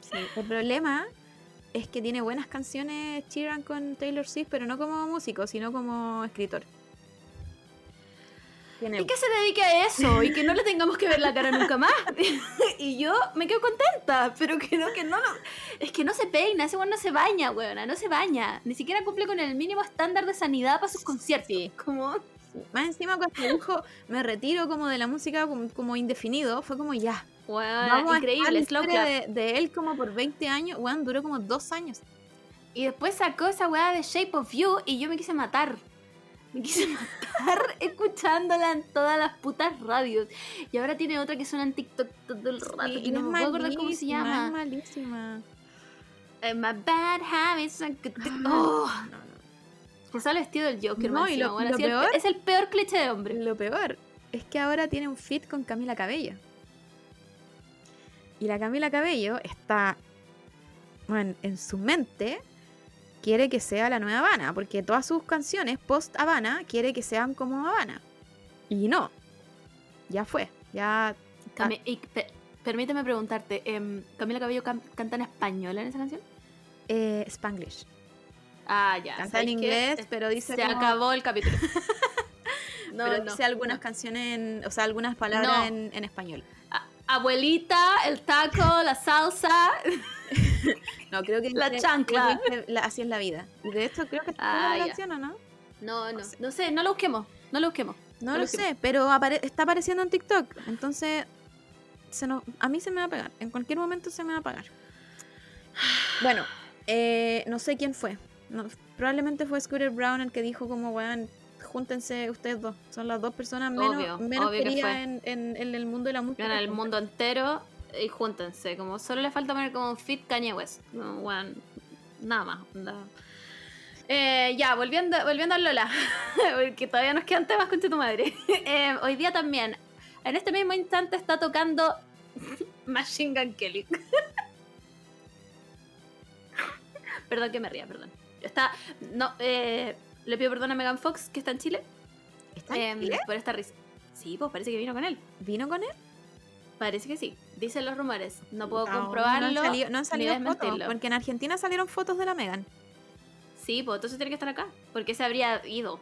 Sí, El problema es que tiene buenas canciones Sheeran con Taylor Swift, pero no como músico, sino como escritor. Tiene- Y que se dedique a eso y que no le tengamos que ver la cara nunca más. [laughs] y yo me quedo contenta, pero que no, que no, lo- es que no se peina, ese weón no se baña, weona, no se baña. Ni siquiera cumple con el mínimo estándar de sanidad para sus conciertos. Sí. Como, Más encima cuando dijo me retiro como de la música como, como indefinido, fue como ya. weona, Vamos a increíble, estar slow de, de él como por 20 años, weón, duró como dos años. Y después sacó esa weá de Shape of You y yo me quise matar. Me [laughs] quise matar escuchándola en todas las putas radios. Y ahora tiene otra que suena en TikTok todo el rato. Sí, y no es me puedo acordar cómo se llama. Es malísima. Eh, my bad habits. are good to- Oh, que sale vestido del Joker, No, más y lo- bueno, lo así el- peor- es el peor cliché de hombre. Lo peor es que ahora tiene un fit con Camila Cabello. Y la Camila Cabello está, bueno, en su mente quiere que sea la nueva Habana, porque todas sus canciones post Habana quiere que sean como Habana. Y no, ya fue, ya Cami- y pe- permíteme preguntarte, em, ¿Camila Cabello can- canta en español en esa canción? eh, Spanglish. Ah, ya. Canta en inglés, Eh, pero dice Se como- acabó el capítulo. [laughs] no, pero no, dice algunas no. canciones, en- o sea, algunas palabras No. en, en español. Abuelita, el taco, la salsa. [laughs] [laughs] No, creo que La chancla. la- así es la vida. Y de hecho creo que está Ah, la canción, ¿o no? No, no, no sé, no lo busquemos, no lo busquemos. No lo sé, pero apare- está apareciendo en TikTok. Entonces, se nos- a mí se me va a pegar. En cualquier momento se me va a pagar. [sighs] Bueno, eh, no sé quién fue. No, probablemente fue Scooter Brown el que dijo como, weón, júntense ustedes dos. Son las dos personas menos, Obvio, menos obvio que en- en el mundo de la música. En el mundo entero y júntense. Como solo le falta poner como un fit Kanye West. No, bueno, nada más. onda. Eh, ya, volviendo, volviendo a Lola. [laughs] Porque todavía nos quedan temas con tu madre. [laughs] Eh, hoy día también. En este mismo instante está tocando [laughs] Machine Gun Kelly. perdón que me ría, perdón. Está. No, eh, le pido perdón a Megan Fox, que está en Chile. ¿Está en em, Chile? por esta risa. Sí, pues parece que vino con él. ¿Vino con él? Parece que sí. Dicen los rumores. No puedo No, comprobarlo. No han salido, no han salido fotos, porque en Argentina salieron fotos de la Megan. Sí, pues entonces tiene que estar acá. Porque se habría ido.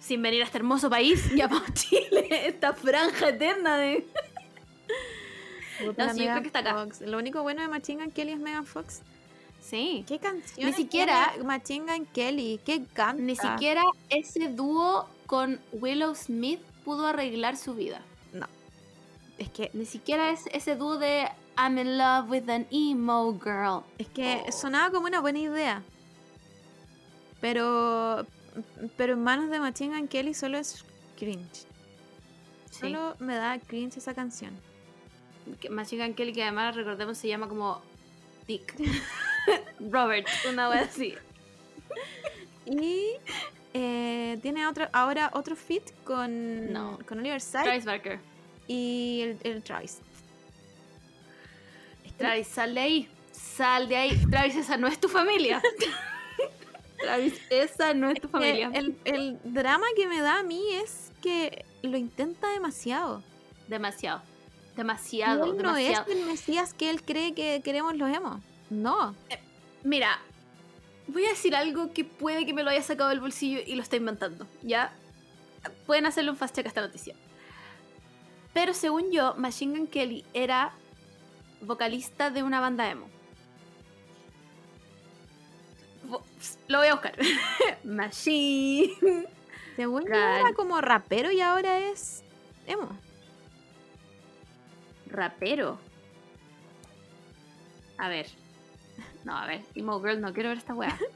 Sin venir a este hermoso país llamado [laughs] Chile. Esta franja eterna de. No, sí, yo creo que está acá. Fox. Lo único bueno de Machine Gun Kelly es Megan Fox. Sí. ¿Qué canción? Ni siquiera- Machine Gun Kelly. ¿Qué canta? Ni siquiera ese dúo con Willow Smith pudo arreglar su vida. Es que, Ni siquiera es ese dúo de I'm in love with an emo girl. es que Oh. sonaba como una buena idea. Pero. Pero en manos de Machine Gun Kelly solo es cringe. Sí. Solo me da cringe esa canción. Machine Gun Kelly, que además recordemos se llama como Dick. [laughs] [laughs] Robert, una wea así. [laughs] Y eh, tiene otro, ahora otro fit con, No. con Oliver Sykes Travis Barker. Y el, el Travis. Travis, sal de ahí. Sal de ahí. Travis, esa no es tu familia. [laughs] Travis, esa no es tu familia. el, el drama que me da a mí es que lo intenta demasiado. Demasiado. Demasiado, él no demasiado. es el Mesías que él cree que queremos los emos. No. Mira, voy a decir algo que puede que me lo haya sacado del bolsillo y lo está inventando, ¿ya? Pueden hacerle un fast check a esta noticia. Pero según yo, Machine Gun Kelly era vocalista de una banda emo. Lo voy a buscar. [laughs] Machine. Según yo era como rapero y ahora es emo. Rapero. A ver. No, a ver. Emo Girl, no quiero ver esta weá. [laughs]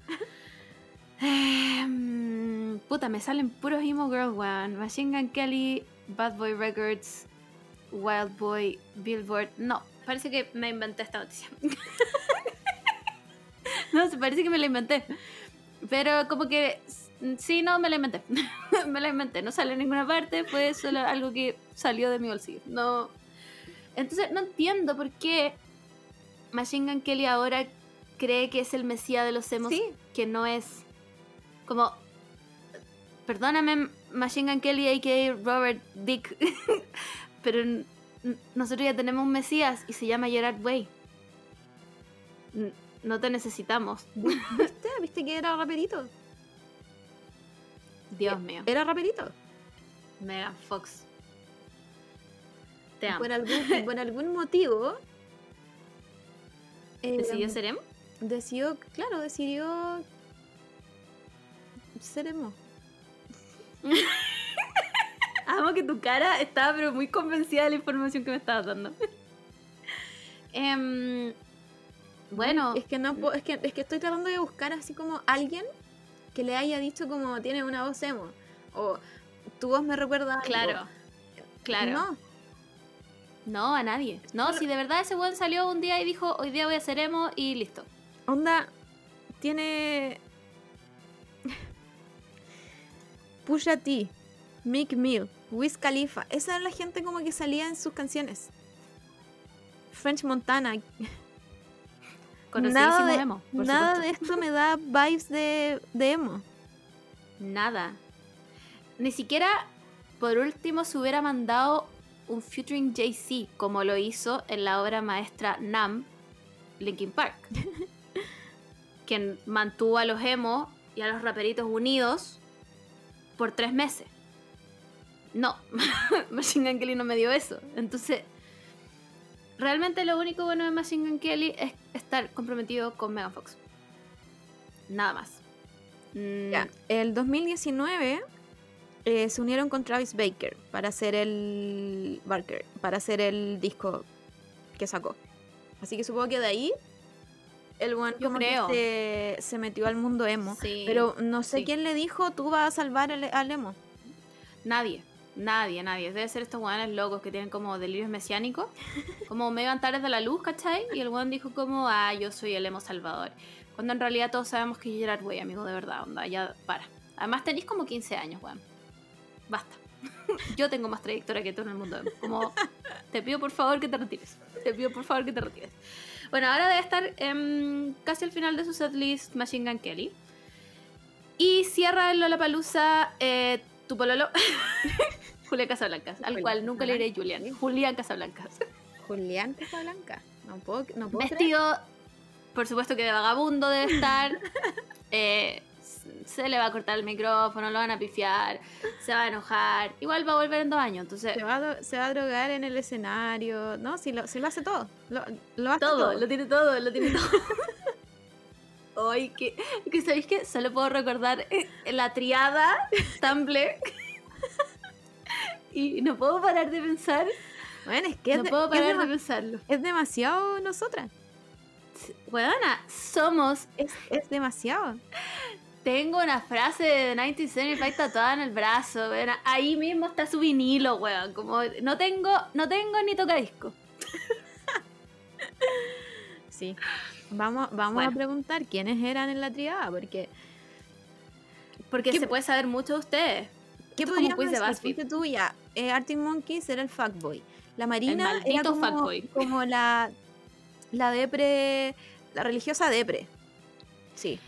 Em, puta, me salen puros Emo Girl, weón. Machine Gun Kelly, Bad Boy Records, Wild Boy, Billboard. No, parece que me inventé esta noticia. [laughs] no, se parece que me la inventé. Pero como que sí, no, me la inventé. [laughs] me la inventé. No sale en ninguna parte, fue solo algo que salió de mi bolsillo. No. Entonces no entiendo por qué Machine Gun Kelly ahora cree que es el mesías de los emos Sí. que no es como perdóname Machine Gun Kelly a.k.a. Robert Dick [laughs] pero nosotros ya tenemos un mesías y se llama Gerard Way N- no te necesitamos ¿Viste? [laughs] ¿Viste que era raperito? Dios mío Era raperito. Megan Fox te amo Por algún, por algún motivo. eh, ¿decidió ser emo? decidió, claro, decidió ser emo. [laughs] Amo que tu cara estaba pero muy convencida de la información que me estabas dando. [laughs] Em, bueno, Es que no es que, es que estoy tratando de buscar así como alguien que le haya dicho como tiene una voz emo. O tu voz me recuerda a algo. claro, claro. No, No, a nadie. No, si de verdad ese buen salió un día y dijo, hoy día voy a ser emo y listo. onda tiene Pusha T, Mick Mill, Wiz Khalifa. Esa era la gente como que salía en sus canciones. French Montana. [laughs] Nada de, emo, nada de esto me da vibes de, de emo. Nada. Ni siquiera, por último, se hubiera mandado un featuring Jay-Z, como lo hizo en la obra maestra Nam, Linkin Park. [laughs] quien mantuvo a los emos y a los raperitos unidos por tres meses. No, [laughs] Machine Gun Kelly no me dio eso. Entonces, realmente lo único bueno de Machine Gun Kelly es estar comprometido con Megan Fox. Nada más. Mm, Ya, El 2019 eh, se unieron con Travis Baker para hacer el Barker, para hacer el disco que sacó. Así que supongo que de ahí el Yo como creo. que se, se metió al mundo emo. Sí, Pero no sé sí. quién le dijo, tú vas a salvar al, al emo. Nadie, nadie, nadie. Debe ser estos weones locos que tienen como delirios mesiánicos, [laughs] como medio antares de la luz, ¿cachai? Y el weón dijo como, ah, yo soy el emo salvador. Cuando en realidad todos sabemos que Gerard Way, amigo, de verdad, onda, ya para. Además tenéis como 15 años, weón. Basta. [laughs] Yo tengo más trayectoria que tú en el mundo emo. Como, te pido por favor que te retires. Te pido por favor que te retires. Bueno, ahora debe estar casi al final de su setlist Machine Gun Kelly. Y cierra el Lollapalooza eh, tu pololo, [laughs] Julián Casablancas, al Julián cual nunca le diré Julián. Julián Casablancas. Julián Casablanca. No puedo, no puedo creer. Vestido, por supuesto que de vagabundo debe estar. [laughs] Eh, se le va a cortar el micrófono, lo van a pifiar, se va a enojar. Igual va a volver en dos años, entonces... Se va, a, se va a drogar en el escenario. No, si lo, si lo hace todo. Lo, lo hace todo. Todo, lo tiene todo, lo tiene todo. [laughs] Ay, que, que sabéis que solo puedo recordar eh, la triada Tumblr. [laughs] y no puedo parar de pensar. Bueno, es que es, No de- puedo es parar de pensarlo. es demasiado nosotras. Weona, somos. Es, es demasiado. Tengo una frase de 1975 tatuada en el brazo. Ahí mismo está su vinilo, weón. Como no tengo, no tengo ni tocadisco. [laughs] Sí. Vamos, vamos Bueno. a preguntar quiénes eran en la triada, porque Porque ¿Qué- se puede saber mucho de ustedes. ¿qué como quiz de? BuzzFeed. Ponte tú ya, eh, Arctic Monkeys era el fuckboy. La Marina era maldito como, fuckboy. como la, la depre, la religiosa depre. Sí,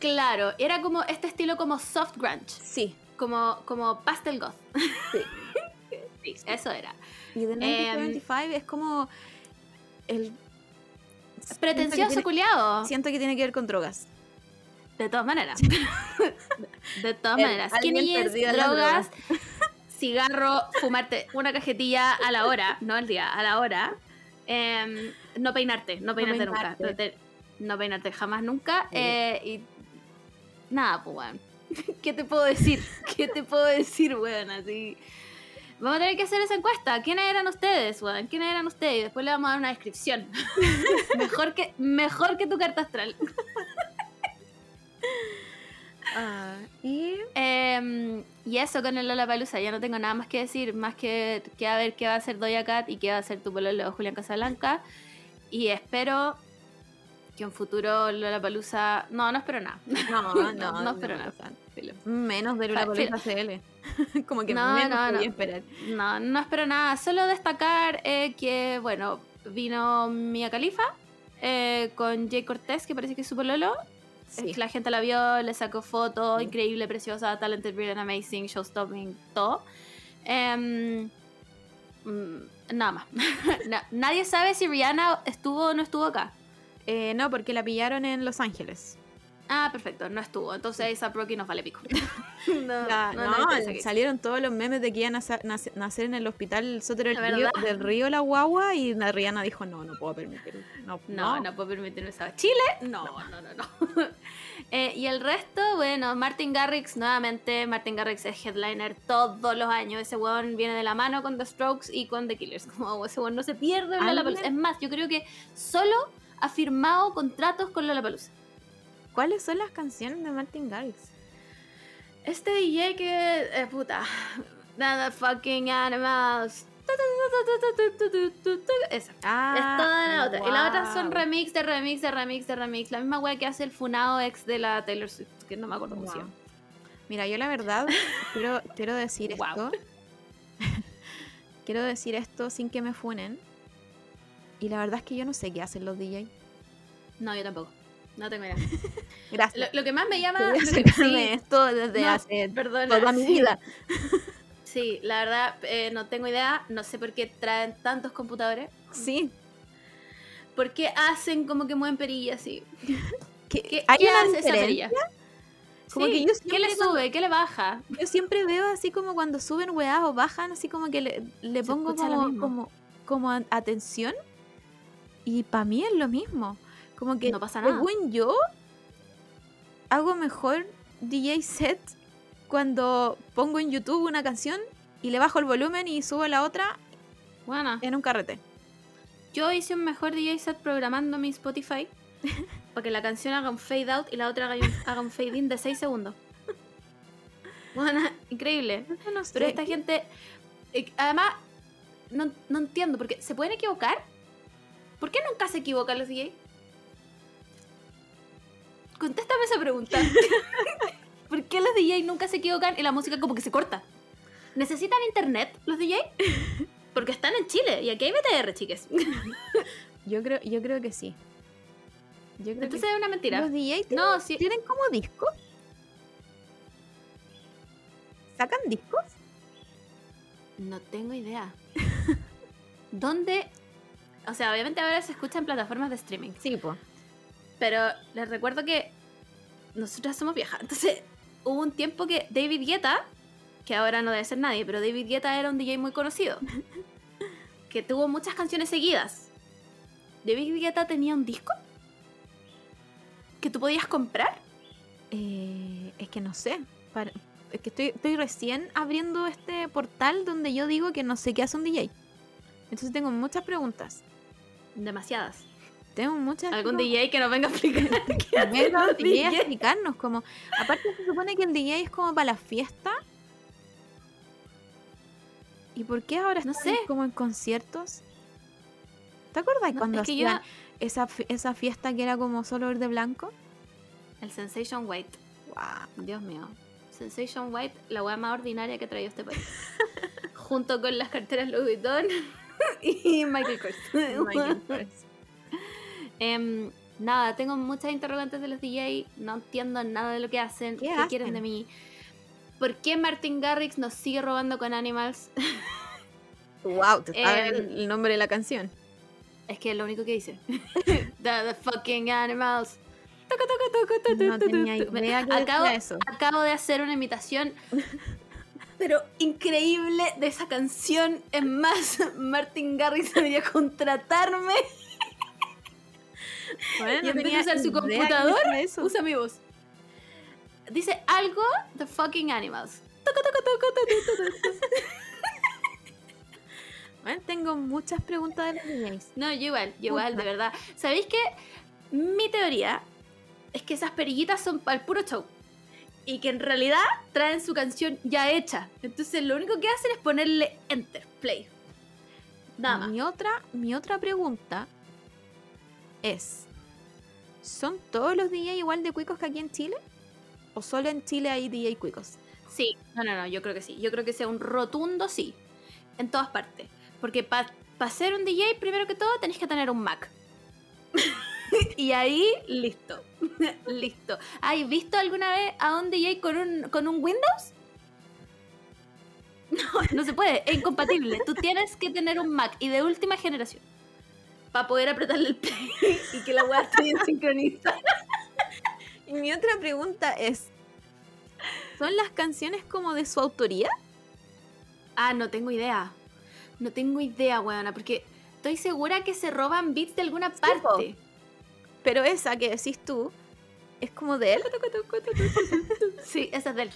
Claro, era como este estilo como soft grunge. sí. Como, como pastel goth. Sí. [laughs] Sí, eso era. Y de Em, 1975 es como el Pretencioso, culiado. siento que tiene que ver con drogas. De todas maneras. [laughs] De todas El maneras. Skinny las drogas, cigarro, fumarte una cajetilla a la hora, no al día, a la hora. Em, no peinarte, no peinarte, nunca. peinarte. No, te- no peinarte jamás nunca. Sí. eh, y nada, pues, weón. [laughs] ¿Qué te puedo decir? ¿Qué te puedo decir, weón? Así. Vamos a tener que hacer esa encuesta. ¿Quiénes eran ustedes, weón? ¿Quiénes eran ustedes? Y después le vamos a dar una descripción. [laughs] mejor, que, mejor que tu carta astral. [laughs] Ah, y Em, y eso con el Lollapalooza, ya no tengo nada más que decir, más que, que a ver qué va a hacer Doja Cat y qué va a hacer tu pololo Julián Casablanca. Y espero que en futuro Lollapalooza... No, no espero nada. no, [laughs] No, no, no espero nada. Menos de CL. [laughs] como que No, menos no, no. esperar. No, no espero nada. Solo destacar eh, que, bueno, vino Mia Khalifa eh, con Jay Cortés, que parece que es su pololo. Sí. La gente la vio, le sacó fotos, increíble, preciosa, talented, brilliant, amazing, showstopping, todo. Em, mm, nada más. [laughs] Na- nadie sabe si Rihanna estuvo o no estuvo acá. Eh, no, porque la pillaron en Los Ángeles. Ah, perfecto, no estuvo. Entonces A$AP Rocky nos vale pico. [laughs] no, La- no, no, no salieron todos los memes de que iban a sa- nace- nacer en el hospital Sotero del río, verdad. del río La Guagua y la Rihanna dijo, no, no puedo permitirlo. No, No, no, puedo permitirme esa. Chile, no, no, no, no. [laughs] Eh, y el resto, bueno, Martin Garrix, nuevamente, Martin Garrix es headliner todos los años. Ese weón viene de la mano con The Strokes y con The Killers. [laughs] Como ese weón no se pierde. Es más, yo creo que solo ha firmado contratos con Lollapalooza. ¿Cuáles son las canciones de Martin Garrix? Este DJ que, eh, puta, nada fucking animals. Esa. Ah, es toda la otra. Y la otra son remix de remix de remix de remix. La misma wea que hace el funado ex de la Taylor Swift, que no me acuerdo cómo se Wow. llama. Mira, yo la verdad quiero, quiero decir Wow. esto. quiero decir esto sin que me funen. Y la verdad es que yo no sé qué hacen los DJ. No, yo tampoco. No tengo idea. [laughs] Gracias. Lo, lo que más me llama. Sí, esto desde no, hace perdona, toda mi vida. [laughs] Sí, la verdad, eh, no tengo idea. No sé por qué traen tantos computadores. Sí. ¿Por qué hacen como que mueven perillas así? ¿Qué, ¿Qué, hay qué hace esa diferencia? perilla? Como Sí, que yo ¿Qué le cuando- sube? ¿Qué le baja? Yo siempre veo así como cuando suben weas o bajan, así como que le, le pongo como, como, como atención. Y para mí es lo mismo. Como que, No pasa nada. según yo, hago mejor DJ set cuando pongo en YouTube una canción y le bajo el volumen y subo la otra Bueno, en un carrete. yo hice un mejor DJ set programando mi Spotify [laughs] para que la canción haga un fade out y la otra haga un, haga un fade in de 6 segundos. Bueno, increíble. No sé. Pero esta gente, eh, además, no, no entiendo, porque ¿se pueden equivocar? ¿Por qué nunca se equivocan los DJ? Contéstame esa pregunta. [laughs] ¿Por qué los DJ nunca se equivocan y la música como que se corta? ¿Necesitan internet los DJ? [laughs] Porque están en Chile y aquí hay BTR, chiques. Yo creo, yo creo que sí. Yo creo Entonces es una mentira. los DJ tienen, No, sí. tienen como discos. ¿Sacan discos? No tengo idea. ¿Dónde? O sea, obviamente ahora se escucha en plataformas de streaming. Sí, pues. Pero les recuerdo que nosotras somos viejas. Entonces, hubo un tiempo que David Guetta, que ahora no debe ser nadie, pero David Guetta era un DJ muy conocido. [laughs] que tuvo muchas canciones seguidas. David Guetta tenía un disco que tú podías comprar. Eh, es que no sé. para- es que estoy, estoy recién abriendo este portal donde yo digo que no sé qué hace un DJ. Entonces tengo muchas preguntas. Demasiadas. Tengo muchas Algún. DJ que nos venga a explicar. [laughs] [laughs] qué DJ a explicarnos como aparte se supone que el DJ es como para la fiesta y por qué ahora No están sé. como en conciertos ¿te acuerdas No, cuando es que yo- hacían esa, esa fiesta que era como solo verde blanco El Sensation White. Wow. Dios mío. Sensation White, la weá más ordinaria que traía este país. [laughs] Junto con las carteras Louis Vuitton [laughs] y Michael Kors. [laughs] Michael [laughs] Kors. Em, nada, tengo muchas interrogantes de los DJ. No entiendo nada de lo que hacen. ¿Qué ¿Qué, hacen? quieren de mí? ¿Por qué Martin Garrix nos sigue robando con Animals? wow te sabes Em, el, nombre de la canción es que es lo único que dice. the, the fucking Animals. Tucu, tu, tu, no tenía idea eso acabo de hacer una imitación pero increíble de esa canción. Es más, [laughs] Martin Garrix debería contratarme Bueno, y en vez de tenía usar su que computador, usa mi voz. Dice algo The fucking animals. Bueno, tengo muchas preguntas de los No, yo igual, yo igual, de verdad. ¿Sabéis qué? Mi teoría es que esas perillitas son para el puro show. Y que en realidad traen su canción ya hecha. Entonces lo único que hacen es ponerle enter, play. Nada más. Mi otra, mi otra pregunta es: ¿son todos los DJ igual de cuicos que aquí en Chile? ¿O solo en Chile hay DJ cuicos? Sí, no, no, no, yo creo que sí. Yo creo que sea un rotundo sí. En todas partes. Porque para ser un DJ, primero que todo, tenés que tener un Mac. Y ahí, listo. [laughs] listo. ¿Has visto alguna vez a un DJ con un, con un Windows? [laughs] No, no se puede, es incompatible. Tú tienes que tener un Mac y de última generación. Para poder apretarle el play [laughs] y que la weá esté bien sincronizada. Y mi otra pregunta es: ¿son las canciones como de su autoría? Ah, no tengo idea. No tengo idea, weona, porque estoy segura que se roban beats de alguna parte. Pero esa que decís tú es como de él. [laughs] Sí, esa es de él.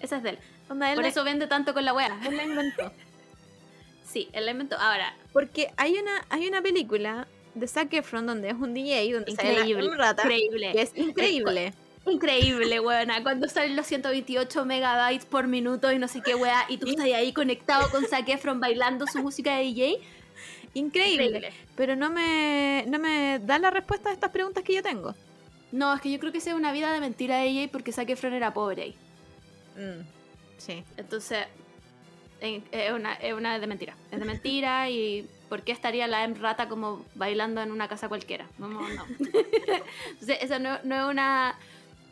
Esa es de él. Onda, él Por la- eso vende tanto con la wea. [laughs] él la inventó. Sí, él la inventó. Ahora, Porque hay una, hay una película de Zac Efron donde es un DJ, donde sale la- increíble. rata, Increíble. que es increíble. Increíble, weona. Cuando salen los 128 megabytes por minuto y no sé qué wea, y tú estás ahí conectado con Zac Efron bailando su música de DJ. Increíble. Increíble. Pero no me, no me da la respuesta a estas preguntas que yo tengo. No, es que yo creo que sea una vida de mentira de DJ porque Zac Efron era pobre ahí. Mm, sí. Entonces, en- es una, es una de mentira. Es de mentira [laughs] y ¿por qué estaría la M rata como bailando en una casa cualquiera? No, no. Entonces, esa no, no es una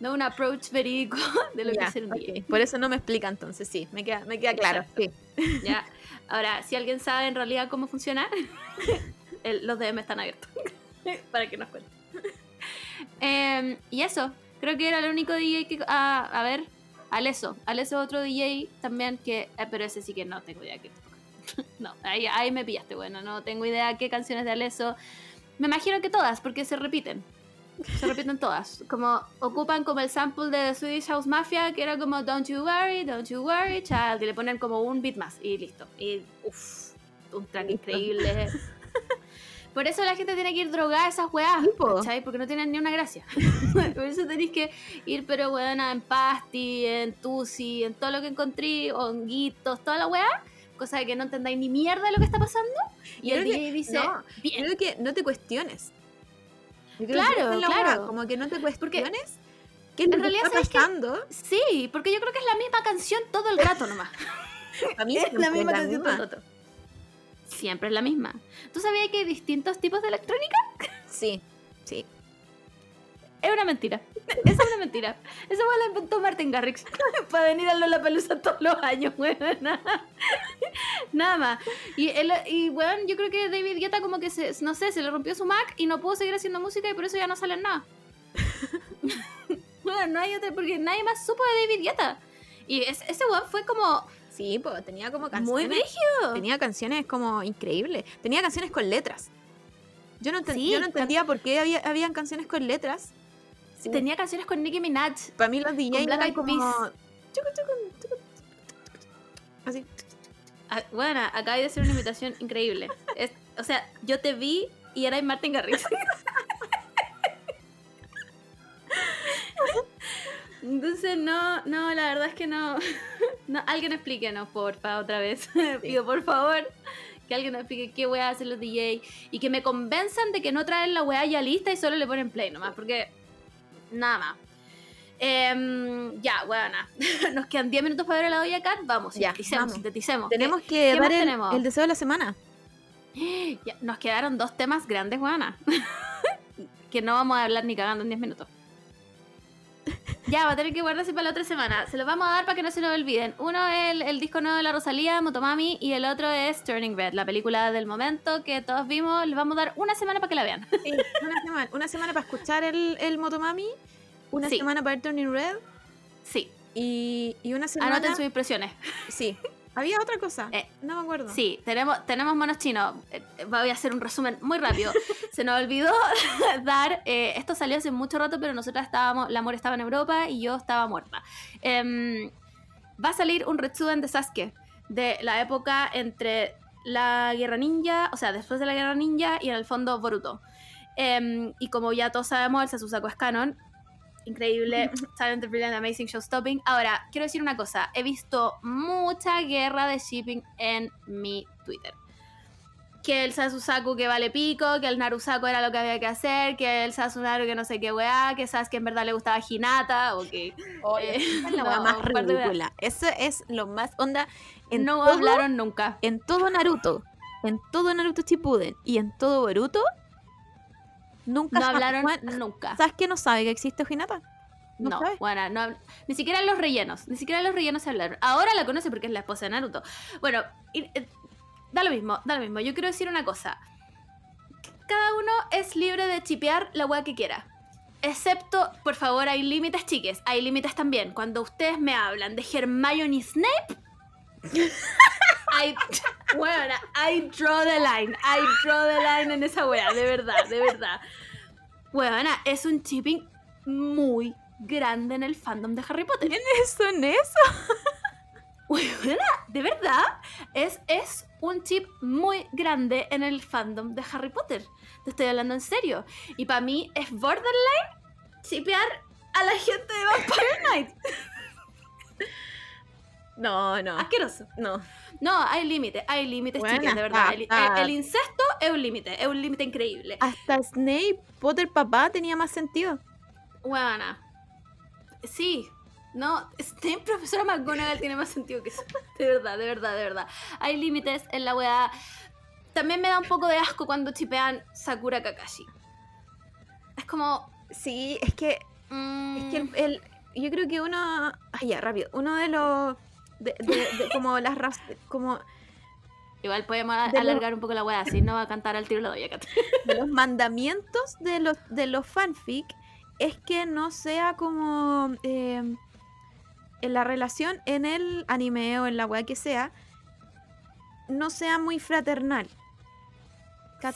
no es un approach verídico [laughs] de lo que es ser un DJ. ok. Por eso no me explica entonces, sí, me queda, me queda claro. Sí. ¿ya? [laughs] Ahora, si alguien sabe en realidad cómo funciona, [laughs] los DM están abiertos [laughs] para que nos cuenten. [laughs] Em, y eso, creo que era el único DJ que... ah, a ver, Aleso. Aleso es otro DJ también que... eh, pero ese sí que no tengo idea qué toca. No, ahí, ahí me pillaste, bueno, no tengo idea qué canciones de Aleso. Me imagino que todas, porque se repiten. Se repiten todas. Como ocupan como el sample de Swedish House Mafia, que era como Don't you worry, don't you worry, child. Y le ponen como un beat más y listo. Y uff, un track Listo. increíble. [laughs] Por eso la gente tiene que ir drogada a esas weas. ¿cachai? Porque no tienen ni una gracia. [laughs] Por eso tenéis que ir, pero weona, en pasti, en tusi, en todo lo que encontré, honguitos, toda la wea, cosa de que no entendáis ni mierda de lo que está pasando. Y el creo que- DJ dice, no, bien, Creo que no te cuestiones. Que Claro, claro. Como que no te cuestiones Porque qué en que realidad, está pasando. sí, porque yo creo que es la misma canción todo el rato nomás. [laughs] A mí es la misma canción todo el rato. Siempre es la misma. ¿Tú sabías que hay distintos tipos de electrónica? Sí, sí. Es una mentira. [laughs] Esa es una mentira. Esa fue la inventó Martin Garrix [laughs] para venir a Lollapalooza todos los años, weón. [laughs] Nada más. Y, el, y weón, yo creo que David Guetta como que se, no sé, se le rompió su Mac y no pudo seguir haciendo música y por eso ya no sale nada. bueno, no hay otra, porque nadie más supo de David Guetta. Y es- ese weón fue como Sí, pues tenía como muy canciones. brígido. Tenía canciones como increíbles. Tenía canciones con letras. Yo no, enten- Sí, yo no entendía por qué había, habían canciones con letras. Sí. Tenía canciones con Nicki Minaj. Para mí los DJs Black eran Eyed como... Peas. chucu, chucu, chucu, Así. Ah, Bueno, acabas de hacer una imitación increíble. Es- o sea, yo te vi y eras Martin Garrix. Entonces, no, no, la verdad es que no. no alguien explíquenos, porfa, otra vez. [laughs] Pido, por favor, que alguien nos explique qué weá hacen los DJ y que me convenzan de que no traen la weá ya lista y solo le ponen play nomás, porque nada más. Em, ya, bueno, [laughs] nos quedan 10 minutos para ver a la Doja Cat. Vamos, Ya, sinteticemos, vamos. sinteticemos. Tenemos ¿Qué- que dar el, tenemos? el deseo de la semana. [gasps] Ya, nos quedaron dos temas grandes, Juana. [laughs] que no vamos a hablar ni cagando en 10 minutos. Ya, va a tener que guardarse para la otra semana. Se los vamos a dar para que no se nos olviden. Uno es el, el disco nuevo de la Rosalía, Motomami, y el otro es Turning Red, la película del momento que todos vimos. Les vamos a dar una semana para que la vean. Sí, una semana. Una semana para escuchar el, el Motomami. Una Sí. semana para el Turning Red. Sí, Y, y una semana... anoten sus impresiones. Sí. Había otra cosa. Eh, no me acuerdo. Sí, tenemos, tenemos monos chinos. Eh, Voy a hacer un resumen muy rápido. [laughs] Se nos olvidó [laughs] dar. eh, esto salió hace mucho rato, pero nosotras estábamos. La amor estaba en Europa y yo estaba muerta. Em, va a salir un Retsuden de Sasuke de la época entre la guerra ninja, o sea, después de la guerra ninja y en el fondo Boruto. Em, y como ya todos sabemos, el Sasusaku es canon. Increíble, [laughs] Silent Brilliant Amazing Show Stopping. Ahora, quiero decir una cosa. He visto mucha guerra de shipping en mi Twitter. Que el Sasusaku que vale pico, que el Narusaku era lo que había que hacer, que el Sasunaru que no sé qué weá, que Sasuke en verdad le gustaba Hinata, ok. Oye, Eh, es la [laughs] no, más ridícula. Eso es lo más onda. En no todo, hablaron nunca. En todo Naruto. En todo Naruto Shippuden. Y en todo Boruto. Nunca No hablaron Juan- nunca. ¿Sabes que no sabe que existe Hinata? No bueno, no, ni siquiera los rellenos, ni siquiera los rellenos se hablaron. Ahora la conoce porque es la esposa de Naruto. Bueno, y, eh, da lo mismo, da lo mismo. Yo quiero decir una cosa. Cada uno es libre de chipear la weá que quiera. Excepto, por favor, hay límites, chiques. Hay límites también. Cuando ustedes me hablan de Hermione y Snape, [laughs] I, bueno, I draw the line. I draw the line en esa weá, de verdad, de verdad. Weona, es un chipping muy grande en el fandom de Harry Potter. ¿Quiénes son eso? [laughs] Weona, de verdad, es, es un chip muy grande en el fandom de Harry Potter. Te estoy hablando en serio. Y para mí es borderline chipear a la gente de Vampire Knight. [laughs] No, no. Asqueroso. No. No, hay límites, hay límites, Buena, chiques, de verdad. El, incesto es un límite, es un límite increíble. Hasta Snape, Potter papá, tenía más sentido. Buena. Sí. No, este [laughs] profesora McGonagall tiene más sentido que eso. De verdad, de verdad, de verdad. Hay límites en la weá. También me da un poco de asco cuando chipean Sakura Kakashi. Es como. Sí, es que mm, Es que el, el- yo creo que uno, ay ya, rápido, uno de los, de, de- de como las como Igual podemos alargar un poco la weá, así no va a cantar al tiro la doy acá. de los mandamientos de los de los fanfic es que no sea como eh, en la relación en el anime o en la weá que sea no sea muy fraternal.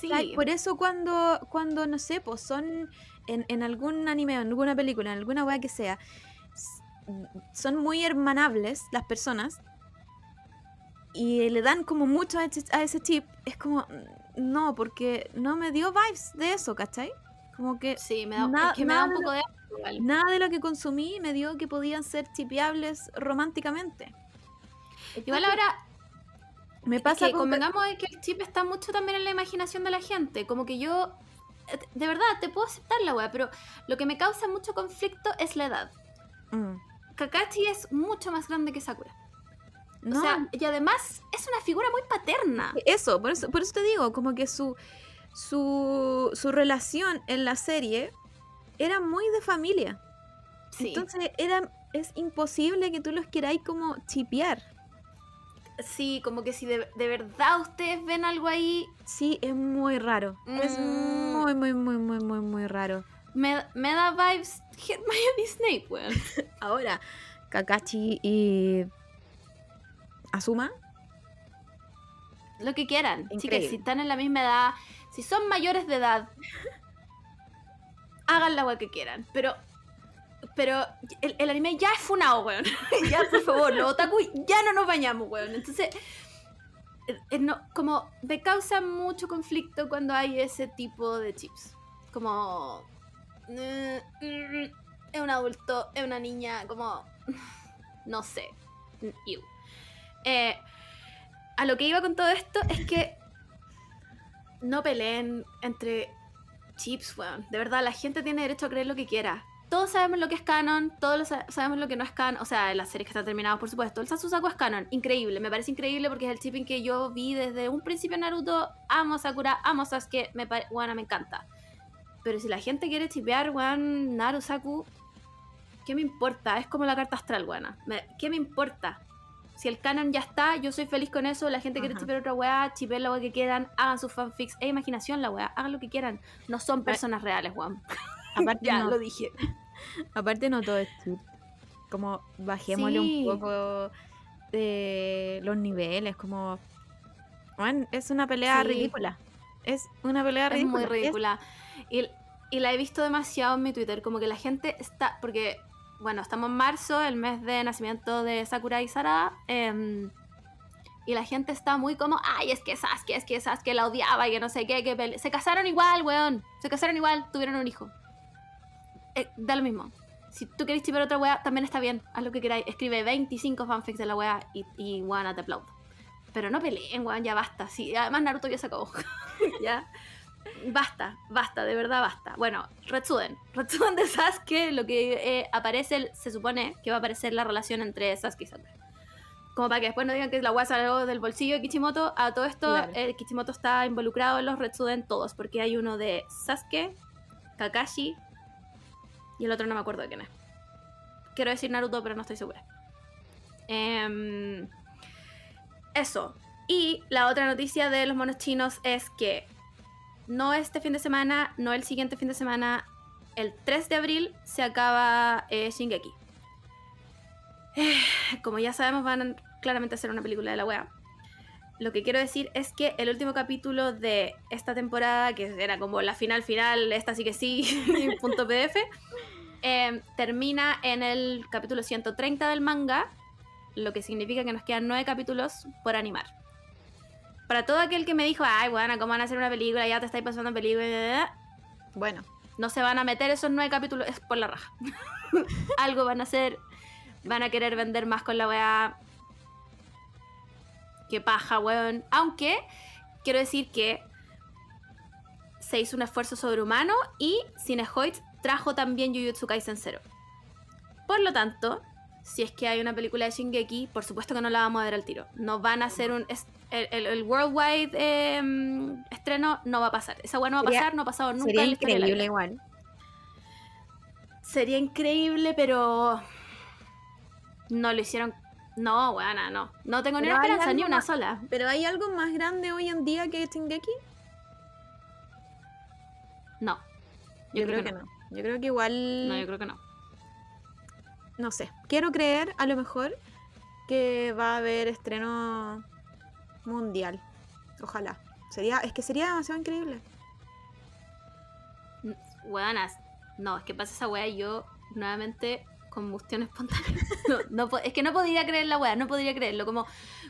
Sí. Por eso cuando, cuando, no sé, pues son en, en algún anime, en alguna película, en alguna weá que sea, son muy hermanables las personas y le dan como mucho a ese, a ese chip, es como, mm, no, porque no me dio vibes de eso, ¿cachai? Como que Sí, me da, Na- es que me da un nada- poco de nada de lo que consumí me dio que podían ser chipeables románticamente. Igual ahora me pasa que con... convengamos de que el chip está mucho también en la imaginación de la gente. Como que yo, eh, de verdad, te puedo aceptar la wea, pero lo que me causa mucho conflicto es la edad. Mm. Kakashi es mucho más grande que Sakura. No, O sea, y además es una figura muy paterna. eso, por eso, por eso te digo, como que su, su, su relación en la serie era muy de familia. Sí, Entonces era, es imposible que tú los queráis como chipear. sí, como que si de, de verdad ustedes ven algo ahí, Sí, es muy raro. Es Mm. muy, muy, muy, muy, muy, muy raro. Me, me da vibes Hermione Snape, weón. [laughs] Ahora, Kakashi y Asuma, Lo que quieran. Increíble. Chicas, si están en la misma edad, si son mayores de edad, [laughs] hagan la wea que quieran. Pero, pero el, el anime ya es funado, weón. [laughs] ya, por favor, los otaku ya no nos bañamos, weón. Entonces, eh, eh, no, como me causa mucho conflicto cuando hay ese tipo de chips. Como, es un adulto, es una niña, como, [laughs] no sé. Eh, a lo que iba con todo esto es que no peleen entre chips, weón. De verdad, la gente tiene derecho a creer lo que quiera. Todos sabemos lo que es canon, todos sabemos lo que no es canon. O sea, las series que están terminadas, por supuesto. El Sasusaku es canon, increíble. Me parece increíble porque es el chipping que yo vi desde un principio Naruto. Amo Sakura, amo Sasuke, me bueno, me encanta. Pero si la gente quiere chipear, weón, Narusaku, ¿qué me importa? Es como la carta astral, weón. ¿Qué me importa? Si el canon ya está, yo soy feliz con eso. La gente quiere chipear otra weá, chipeen la weá que quieran, hagan sus fanfics. Es imaginación la weá, hagan lo que quieran. No son personas reales, weón. [laughs] aparte, Ya, no, lo dije. aparte no todo es chip. Como bajémosle Sí. un poco de los niveles, como... Bueno, es una pelea Sí. ridícula. Es una pelea Es ridícula. muy ridícula. Y, y la he visto demasiado en mi Twitter. Como que la gente está. Porque, bueno, estamos en marzo, el mes de nacimiento de Sakura y Sara. em, y la gente está muy como, ay, es que Sasuke, es que Sasuke la odiaba y que no sé qué, que pele-". Se casaron igual, weón. Se casaron igual, tuvieron un hijo. Eh, da lo mismo. Si tú querés chipar otra weá, también está bien. Haz lo que queráis. Escribe 25 fanfics de la weá y, y weón, te aplaudo. Pero no peleen, weón, ya basta. Sí, además Naruto ya se acabó. [laughs] ya. Basta, basta, de verdad basta. Bueno, Retsuden. Retsuden de Sasuke, lo que eh, aparece, se supone que va a aparecer la relación entre Sasuke y Sakura. Como para que después no digan que la weá salió del bolsillo de Kichimoto. A todo esto, Claro. eh, Kichimoto está involucrado en los Retsuden todos, porque hay uno de Sasuke, Kakashi y el otro no me acuerdo de quién es. Quiero decir Naruto, pero no estoy segura. Em, eso. Y la otra noticia de los monos chinos es que no este fin de semana, no el siguiente fin de semana, el 3 de abril se acaba eh, Shingeki. Eh, como ya sabemos, van a claramente hacer una película de la wea. Lo que quiero decir es que el último capítulo de esta temporada, que era como la final final, esta sí que sí, [laughs] punto PDF, eh, termina en el capítulo 130 del manga, lo que significa que nos quedan nueve capítulos por animar. Para todo aquel que me dijo, ay, bueno, ¿cómo van a hacer una película? Ya te estáis pasando película. Bueno, No se van a meter esos nueve capítulos, es por la raja. [laughs] Algo van a hacer, van a querer vender más con la weá. Qué paja, weón. Aunque, quiero decir que se hizo un esfuerzo sobrehumano y Cinehoid trajo también Jujutsu Kaisen 0. Por lo tanto, si es que hay una película de Shingeki, por supuesto que no la vamos a ver al tiro. No van a hacer un... es- el, el- el worldwide eh, estreno no va a pasar. Esa weá no va a Sería- pasar, no ha pasado nunca sería en increíble igual. Sería increíble, pero no lo hicieron. No, weana, no. No tengo ni una esperanza, ni una más- sola. ¿Pero hay algo más grande hoy en día que Shingeki? No. Yo, creo, que, no. Yo creo que igual... No, yo creo que no. no sé. Quiero creer, a lo mejor, que va a haber estreno mundial. Ojalá. Sería, es que sería demasiado increíble. Weanas. No, es que pasa esa wea y yo nuevamente combustión espontánea. [laughs] No, es que no podría creer la weá, no podría creerlo. Como,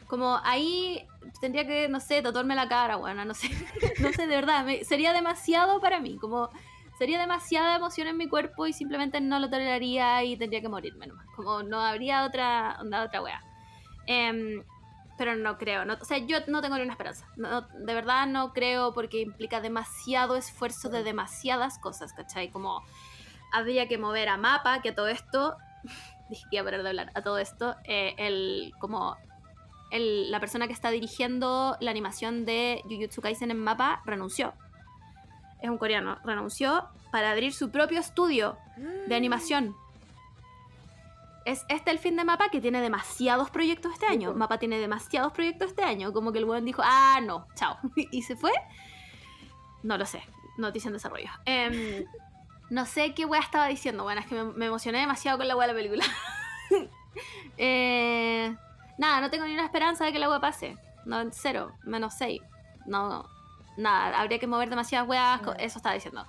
como ahí tendría que, no sé, tatuarme la cara, weá, no sé. [laughs] No sé, de verdad, sería demasiado para mí. Como sería demasiada emoción en mi cuerpo y simplemente no lo toleraría y tendría que morirme nomás. Como no habría otra, onda, otra weá. Em, pero no creo, no, o sea, yo no tengo ni una esperanza. No, de verdad no creo porque implica demasiado esfuerzo de demasiadas cosas, ¿cachai? Como habría que mover a mapa, que a todo esto, [laughs] dije que iba a parar de hablar, a todo esto, eh, el, como el, la persona que está dirigiendo la animación de Jujutsu Kaisen en mapa renunció. Es un coreano, renunció para abrir su propio estudio de animación. Es este el fin de Mapa que tiene demasiados proyectos este año. Mapa tiene demasiados proyectos este año. Como que el weón dijo, ah, no, chao. [laughs] y se fue. No lo sé. Noticia en desarrollo. Em, [laughs] no sé qué weá estaba diciendo. Bueno, es que me, me emocioné demasiado con la weá de la película. [laughs] Eh, nada, no tengo ni una esperanza de que la weá pase. No, cero, menos seis. No, nada, habría que mover demasiadas weas. Eso estaba diciendo.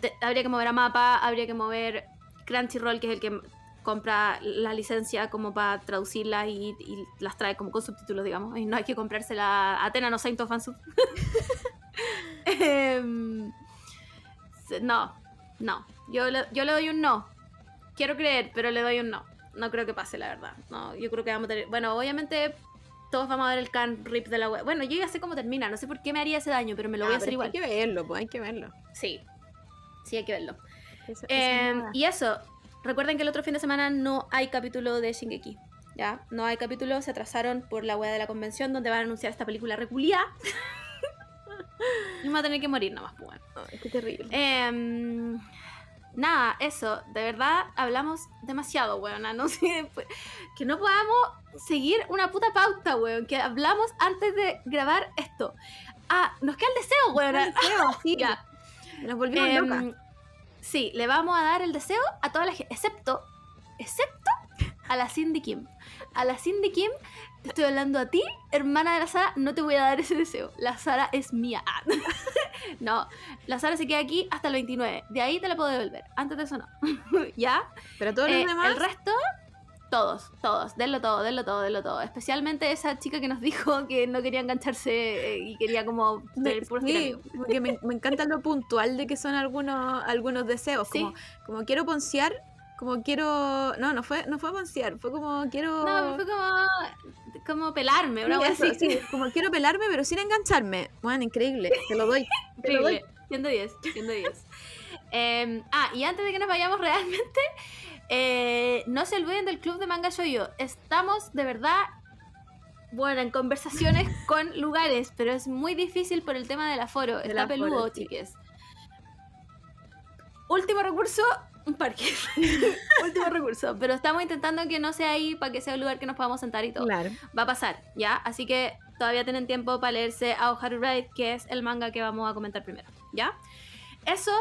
Te- habría que mover a Mapa, habría que mover Crunchyroll, que es el que compra la licencia como para traducirlas y, y las trae como con subtítulos, digamos. Y no hay que comprársela Atena, no Saint of Fansub. [laughs] Em, no, no. Yo le, yo le doy un no. Quiero creer, pero le doy un no. No creo que pase, la verdad. No, yo creo que vamos a tener. Bueno, obviamente todos vamos a ver el can rip de la web. Bueno, yo ya sé cómo termina. No sé por qué me haría ese daño, pero me lo voy a Ah, hacer igual. Hay que verlo, pues hay que verlo. Sí. Sí, hay que verlo. Eso- eso Eh, nada. y eso, recuerden que el otro fin de semana no hay capítulo de Shingeki. ¿Ya? No hay capítulo, se atrasaron por la wea de la convención donde van a anunciar esta película reculia. [laughs] y vamos a tener que morir nomás, pues bueno. Ay, qué terrible. Em, nada, eso, de verdad hablamos demasiado, weón. No [laughs] sé, pues, que no podamos seguir una puta pauta, weón. Que hablamos antes de grabar esto. Ah, nos queda el deseo, weón. Ay, feo, sí. Ya. Nos volvimos locas. Sí, le vamos a dar el deseo a toda la gente, excepto, excepto a la Cindy Kim. A la Cindy Kim, te estoy hablando a ti, hermana de la Sara, no te voy a dar ese deseo. La Sara es mía. Ah. [laughs] no, la Sara se queda aquí hasta el 29. De ahí te la puedo devolver. Antes de eso no. [laughs] ¿Ya? Pero todos Eh, los demás. El resto, todos, todos. Denlo todo, denlo todo, denlo todo. Especialmente esa chica que nos dijo [laughs] que no quería engancharse eh, y quería como tener puros sí, porque me, me encanta lo puntual de que son algunos, algunos deseos. Sí. Como, como quiero poncear, como quiero. No, no fue, no fue poncear, fue como quiero. No, fue como, como pelarme, una Sí, así. sí, como quiero pelarme, pero sin engancharme. Bueno, increíble, te lo doy. [laughs] te lo doy. Increíble. 100 de 10, 100 de 10. Eh, ah, y antes de que nos vayamos [laughs] realmente, eh, no se olviden del club de manga Shoyo. Estamos de verdad, bueno, en conversaciones [laughs] con lugares, pero es muy difícil por el tema del aforo. Del Está peludo, chiques. Último recurso, un parque. [laughs] Último recurso. Pero estamos intentando que no sea ahí para que sea un lugar que nos podamos sentar y todo Claro. va a pasar, ¿ya? Así que todavía tienen tiempo para leerse Aoharu Ride, que es el manga que vamos a comentar primero, ¿ya? Eso,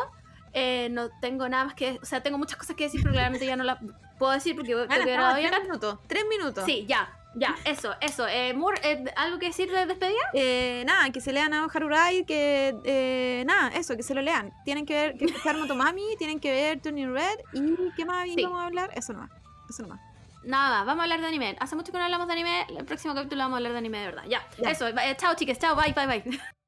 eh, no tengo nada más que... O sea, tengo muchas cosas que decir, pero claramente ya no las puedo decir porque tengo Ana, que grabar tres minutos. Tres minutos. Sí, ya, ya, eso, eso. Eh, Moore, eh, ¿algo que decir de despedida? Eh, nada, que se lean a Harurai, que eh, nada, eso, que se lo lean. Tienen que ver, que [laughs] escuchar Motomami, tienen que ver Turning Red y ¿qué más Sí. vamos a hablar? Eso nomás, eso nomás. Nada más, vamos a hablar de anime. Hace mucho que no hablamos de anime, el próximo capítulo vamos a hablar de anime de verdad. Ya, Ya. eso. eh, chao, chicas, chao, bye, bye, bye. [laughs]